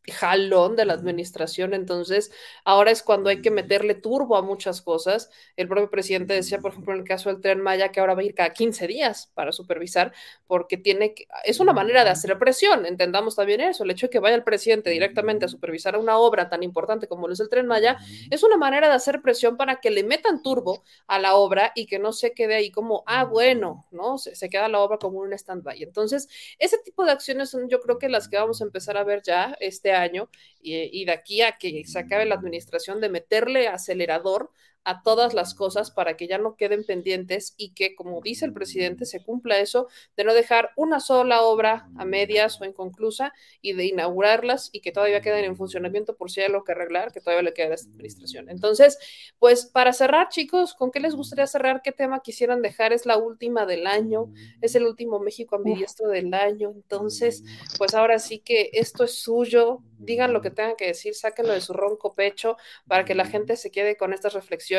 jalón de la administración, entonces ahora es cuando hay que meterle turbo a muchas cosas. El propio presidente decía, por ejemplo, en el caso del tren Maya, que ahora va a ir cada 15 días para supervisar, porque tiene que, es una manera de hacer presión, entendamos también eso, el hecho de que vaya el presidente directamente a supervisar una obra tan importante como lo es el tren Maya, es una manera de hacer presión para que le metan turbo a la obra y que no se quede ahí como, ah, bueno, ¿no? Se, se queda la obra como un stand-by. Entonces, ese tipo de acciones son yo creo que las que vamos a empezar a ver ya este año y, y de aquí a que se acabe la administración de meterle acelerador a todas las cosas para que ya no queden pendientes y que, como dice el presidente, se cumpla eso de no dejar una sola obra a medias o inconclusa y de inaugurarlas y que todavía queden en funcionamiento por si hay algo que arreglar, que todavía le queda a esta administración. Entonces, pues para cerrar, chicos, ¿con qué les gustaría cerrar? ¿Qué tema quisieran dejar? Es la última del año, es el último México ambidiestro del año. Entonces, pues ahora sí que esto es suyo, digan lo que tengan que decir, sáquenlo de su ronco pecho para que la gente se quede con estas reflexiones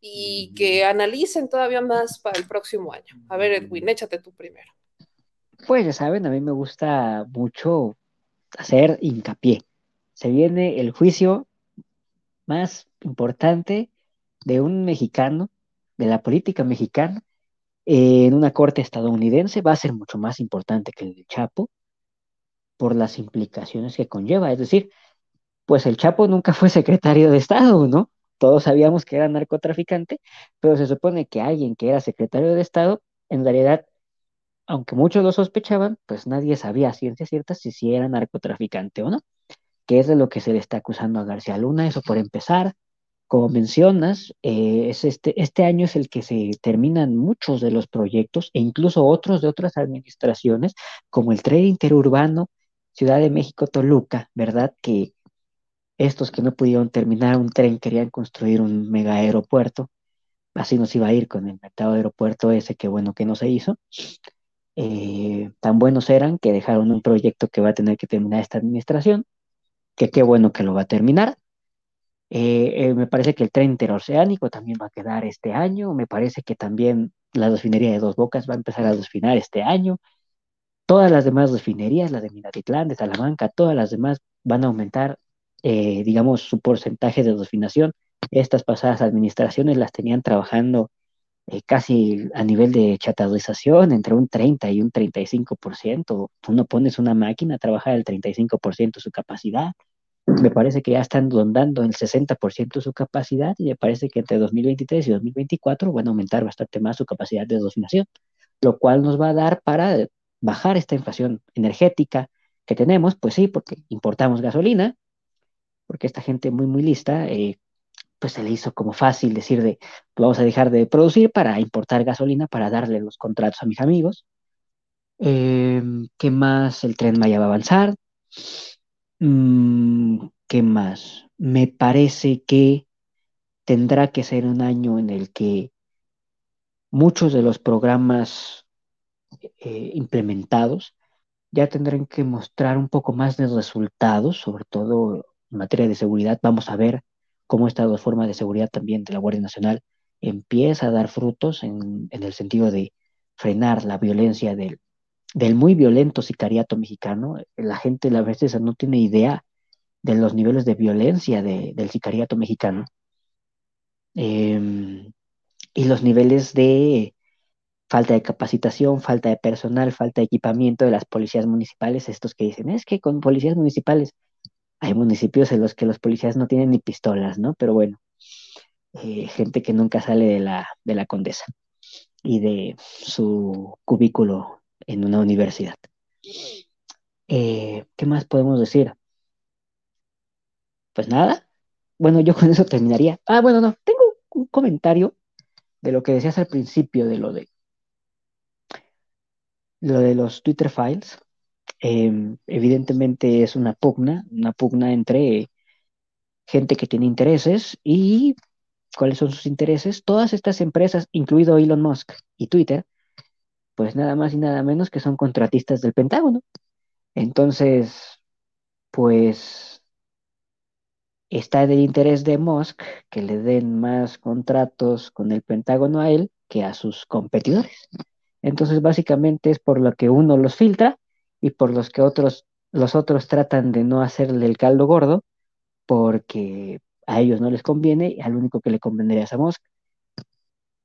y que analicen todavía más para el próximo año. A ver, Edwin, échate tú primero. Pues ya saben, a mí me gusta mucho hacer hincapié. Se viene el juicio más importante de un mexicano, de la política mexicana, en una corte estadounidense. Va a ser mucho más importante que el de Chapo por las implicaciones que conlleva. Es decir, pues el Chapo nunca fue secretario de Estado, ¿no? Todos sabíamos que era narcotraficante, pero se supone que alguien que era secretario de Estado, en realidad, aunque muchos lo sospechaban, pues nadie sabía a ciencia cierta si, era narcotraficante o no, que es de lo que se le está acusando a García Luna, eso por empezar. Como mencionas, eh, es este, este año es el que se terminan muchos de los proyectos e incluso otros de otras administraciones, como el tren interurbano, Ciudad de México, Toluca, ¿verdad? Que estos que no pudieron terminar un tren querían construir un mega aeropuerto. Así nos iba a ir con el mercado aeropuerto ese, que bueno que no se hizo. Eh, tan buenos eran que dejaron un proyecto que va a tener que terminar esta administración, que qué bueno que lo va a terminar. Eh, eh, me parece que el tren interoceánico también va a quedar este año. Me parece que también la refinería de Dos Bocas va a empezar a desfinar este año. Todas las demás refinerías, la de Minatitlán, de Salamanca, todas las demás van a aumentar, eh, digamos, su porcentaje de refinación. Estas pasadas administraciones las tenían trabajando eh, casi a nivel de chatarrización, entre un 30 y un 35%. Tú no pones una máquina a trabajar el 35% de su capacidad. Me parece que ya están rondando el 60% de su capacidad y me parece que entre 2023 y 2024 van a aumentar bastante más su capacidad de refinación, lo cual nos va a dar para bajar esta inflación energética que tenemos, pues sí, porque importamos gasolina, porque esta gente muy, muy lista, eh, pues se le hizo como fácil decir de, vamos a dejar de producir para importar gasolina, para darle los contratos a mis amigos. Eh, ¿Qué más? El tren Maya va a avanzar. Mm, ¿Qué más? Me parece que tendrá que ser un año en el que muchos de los programas eh, implementados ya tendrán que mostrar un poco más de resultados, sobre todo en materia de seguridad. Vamos a ver cómo esta reforma de seguridad también de la Guardia Nacional empieza a dar frutos en, el sentido de frenar la violencia del, del muy violento sicariato mexicano. La gente a veces no tiene idea de los niveles de violencia del sicariato mexicano em, y los niveles de falta de capacitación, falta de personal, falta de equipamiento de las policías municipales, estos que dicen, es que con policías municipales hay municipios en los que los policías no tienen ni pistolas, ¿no? Pero bueno, eh, gente que nunca sale de la, de la condesa y de su cubículo en una universidad. Eh, ¿Qué más podemos decir? Pues nada. Bueno, yo con eso terminaría. Ah, bueno, no, tengo un comentario de lo que decías al principio de lo de lo de los Twitter files, em, evidentemente es una pugna, una pugna entre gente que tiene intereses y cuáles son sus intereses. Todas estas empresas, incluido Elon Musk y Twitter, pues nada más y nada menos que son contratistas del Pentágono. Entonces, pues está del interés de Musk que le den más contratos con el Pentágono a él que a sus competidores. Entonces, básicamente es por lo que uno los filtra y por los que otros, los otros tratan de no hacerle el caldo gordo, porque a ellos no les conviene, y al único que le convendría es a Musk.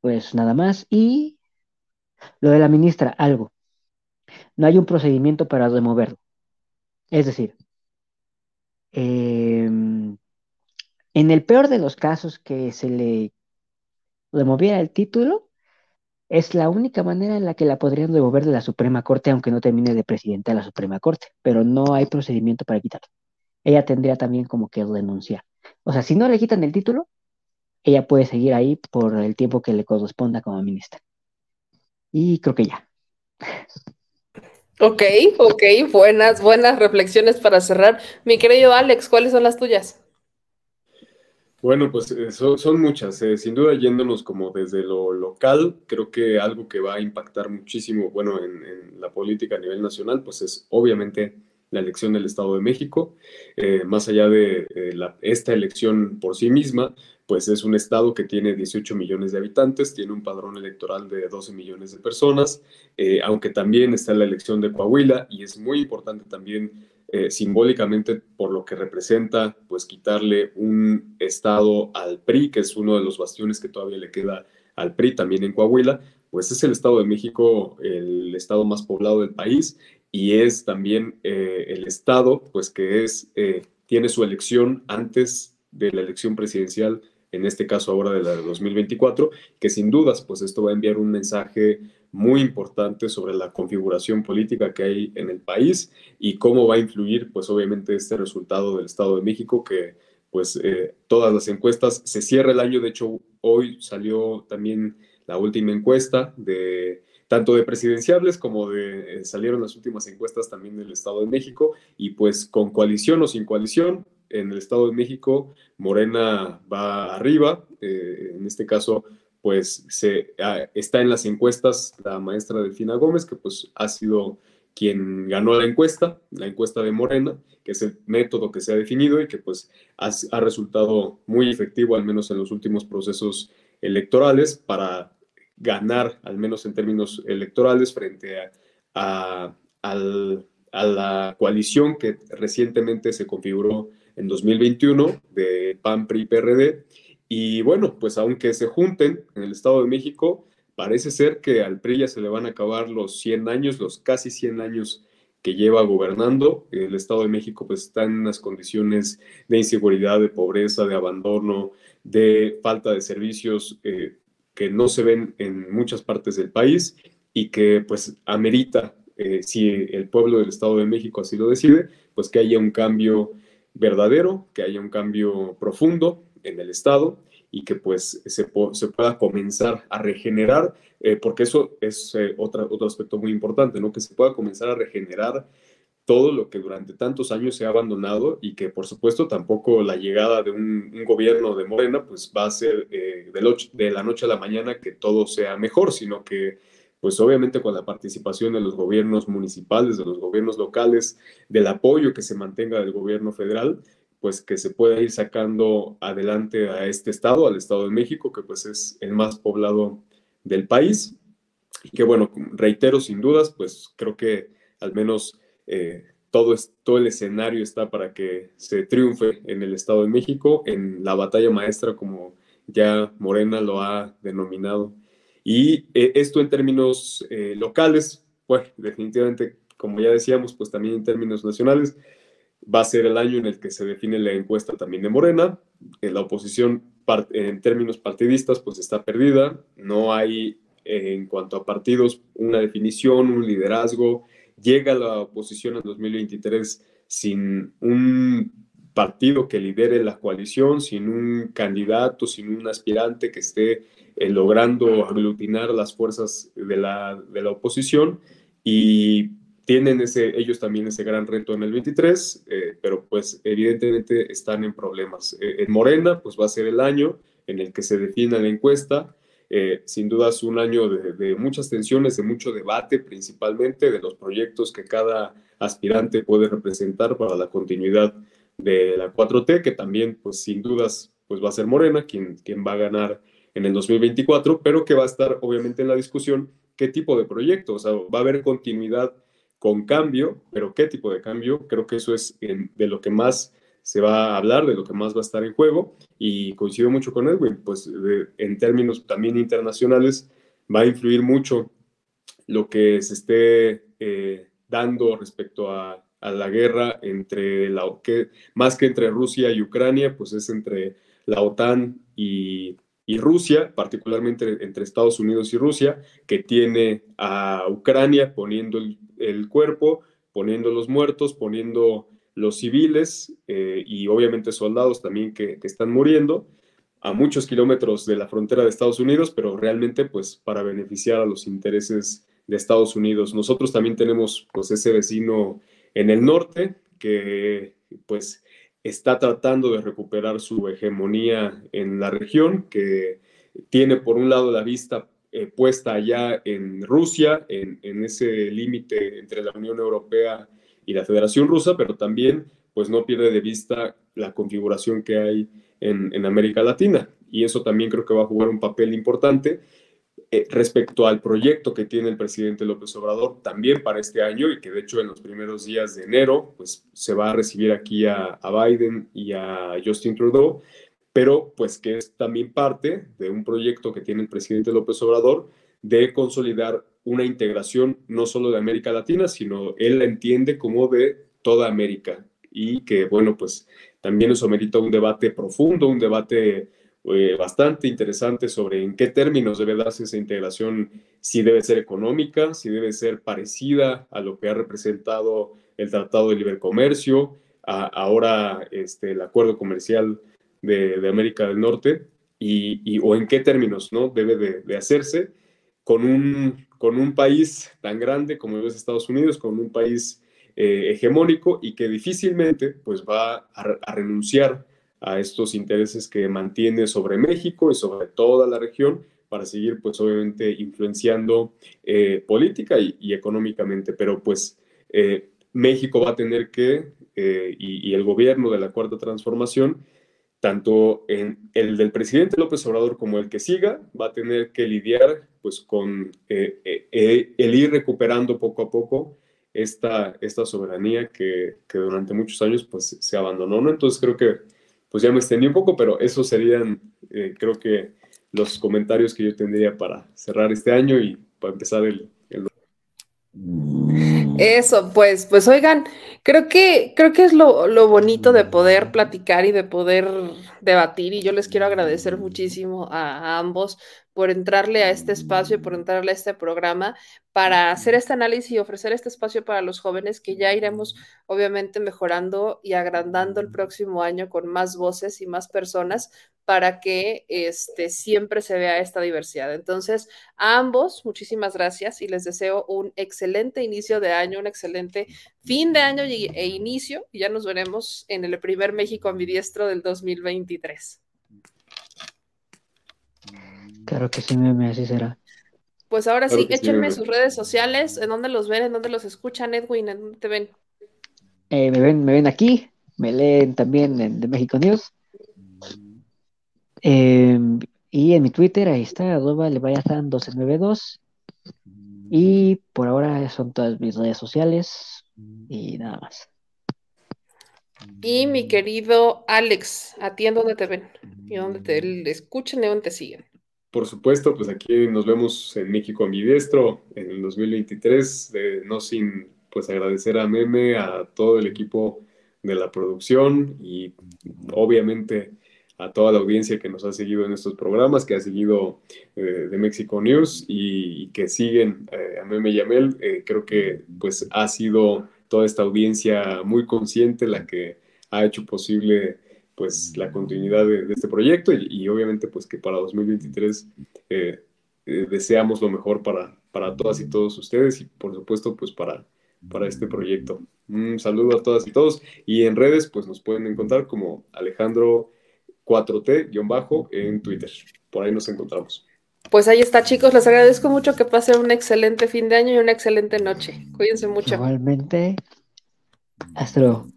Pues nada más. Y lo de la ministra, algo. No hay un procedimiento para removerlo. Es decir, em, en el peor de los casos que se le removiera el título, es la única manera en la que la podrían devolver de la Suprema Corte, aunque no termine de presidente de la Suprema Corte, pero no hay procedimiento para quitarla. Ella tendría también como que renunciar. O sea, si no le quitan el título, ella puede seguir ahí por el tiempo que le corresponda como ministra. Y creo que ya. Ok, ok, buenas, buenas reflexiones para cerrar. Mi querido Alex, ¿cuáles son las tuyas? Bueno, pues eh, son, muchas. Eh, sin duda, yéndonos como desde lo local, creo que algo que va a impactar muchísimo, bueno, en, la política a nivel nacional, pues es obviamente la elección del Estado de México. Eh, más allá de esta elección por sí misma, pues es un estado que tiene 18 millones de habitantes, tiene un padrón electoral de 12 millones de personas, aunque también está la elección de Coahuila y es muy importante también eh, simbólicamente por lo que representa, pues quitarle un estado al PRI, que es uno de los bastiones que todavía le queda al PRI también en Coahuila, pues es el Estado de México el estado más poblado del país y es también eh, el estado, pues que es, eh, tiene su elección antes de la elección presidencial, en este caso ahora de la de 2024, que sin dudas, pues esto va a enviar un mensaje muy importante sobre la configuración política que hay en el país y cómo va a influir, pues obviamente, este resultado del Estado de México, que pues eh, todas las encuestas, se cierra el año, de hecho hoy salió también la última encuesta de tanto de presidenciables como de eh, salieron las últimas encuestas también del Estado de México. Y pues con coalición o sin coalición en el Estado de México Morena va arriba, eh, en este caso pues se, ah, está en las encuestas la maestra Delfina Gómez que pues ha sido quien ganó la encuesta, la encuesta de Morena, que es el método que se ha definido y que pues ha, resultado muy efectivo al menos en los últimos procesos electorales para ganar, al menos en términos electorales, frente a, la coalición que recientemente se configuró en 2021 de PAN, PRI, PRD. Y bueno, pues aunque se junten en el Estado de México, parece ser que al PRI ya se le van a acabar los 100 años, los casi 100 años que lleva gobernando. El Estado de México pues está en unas condiciones de inseguridad, de pobreza, de abandono, de falta de servicios eh, que no se ven en muchas partes del país y que pues amerita, eh, si el pueblo del Estado de México así lo decide, pues que haya un cambio verdadero, que haya un cambio profundo en el Estado y que pues se, se pueda comenzar a regenerar, eh, porque eso es eh, otro aspecto muy importante, ¿no? Que se pueda comenzar a regenerar todo lo que durante tantos años se ha abandonado y que por supuesto tampoco la llegada de un, gobierno de Morena pues va a ser eh, de, la noche a la mañana que todo sea mejor, sino que pues obviamente con la participación de los gobiernos municipales, de los gobiernos locales, del apoyo que se mantenga del gobierno federal, pues que se pueda ir sacando adelante a este estado, al Estado de México, que pues es el más poblado del país. Y que bueno, reitero sin dudas, pues creo que al menos eh, todo, todo el escenario está para que se triunfe en el Estado de México, en la batalla maestra, como ya Morena lo ha denominado. Y eh, esto en términos eh, locales, pues definitivamente, como ya decíamos, pues también en términos nacionales, va a ser el año en el que se define la encuesta también de Morena. la oposición en términos partidistas, pues está perdida. No hay en cuanto a partidos una definición, un liderazgo, llega la oposición en 2023 sin un partido que lidere la coalición, sin un candidato, sin un aspirante que esté eh, logrando aglutinar las fuerzas de la, de la oposición y tienen ese, ellos también ese gran reto en el 23, eh, pero pues evidentemente están en problemas. Eh, en Morena, pues va a ser el año en el que se defina la encuesta, eh, sin duda es un año de, muchas tensiones, de mucho debate, principalmente de los proyectos que cada aspirante puede representar para la continuidad de la 4T, que también, pues sin dudas, pues va a ser Morena quien, quien va a ganar en el 2024, pero que va a estar obviamente en la discusión qué tipo de proyecto, o sea, va a haber continuidad con cambio, pero qué tipo de cambio, creo que eso es de lo que más se va a hablar de lo que más va a estar en juego y coincido mucho con Edwin, pues en términos también internacionales va a influir mucho lo que se esté eh, dando respecto a, la guerra entre la que más que entre Rusia y Ucrania, pues es entre la OTAN y, Rusia, particularmente entre Estados Unidos y Rusia, que tiene a Ucrania poniendo el, el cuerpo, poniendo los muertos, poniendo los civiles eh, y obviamente soldados también que, están muriendo a muchos kilómetros de la frontera de Estados Unidos, pero realmente pues para beneficiar a los intereses de Estados Unidos. Nosotros también tenemos pues ese vecino en el norte que pues está tratando de recuperar su hegemonía en la región, que tiene por un lado la vista eh, puesta allá en Rusia, en, en ese límite entre la Unión Europea y la Federación Rusa, pero también pues no pierde de vista la configuración que hay en, América Latina. Y eso también creo que va a jugar un papel importante eh, respecto al proyecto que tiene el presidente López Obrador también para este año y que de hecho en los primeros días de enero pues se va a recibir aquí a, a Biden y a Justin Trudeau, pero pues que es también parte de un proyecto que tiene el presidente López Obrador de consolidar una integración no solo de América Latina, sino él la entiende como de toda América. Y que, bueno, pues también eso merita un debate profundo, un debate bastante interesante sobre en qué términos debe darse esa integración, si debe ser económica, si debe ser parecida a lo que ha representado el Tratado de Libre Comercio, ahora este, el Acuerdo Comercial de, América del Norte, y, o en qué términos ¿no? debe de hacerse con un, con un país tan grande como es Estados Unidos, con un país eh, hegemónico y que difícilmente pues va a, renunciar a estos intereses que mantiene sobre México y sobre toda la región para seguir pues obviamente influenciando eh, política y, económicamente, pero pues eh, México va a tener que, y, y, el gobierno de la Cuarta Transformación, tanto en el del presidente López Obrador como el que siga, va a tener que lidiar pues con el ir recuperando poco a poco esta, esta soberanía que, que, durante muchos años pues se abandonó. Entonces creo que pues ya me extendí un poco, pero esos serían eh, creo que los comentarios que yo tendría para cerrar este año y para empezar el... el... Eso, pues, pues oigan, creo que, creo que es lo, lo, bonito de poder platicar y de poder debatir y yo les quiero agradecer muchísimo a, ambos por entrarle a este espacio y por entrarle a este programa para hacer este análisis y ofrecer este espacio para los jóvenes que ya iremos obviamente mejorando y agrandando el próximo año con más voces y más personas para que este, siempre se vea esta diversidad. Entonces, a ambos, muchísimas gracias y les deseo un excelente inicio de año, un excelente fin de año e inicio. Y ya nos veremos en el primer México ambidiestro del 2023. Claro que sí, meme, así será. Pues ahora sí, échenme sus redes sociales, en dónde los ven, en dónde los escuchan, Edwin, en dónde te ven. Eh, me ven, me ven aquí, me leen también en de México News. Em, y en mi Twitter, ahí está, arroba leviathan 1292. Y por ahora son todas mis redes sociales y nada más. Y mi querido Alex, ¿a ti en dónde te ven? ¿Y dónde te escuchan y dónde te siguen? Por supuesto, pues aquí nos vemos en México ambidiestro en el 2023, no sin pues agradecer a Meme, a todo el equipo de la producción y obviamente a toda la audiencia que nos ha seguido en estos programas, que ha seguido eh, de México News y, que siguen eh, a Meme y a Mel. Eh, creo que pues ha sido toda esta audiencia muy consciente la que ha hecho posible pues la continuidad de, este proyecto y, obviamente pues que para 2023 eh, eh, deseamos lo mejor para, para todas y todos ustedes y por supuesto pues para, para este proyecto. Un saludo a todas y todos y en redes pues nos pueden encontrar como Alejandro 4T-bajo en Twitter. Por ahí nos encontramos. Pues ahí está, chicos. Les agradezco mucho que pasen un excelente fin de año y una excelente noche. Cuídense mucho. Igualmente. Hasta luego.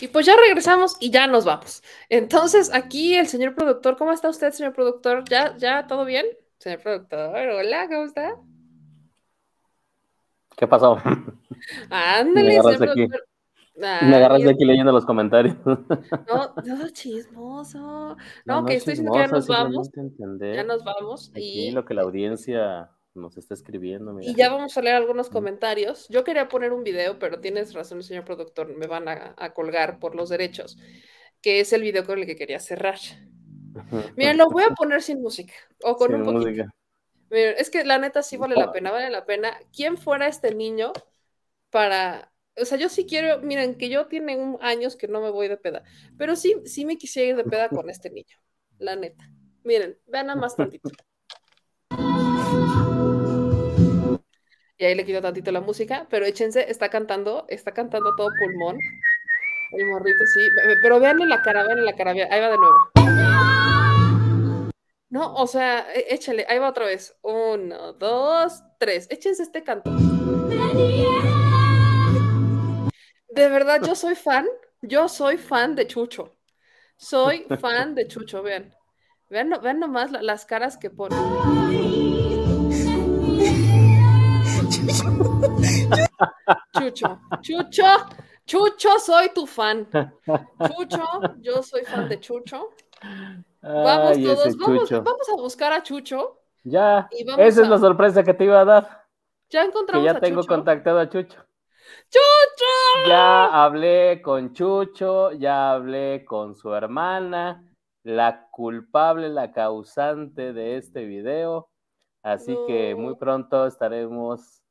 Y pues ya regresamos y ya nos vamos. Entonces, aquí el señor productor, ¿cómo está usted, señor productor? ¿Ya, ya todo bien? Señor productor, hola, ¿cómo está? ¿Qué pasó? Ándale, señor productor. me agarras de aquí leyendo los comentarios. No, no, chismoso. No, que estoy diciendo que ya nos vamos. Ya nos vamos. y lo que la audiencia nos está escribiendo. Y ya vamos a leer algunos comentarios. Yo quería poner un video, pero tienes razón, señor productor, me van a, colgar por los derechos, que es el video con el que quería cerrar. Mira, lo voy a poner sin música o con un poquito. es que la neta sí vale la pena, vale la pena. ¿Quién fuera este niño para o sea, yo sí quiero, miren, que yo tiene años que no me voy de peda, pero sí, sí me quisiera ir de peda con este niño, la neta. Miren, vean nada más tantito. Y ahí le quito tantito la música, pero échense, está cantando, está cantando todo pulmón. El morrito, sí. Pero veanle la cara, veanle la cara, ahí va de nuevo. No, o sea, e, échale, ahí va otra vez. Uno, dos, tres. Échense este canto. De verdad, yo soy fan, yo soy fan de Chucho. Soy fan de Chucho, vean. Vean, vean nomás las caras que pone. Chucho, Chucho, Chucho, soy tu fan. Chucho, yo soy fan de Chucho. Vamos todos, vamos, a buscar a Chucho. Ya, esa es la sorpresa que te iba a dar. Ya encontramos que ya tengo contactado a Chucho. ¡Chucho! Ya hablé con Chucho, ya hablé con su hermana, la culpable, la causante de este video. Así que muy pronto estaremos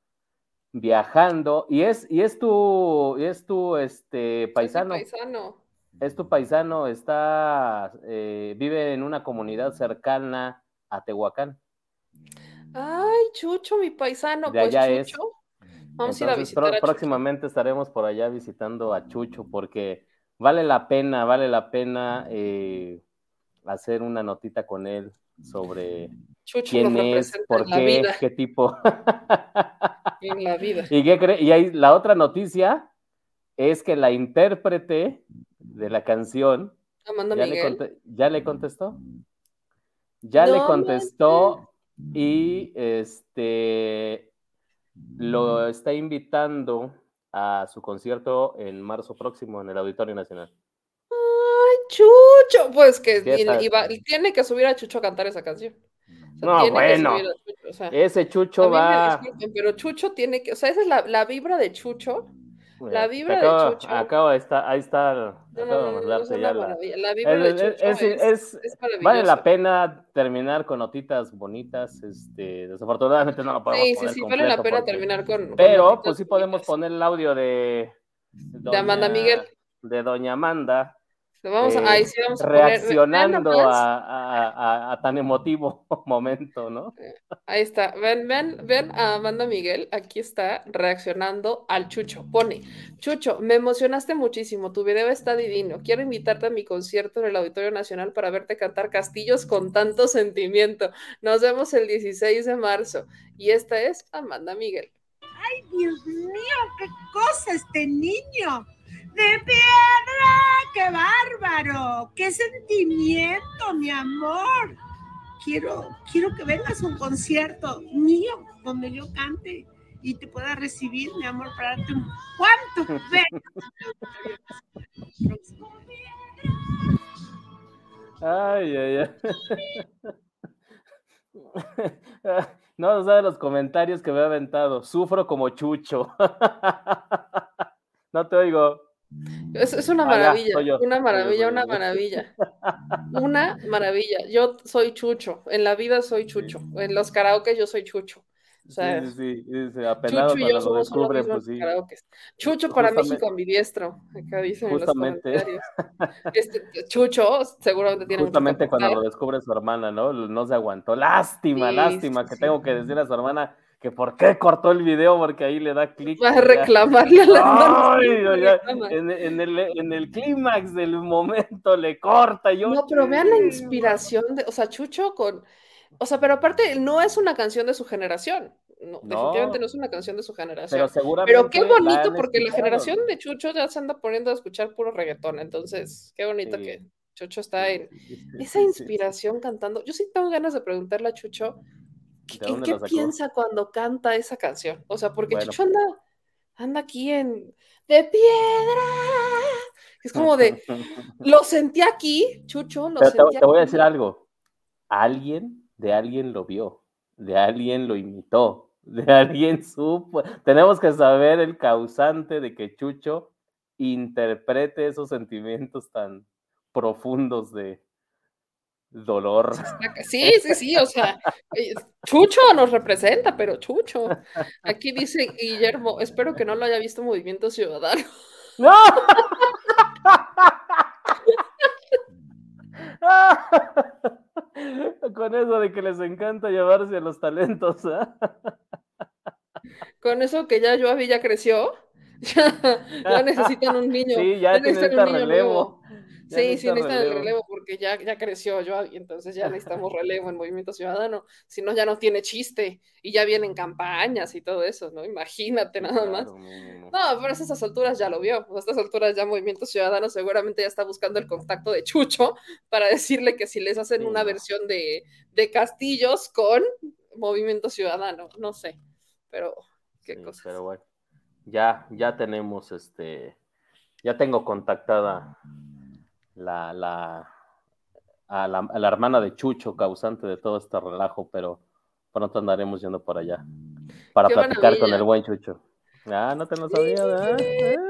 viajando, y es, y es tu, y es tu este, paisano. Es paisano. Es tu paisano, está, eh, vive en una comunidad cercana a Tehuacán. Ay, Chucho, mi paisano, De pues allá es. Vamos a ir a visitar pró- a Chucho. próximamente estaremos por allá visitando a Chucho porque vale la pena, vale la pena eh, hacer una notita con él sobre Chucho quién es, por qué, vida. qué tipo. En la vida. ¿Y qué? Y ahí, la otra noticia es que la intérprete de la canción Amanda ya le, Miguel. conte- ya le contestó. Ya le No contestó y este lo está invitando a su concierto en marzo próximo en el Auditorio Nacional. Ay, Chucho. Pues que tiene que subir a Chucho a cantar esa canción. O sea, No, bueno. subir a Chucho, o sea, Ese Chucho va. disculpen, pero Chucho tiene que, o sea, esa es la, la vibra de Chucho. La vibra de Chucho. acabo de estar, ahí está, No, acabo no, de no, no, es ya la-. La vibra Es- de Chucho es- es, es- vale la pena terminar con notitas bonitas. Este, desafortunadamente no lo podemos Sí, sí, poner sí, vale la pena porque- terminar con. con Pero, notitas pues sí podemos poner el audio de. De Amanda doña- Miguel. De Doña Amanda. Vamos a- eh, ahí sí vamos a poner- ve- vean Reaccionando a, a- a- a tan emotivo momento, ¿no? Ahí está. Ven, ven, ven a Amanda Miguel. Aquí está reaccionando al Chucho. Pone, Chucho, me emocionaste muchísimo. Tu video está divino. Quiero invitarte a mi concierto en el Auditorio Nacional para verte cantar Castillos con tanto sentimiento. Nos vemos el 16 de marzo. Y esta es Amanda Miguel. ¡Ay, Dios mío! ¡Qué cosa este niño! ¡De piedra! ¡Qué bárbaro! ¡Qué sentimiento, mi amor! Quiero, quiero que vengas a un concierto mío donde yo cante y te pueda recibir, mi amor, para darte un cuánto. Ven. Ay, ay, ay. No, no sabe los comentarios que me ha aventado. Sufro como chucho. No te oigo. Es, es una maravilla, una maravilla, una maravilla. Una maravilla. Yo soy Chucho. En la vida soy Chucho. En los karaoke yo soy Chucho. O sea, Sí, sí, sí, sí, apenado Chucho y yo somos descubre, pues sí. Chucho para Justamente- México ambidiestro. Acá dicen en los Justamente. comentarios. Este, Chucho seguramente tiene Justamente cuando lo descubre su hermana, ¿no? No se aguantó. Lástima, lástima que tengo que decir a su hermana que por qué cortó el video, porque ahí le da clic. Va a reclamarle a la en, en el, en el clímax del momento le corta. Yo, No, pero vean la inspiración de, o sea, Chucho con, o sea, pero aparte no es una canción de su generación. No, No. definitivamente no es una canción de su generación. Pero seguramente Pero qué bonito, porque la generación de Chucho ya se anda poniendo a escuchar puro reggaetón. Entonces, qué bonito Sí. que Chucho está en sí, esa sí, inspiración cantando. Yo sí tengo ganas de preguntarle a Chucho ¿De ¿en dónde qué piensa cuando canta esa canción? O sea, porque Bueno. Chucho anda, anda aquí en de piedra. Es como de, lo sentí aquí, Chucho, lo Pero te, voy a aquí. decir algo. Alguien de alguien lo vio, de alguien lo imitó, de alguien supo. Tenemos que saber el causante de que Chucho interprete esos sentimientos tan profundos de dolor. Sí, sí, sí, o sea, eh, Chucho nos representa, pero Chucho. Aquí dice Guillermo, espero que no lo haya visto Movimiento Ciudadano. ¡No! Con eso de que les encanta llevarse a los talentos. ¿ah? Con eso que ya Joavi ya creció, ya, ya necesitan un niño. Sí, ya necesitan necesita un niño relevo. nuevo. Ya Sí, sí, necesita necesitan el relevo. relevo porque ya, ya creció Joavi, entonces ya necesitamos relevo en Movimiento Ciudadano. Si no, ya no tiene chiste y ya vienen campañas y todo eso, ¿no? Imagínate nada más. Claro, no, no, no. No, pero a estas alturas ya lo vio. A estas alturas ya Movimiento Ciudadano seguramente ya está buscando el contacto de Chucho para decirle que si les hacen Sí, una versión de, de Castillos con Movimiento Ciudadano, no sé, pero qué Sí, cosa. pero bueno, ya, ya tenemos este, ya tengo contactada la, la, a la, a la hermana de Chucho, causante de todo este relajo, pero pronto andaremos yendo por allá para Qué platicar con el buen Chucho. Ah, no te lo sabía, ¿verdad? No.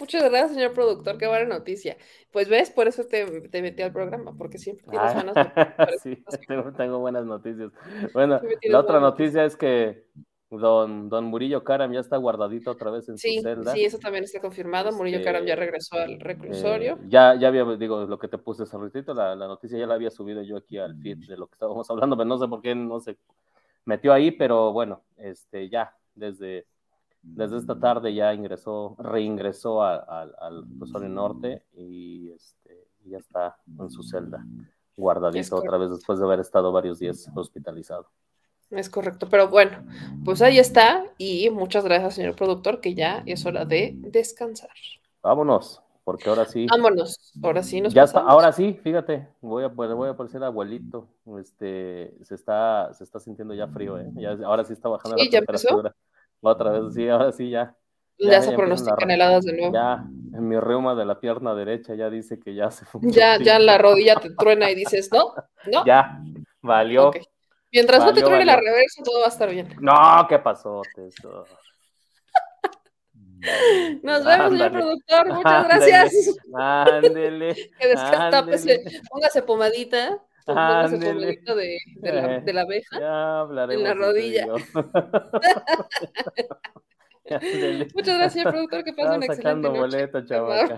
Muchas gracias, señor productor, qué buena noticia. Pues ves, por eso te, te metí al programa, porque siempre tienes Ah, buenas noticias. sí, tengo, tengo buenas noticias. Bueno, la otra buenas noticia es que Don, don Murillo Karam ya está guardadito otra vez en Sí, su celda. sí, eso también está confirmado. Murillo Este, Karam ya regresó al reclusorio. Eh, ya, ya había, digo, lo que te puse hace ratito, la, la noticia ya la había subido yo aquí al feed de lo que estábamos hablando, pero no sé por qué no se metió ahí, pero bueno, este, ya, desde, desde esta tarde ya ingresó, reingresó a- al- al reclusorio norte y este, ya está en su celda, Es guardadito otra vez después de haber estado varios días hospitalizado. Es correcto, pero bueno, pues ahí está y muchas gracias, señor productor, que ya es hora de descansar. Vámonos, porque ahora sí. Vámonos, ahora sí nos ya está, ahora sí, fíjate, voy a, voy a parecer abuelito. Este, se está, se está sintiendo ya frío, ¿eh? Ya- ahora sí está bajando Sí, la ¿ya empezó? temperatura. Otra vez, sí, ahora sí ya. Ya se pronostican las- heladas de nuevo. Ya, en mi reuma de la pierna derecha ya dice que ya se fue. Ya, ya la rodilla te truena y dices, no, no. Ya, valió. Ok. Mientras no te truene la reversa, todo va a estar bien. No, ¿qué pasó? Teso? Nos vemos, señor productor. Muchas gracias. Ándele. Que descanse, tápese, ándele. póngase pomadita. Póngase pomadita de, de, la, de la abeja. Ya hablaremos. En la rodilla. Muchas gracias, productor. Que pase una excelente sacando noche. boleto, Qué amable.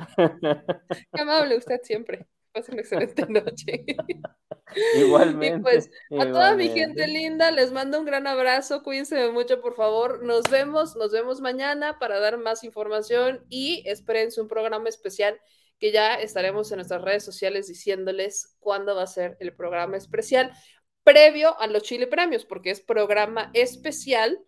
Qué amable usted siempre. Pase una excelente noche. Igualmente. Y pues a toda mi igualmente. gente linda, les mando un gran abrazo, cuídense mucho, por favor. Nos vemos, nos vemos mañana para dar más información y espérense un programa especial que ya estaremos en nuestras redes sociales diciéndoles cuándo va a ser el programa especial previo a los Chile Premios, porque es programa especial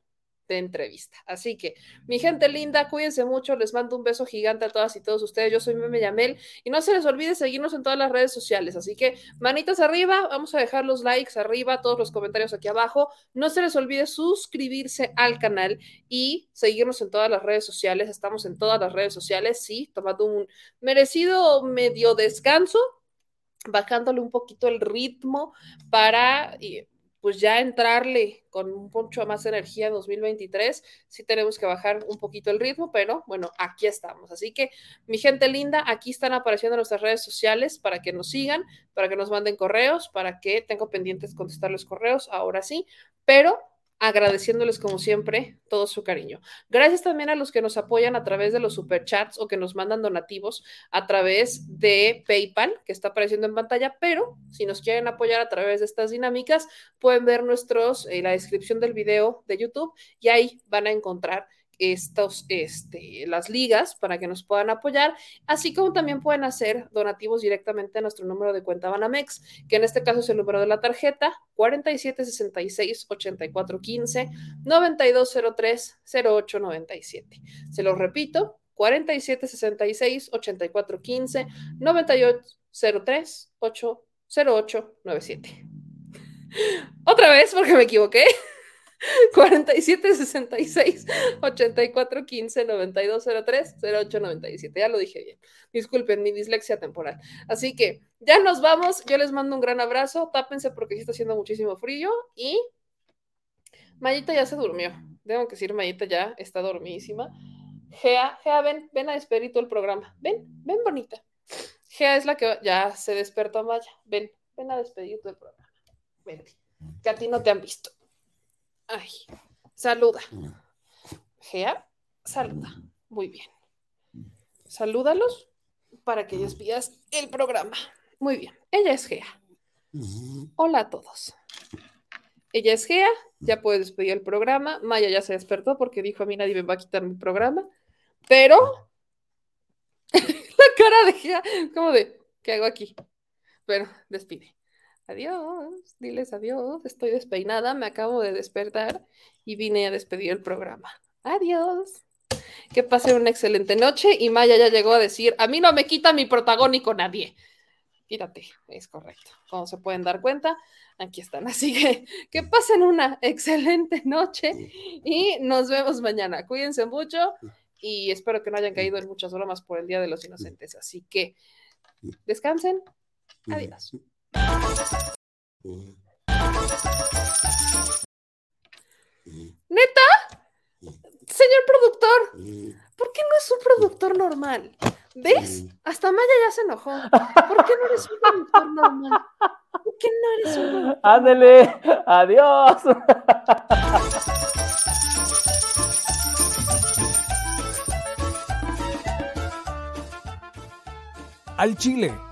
de entrevista. Así que, mi gente linda, cuídense mucho, les mando un beso gigante a todas y todos ustedes. Yo soy Meme Yamel y no se les olvide seguirnos en todas las redes sociales. Así que, manitas arriba, vamos a dejar los likes arriba, todos los comentarios aquí abajo. No se les olvide suscribirse al canal y seguirnos en todas las redes sociales. Estamos en todas las redes sociales, sí, tomando un merecido medio descanso, bajándole un poquito el ritmo para pues ya entrarle con un mucho más energía en 2023. Sí tenemos que bajar un poquito el ritmo, pero bueno, aquí estamos. Así que mi gente linda, aquí están apareciendo nuestras redes sociales para que nos sigan, para que nos manden correos, para que tengo pendientes contestarles correos, ahora sí, pero agradeciéndoles como siempre todo su cariño. Gracias también a los que nos apoyan a través de los superchats o que nos mandan donativos a través de PayPal, que está apareciendo en pantalla, pero si nos quieren apoyar a través de estas dinámicas, pueden ver nuestros, eh, la descripción del video de YouTube y ahí van a encontrar estos, este, las ligas para que nos puedan apoyar, así como también pueden hacer donativos directamente a nuestro número de cuenta Banamex, que en este caso es el número de la tarjeta 4766 8415 9203 0897. Se los repito, 4766 8415 9803 0897. Otra vez porque me equivoqué. 47 66 84 15 92 03 08 97. Ya lo dije bien. Disculpen mi dislexia temporal. Así que ya nos vamos. Yo les mando un gran abrazo. Tápense porque sí está haciendo muchísimo frío. Y Mayita ya se durmió. Tengo que decir, Mayita ya está dormidísima. Gea, Gea, ven, ven a despedir todo el programa. Ven, ven bonita. Gea es la que ya se despertó, Maya. Ven, ven a despedir todo el programa. Vente. Que a ti no te han visto. Ay, saluda. Gea, saluda. Muy bien. Salúdalos para que despidas el programa. Muy bien. Ella es Gea. Hola a todos. Ella es Gea, ya puede despedir el programa. Maya ya se despertó porque dijo a mí nadie me va a quitar mi programa. Pero la cara de Gea, como de, ¿qué hago aquí? Pero despide. Adiós, diles adiós, estoy despeinada, me acabo de despertar y vine a despedir el programa. Adiós. Que pasen una excelente noche y Maya ya llegó a decir, a mí no me quita mi protagónico nadie. Quítate, es correcto. Como se pueden dar cuenta, aquí están. Así que que pasen una excelente noche y nos vemos mañana. Cuídense mucho y espero que no hayan caído en muchas bromas por el Día de los Inocentes. Así que descansen. Adiós. ¿Neta? Señor productor, ¿por qué no es un productor normal? ¿Ves? Hasta Maya ya se enojó. ¿Por qué no eres un productor normal? ¿Por qué no eres un productor Ándele, adiós. Al Chile.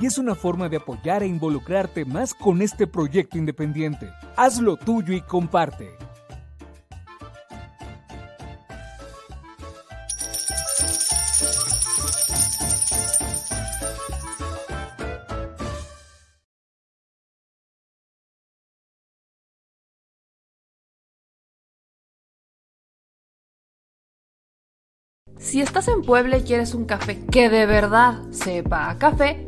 y es una forma de apoyar e involucrarte más con este proyecto independiente. Hazlo tuyo y comparte. Si estás en Puebla y quieres un café que de verdad sepa a café,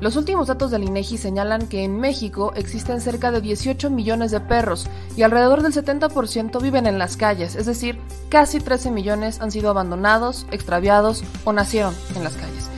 Los últimos datos del INEGI señalan que en México existen cerca de 18 millones de perros y alrededor del 70% viven en las calles, es decir, casi 13 millones han sido abandonados, extraviados o nacieron en las calles.